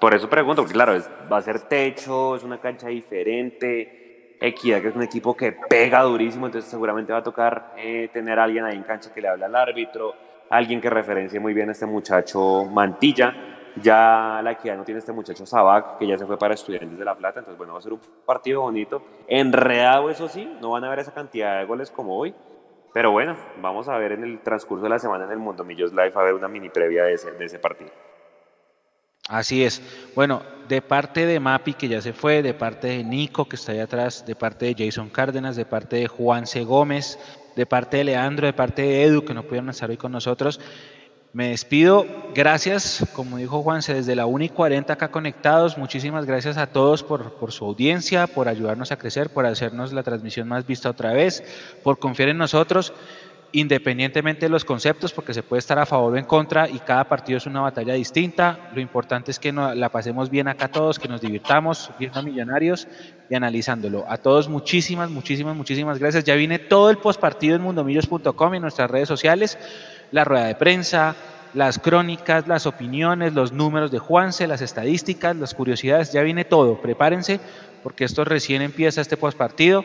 por eso pregunto, porque claro, va a ser techo, es una cancha diferente Equidad, que es un equipo que pega durísimo, entonces seguramente va a tocar eh, tener alguien ahí en cancha que le hable al árbitro, alguien que referencie muy bien a este muchacho Mantilla. Ya la Equidad no tiene este muchacho Sabac, que ya se fue para Estudiantes de La Plata, entonces bueno, va a ser un partido bonito. Enredado, eso sí, no van a ver esa cantidad de goles como hoy, pero bueno, vamos a ver en el transcurso de la semana en el Mundo Millos Live, a ver una mini previa de ese, de ese partido. Así es. Bueno, de parte de Mapi, que ya se fue, de parte de Nico, que está ahí atrás, de parte de Jason Cárdenas, de parte de Juan C. Gómez, de parte de Leandro, de parte de Edu, que no pudieron estar hoy con nosotros. Me despido. Gracias, como dijo Juanse, desde la 1 y 40 acá conectados. Muchísimas gracias a todos por, por su audiencia, por ayudarnos a crecer, por hacernos la transmisión más vista otra vez, por confiar en nosotros. Independientemente de los conceptos, porque se puede estar a favor o en contra y cada partido es una batalla distinta. Lo importante es que nos la pasemos bien acá todos, que nos divirtamos viendo Millonarios y analizándolo. A todos muchísimas, muchísimas, muchísimas gracias. Ya viene todo el postpartido en mundomillos.com y en nuestras redes sociales, la rueda de prensa, las crónicas, las opiniones, los números de Juanse, las estadísticas, las curiosidades, ya viene todo. Prepárense porque esto recién empieza este postpartido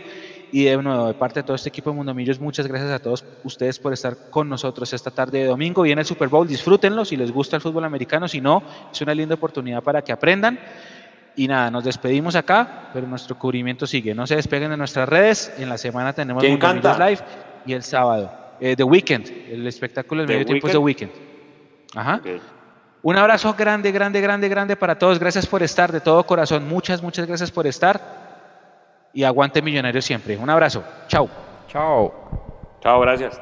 y de nuevo, de parte de todo este equipo de Mundomillos, muchas gracias a todos ustedes por estar con nosotros esta tarde de domingo. Viene el Super Bowl, disfrútenlo si les gusta el fútbol americano, si no, es una linda oportunidad para que aprendan. Y nada, nos despedimos acá, pero nuestro cubrimiento sigue. No se despeguen de nuestras redes. En la semana tenemos Mundomillos Live y el sábado. Eh, The Weekend, el espectáculo del medio tiempo es The Weekend. Ajá. Un abrazo grande, grande, grande, grande para todos. Gracias por estar de todo corazón. Muchas, muchas gracias por estar y aguante millonario siempre. Un abrazo. Chao. Chao. Chao, gracias.